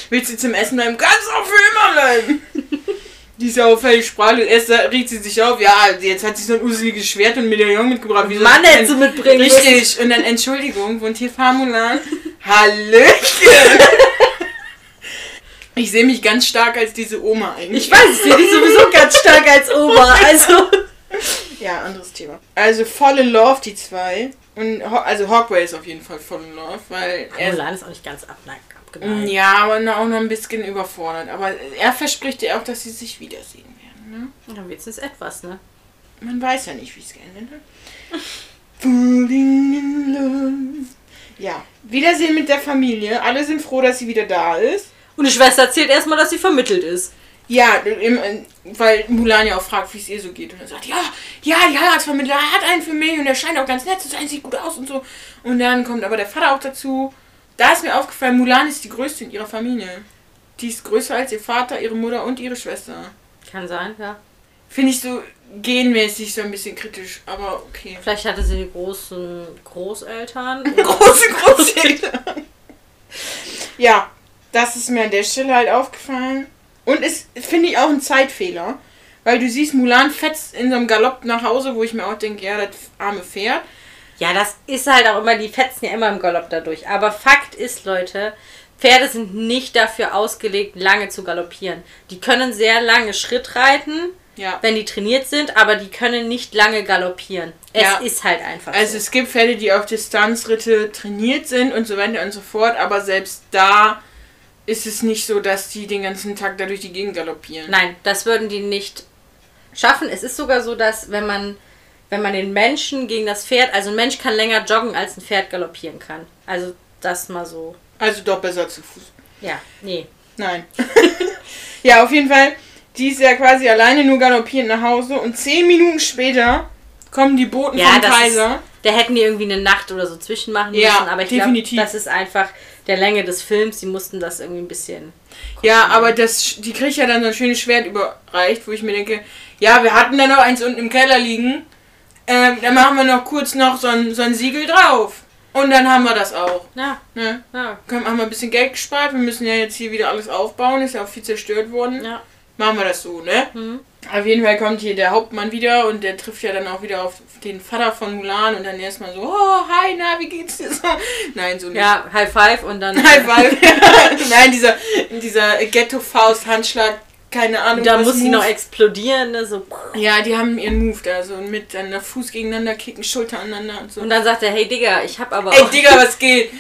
Willst du zum Essen bleiben? Kannst auch für immer bleiben. Die ist ja auch völlig sprachlos. Erst regt sie sich auf, ja, jetzt hat sie so ein useliges Schwert und Medaillon mitgebracht. Wie Mann hätte sie mitbringen Richtig. Und dann, Entschuldigung, wohnt hier Famulan? Hallöchen. Ich sehe mich ganz stark als diese Oma eigentlich. Ich weiß, ich sehe dich sowieso ganz stark als Oma. Also. Ja, anderes Thema. Also voll in love, die zwei. Und also Hawkeye ist auf jeden Fall voll in love, weil er Mulan ist auch nicht ganz abneigt, abgeneigt. Ja, aber auch noch ein bisschen überfordert. Aber er verspricht ja auch, dass sie sich wiedersehen werden. Ne? Dann wird es etwas, ne? Man weiß ja nicht, wie es. Falling in love. Ja, Wiedersehen mit der Familie. Alle sind froh, dass sie wieder da ist. Und die Schwester erzählt erstmal, dass sie vermittelt ist. Ja, im, weil Mulan ja auch fragt, wie es ihr so geht. Und er sagt, ja, ja, die Heiratsvermittler hat einen für mich und der scheint auch ganz nett zu sein, sieht gut aus und so. Und dann kommt aber der Vater auch dazu. Da ist mir aufgefallen, Mulan ist die größte in ihrer Familie. Die ist größer als ihr Vater, ihre Mutter und ihre Schwester. Kann sein, ja. Finde ich so genmäßig so ein bisschen kritisch, aber okay. Vielleicht hatte sie die großen Großeltern. Große Großeltern. ja, das ist mir an der Stelle halt aufgefallen. Und es finde ich auch ein Zeitfehler. Weil du siehst, Mulan fetzt in so einem Galopp nach Hause, wo ich mir auch denke, ja, das arme Pferd. Ja, das ist halt auch immer, die fetzen ja immer im Galopp dadurch. Aber Fakt ist, Leute, Pferde sind nicht dafür ausgelegt, lange zu galoppieren. Die können sehr lange Schritt reiten, Ja. wenn die trainiert sind, aber die können nicht lange galoppieren. Es Ja. ist halt einfach Also so. es gibt Pferde, die auf Distanzritte trainiert sind und so weiter und so fort, aber selbst da ist es nicht so, dass die den ganzen Tag da durch die Gegend galoppieren. Nein, das würden die nicht schaffen. Es ist sogar so, dass wenn man, wenn man den Menschen gegen das Pferd, also ein Mensch kann länger joggen, als ein Pferd galoppieren kann. Also das mal so. Also doch besser zu Fuß. Ja, nee. Nein. ja, auf jeden Fall. Die ist ja quasi alleine nur galoppierend nach Hause und zehn Minuten später kommen die Boten Ja, vom das Kaiser. Ist, da hätten die irgendwie eine Nacht oder so zwischenmachen Ja, müssen, aber ich glaube, definitiv. das ist einfach der Länge des Films. Die mussten das irgendwie ein bisschen. Ja, aber das, die kriegt ja dann so ein schönes Schwert überreicht, wo ich mir denke, ja, wir hatten da noch eins unten im Keller liegen. Ähm, dann machen wir noch kurz noch so ein, so ein Siegel drauf. Und dann haben wir das auch. Ja, Ne? ja, Können, haben wir ein bisschen Geld gespart. Wir müssen ja jetzt hier wieder alles aufbauen. Ist ja auch viel zerstört worden. ja. Machen wir das so, ne? Mhm. Auf jeden Fall kommt hier der Hauptmann wieder und der trifft ja dann auch wieder auf den Vater von Mulan und dann erstmal so, oh, hi, na, wie geht's dir so? Nein, so nicht. Ja, High Five und dann. High five. Nein, dieser, dieser Ghetto-Faust-Handschlag, keine Ahnung. Da muss sie noch explodieren, ne? So. Ja, die haben ihren Move da so mit dann Fuß gegeneinander kicken, Schulter aneinander und so. Und dann sagt er, hey Digga, ich hab aber Ey, auch, Digga, was geht?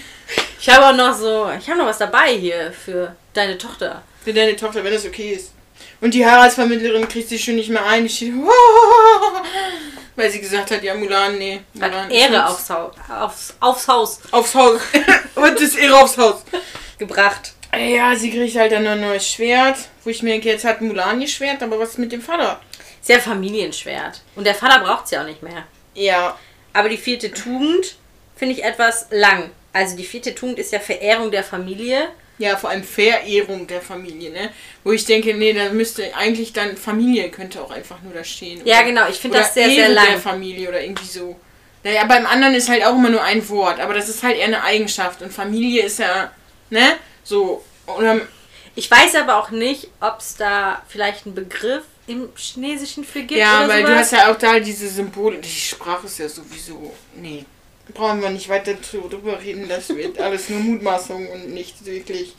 ich habe auch noch so, ich habe noch was dabei hier für deine Tochter. Für deine Tochter, wenn das okay ist. Und die Heiratsvermittlerin kriegt sich schon nicht mehr ein. Die steht, weil sie gesagt hat, ja, Mulan, nee. Mulan Hat Ehre aufs Haus, aufs, aufs Haus aufs Haus. Und ist Ehre aufs Haus. gebracht. Ja, sie kriegt halt dann ein neues Schwert. Wo ich mir denke, jetzt hat Mulan ihr Schwert, aber was ist mit dem Vater? Sehr Familienschwert. Und der Vater braucht sie auch nicht mehr. Ja, Aber die vierte Tugend finde ich etwas lang. Also die vierte Tugend ist ja Verehrung der Familie. Ja, vor allem Verehrung der Familie, ne? Wo ich denke, nee, da müsste eigentlich dann Familie könnte auch einfach nur da stehen. Ja, Oder- genau. Ich finde das sehr, Ehre sehr der lang. Familie oder irgendwie so. Naja, beim anderen ist halt auch immer nur ein Wort, aber das ist halt eher eine Eigenschaft. Und Familie ist ja, ne? So. Oder, Ich weiß aber auch nicht, ob es da vielleicht einen Begriff im Chinesischen für gibt ja, weil sowas. du hast ja auch da diese Symbole. Die Sprache ist ja sowieso. Nee. Brauchen wir nicht weiter drüber reden, das wird alles nur Mutmaßung und nicht wirklich.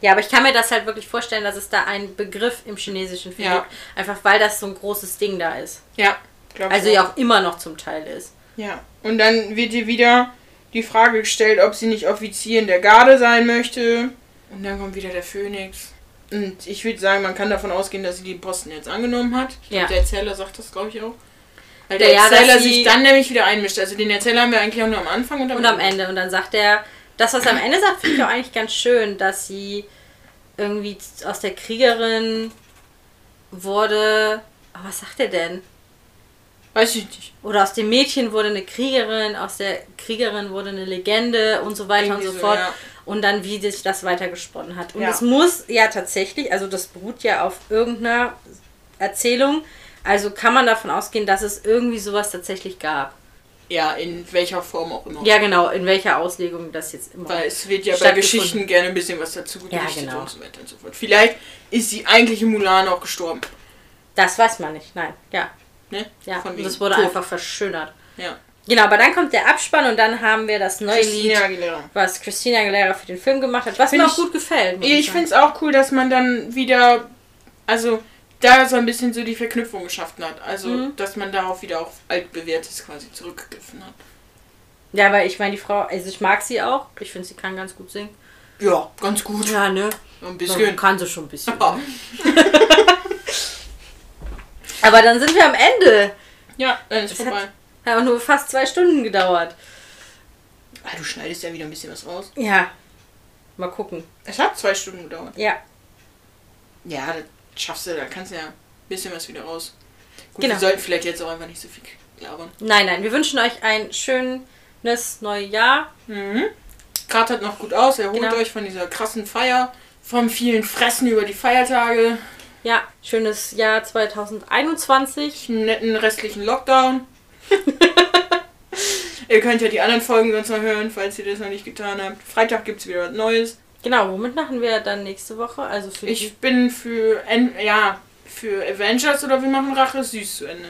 Ja, aber ich kann mir das halt wirklich vorstellen, dass es da einen Begriff im Chinesischen für Ja. gibt. Einfach weil das so ein großes Ding da ist. Ja, glaub Also ja auch immer noch zum Teil ist. Ja, und dann wird ihr wieder die Frage gestellt, ob sie nicht Offizier in der Garde sein möchte. Und dann kommt wieder der Phönix. Und ich würde sagen, man kann davon ausgehen, dass sie den Posten jetzt angenommen hat. Ich glaub, Ja. Der Erzähler sagt das, glaube ich, auch. Weil der ja, Erzähler sich dann nämlich wieder einmischt. Also den Erzähler haben wir eigentlich auch nur am Anfang und am, Und am Ende. Und dann sagt er, das, was er am Ende sagt, finde ich auch eigentlich ganz schön, dass sie irgendwie aus der Kriegerin wurde. Oh, was sagt er denn? Weiß ich nicht. Oder aus dem Mädchen wurde eine Kriegerin, aus der Kriegerin wurde eine Legende und so weiter Irgendwie und so so, fort. ja. Und dann, wie sich das weitergesponnen hat. Und Ja. es muss ja tatsächlich, also das beruht ja auf irgendeiner Erzählung. Also kann man davon ausgehen, dass es irgendwie sowas tatsächlich gab. Ja, in welcher Form auch immer. Ja, genau, in welcher Auslegung das jetzt immer. Weil es wird ja bei. Geschichten gerne ein bisschen was dazu Ja, gedichtet genau. und so weiter und so fort. Vielleicht ist die eigentliche Mulan auch gestorben. Das weiß man nicht, nein. Ja, Ne? ja. Von Und das wurde tot. einfach verschönert. Ja. Genau, aber dann kommt der Abspann und dann haben wir das neue Christina Lied, Aguilera. was Christina Aguilera für den Film gemacht hat, was Find mir auch ich- gut gefällt. Ich sagen. finde es auch cool, dass man dann wieder, also da so ein bisschen so die Verknüpfung geschaffen hat. Also, Mhm. dass man darauf wieder auf altbewährtes quasi zurückgegriffen hat. Ja, weil ich meine, die Frau, also ich mag sie auch. Ich finde, sie kann ganz gut singen. Ja, ganz gut. Ja, ne? Ein bisschen. kann sie schon ein bisschen. Ja. Aber dann sind wir am Ende. ja, dann ist Es vorbei. hat- Hat auch nur fast zwei Stunden gedauert. Ah, du schneidest ja wieder ein bisschen was raus. Ja. Mal gucken. Es hat zwei Stunden gedauert. Ja. Ja, das schaffst du, da kannst du ja ein bisschen was wieder raus. Gut, Genau. wir sollten vielleicht jetzt auch einfach nicht so viel labern. Nein, nein. Wir wünschen euch ein schönes neues Jahr. Mhm. Hat noch gut aus, erholt Genau. euch von dieser krassen Feier, vom vielen Fressen über die Feiertage, Ja, schönes Jahr 2021. einen netten restlichen Lockdown. ihr könnt ja die anderen Folgen sonst noch hören, falls ihr das noch nicht getan habt. Freitag gibt's wieder was Neues. Genau, womit machen wir dann nächste Woche? Also für Ich bin für, En- ja, für Avengers oder wir machen Rache süß zu Ende.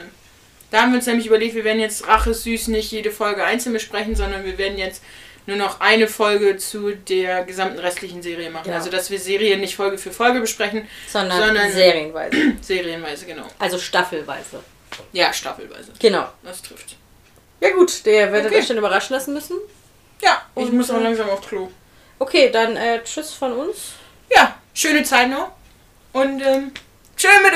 Da haben wir uns nämlich überlegt, wir werden jetzt Rache süß nicht jede Folge einzeln besprechen, sondern wir werden jetzt nur noch eine Folge zu der gesamten restlichen Serie machen. Genau. Also, dass wir Serien nicht Folge für Folge besprechen, sondern, sondern- serienweise. serienweise, genau. Also staffelweise. Ja, staffelweise. Genau. Das trifft. Ja gut, der werdet Okay. euch dann überraschen lassen müssen. Ja, ich Und, muss auch äh, langsam auf Klo. Okay, dann äh, tschüss von uns. Ja, schöne Zeit noch. Und ähm, tschö mit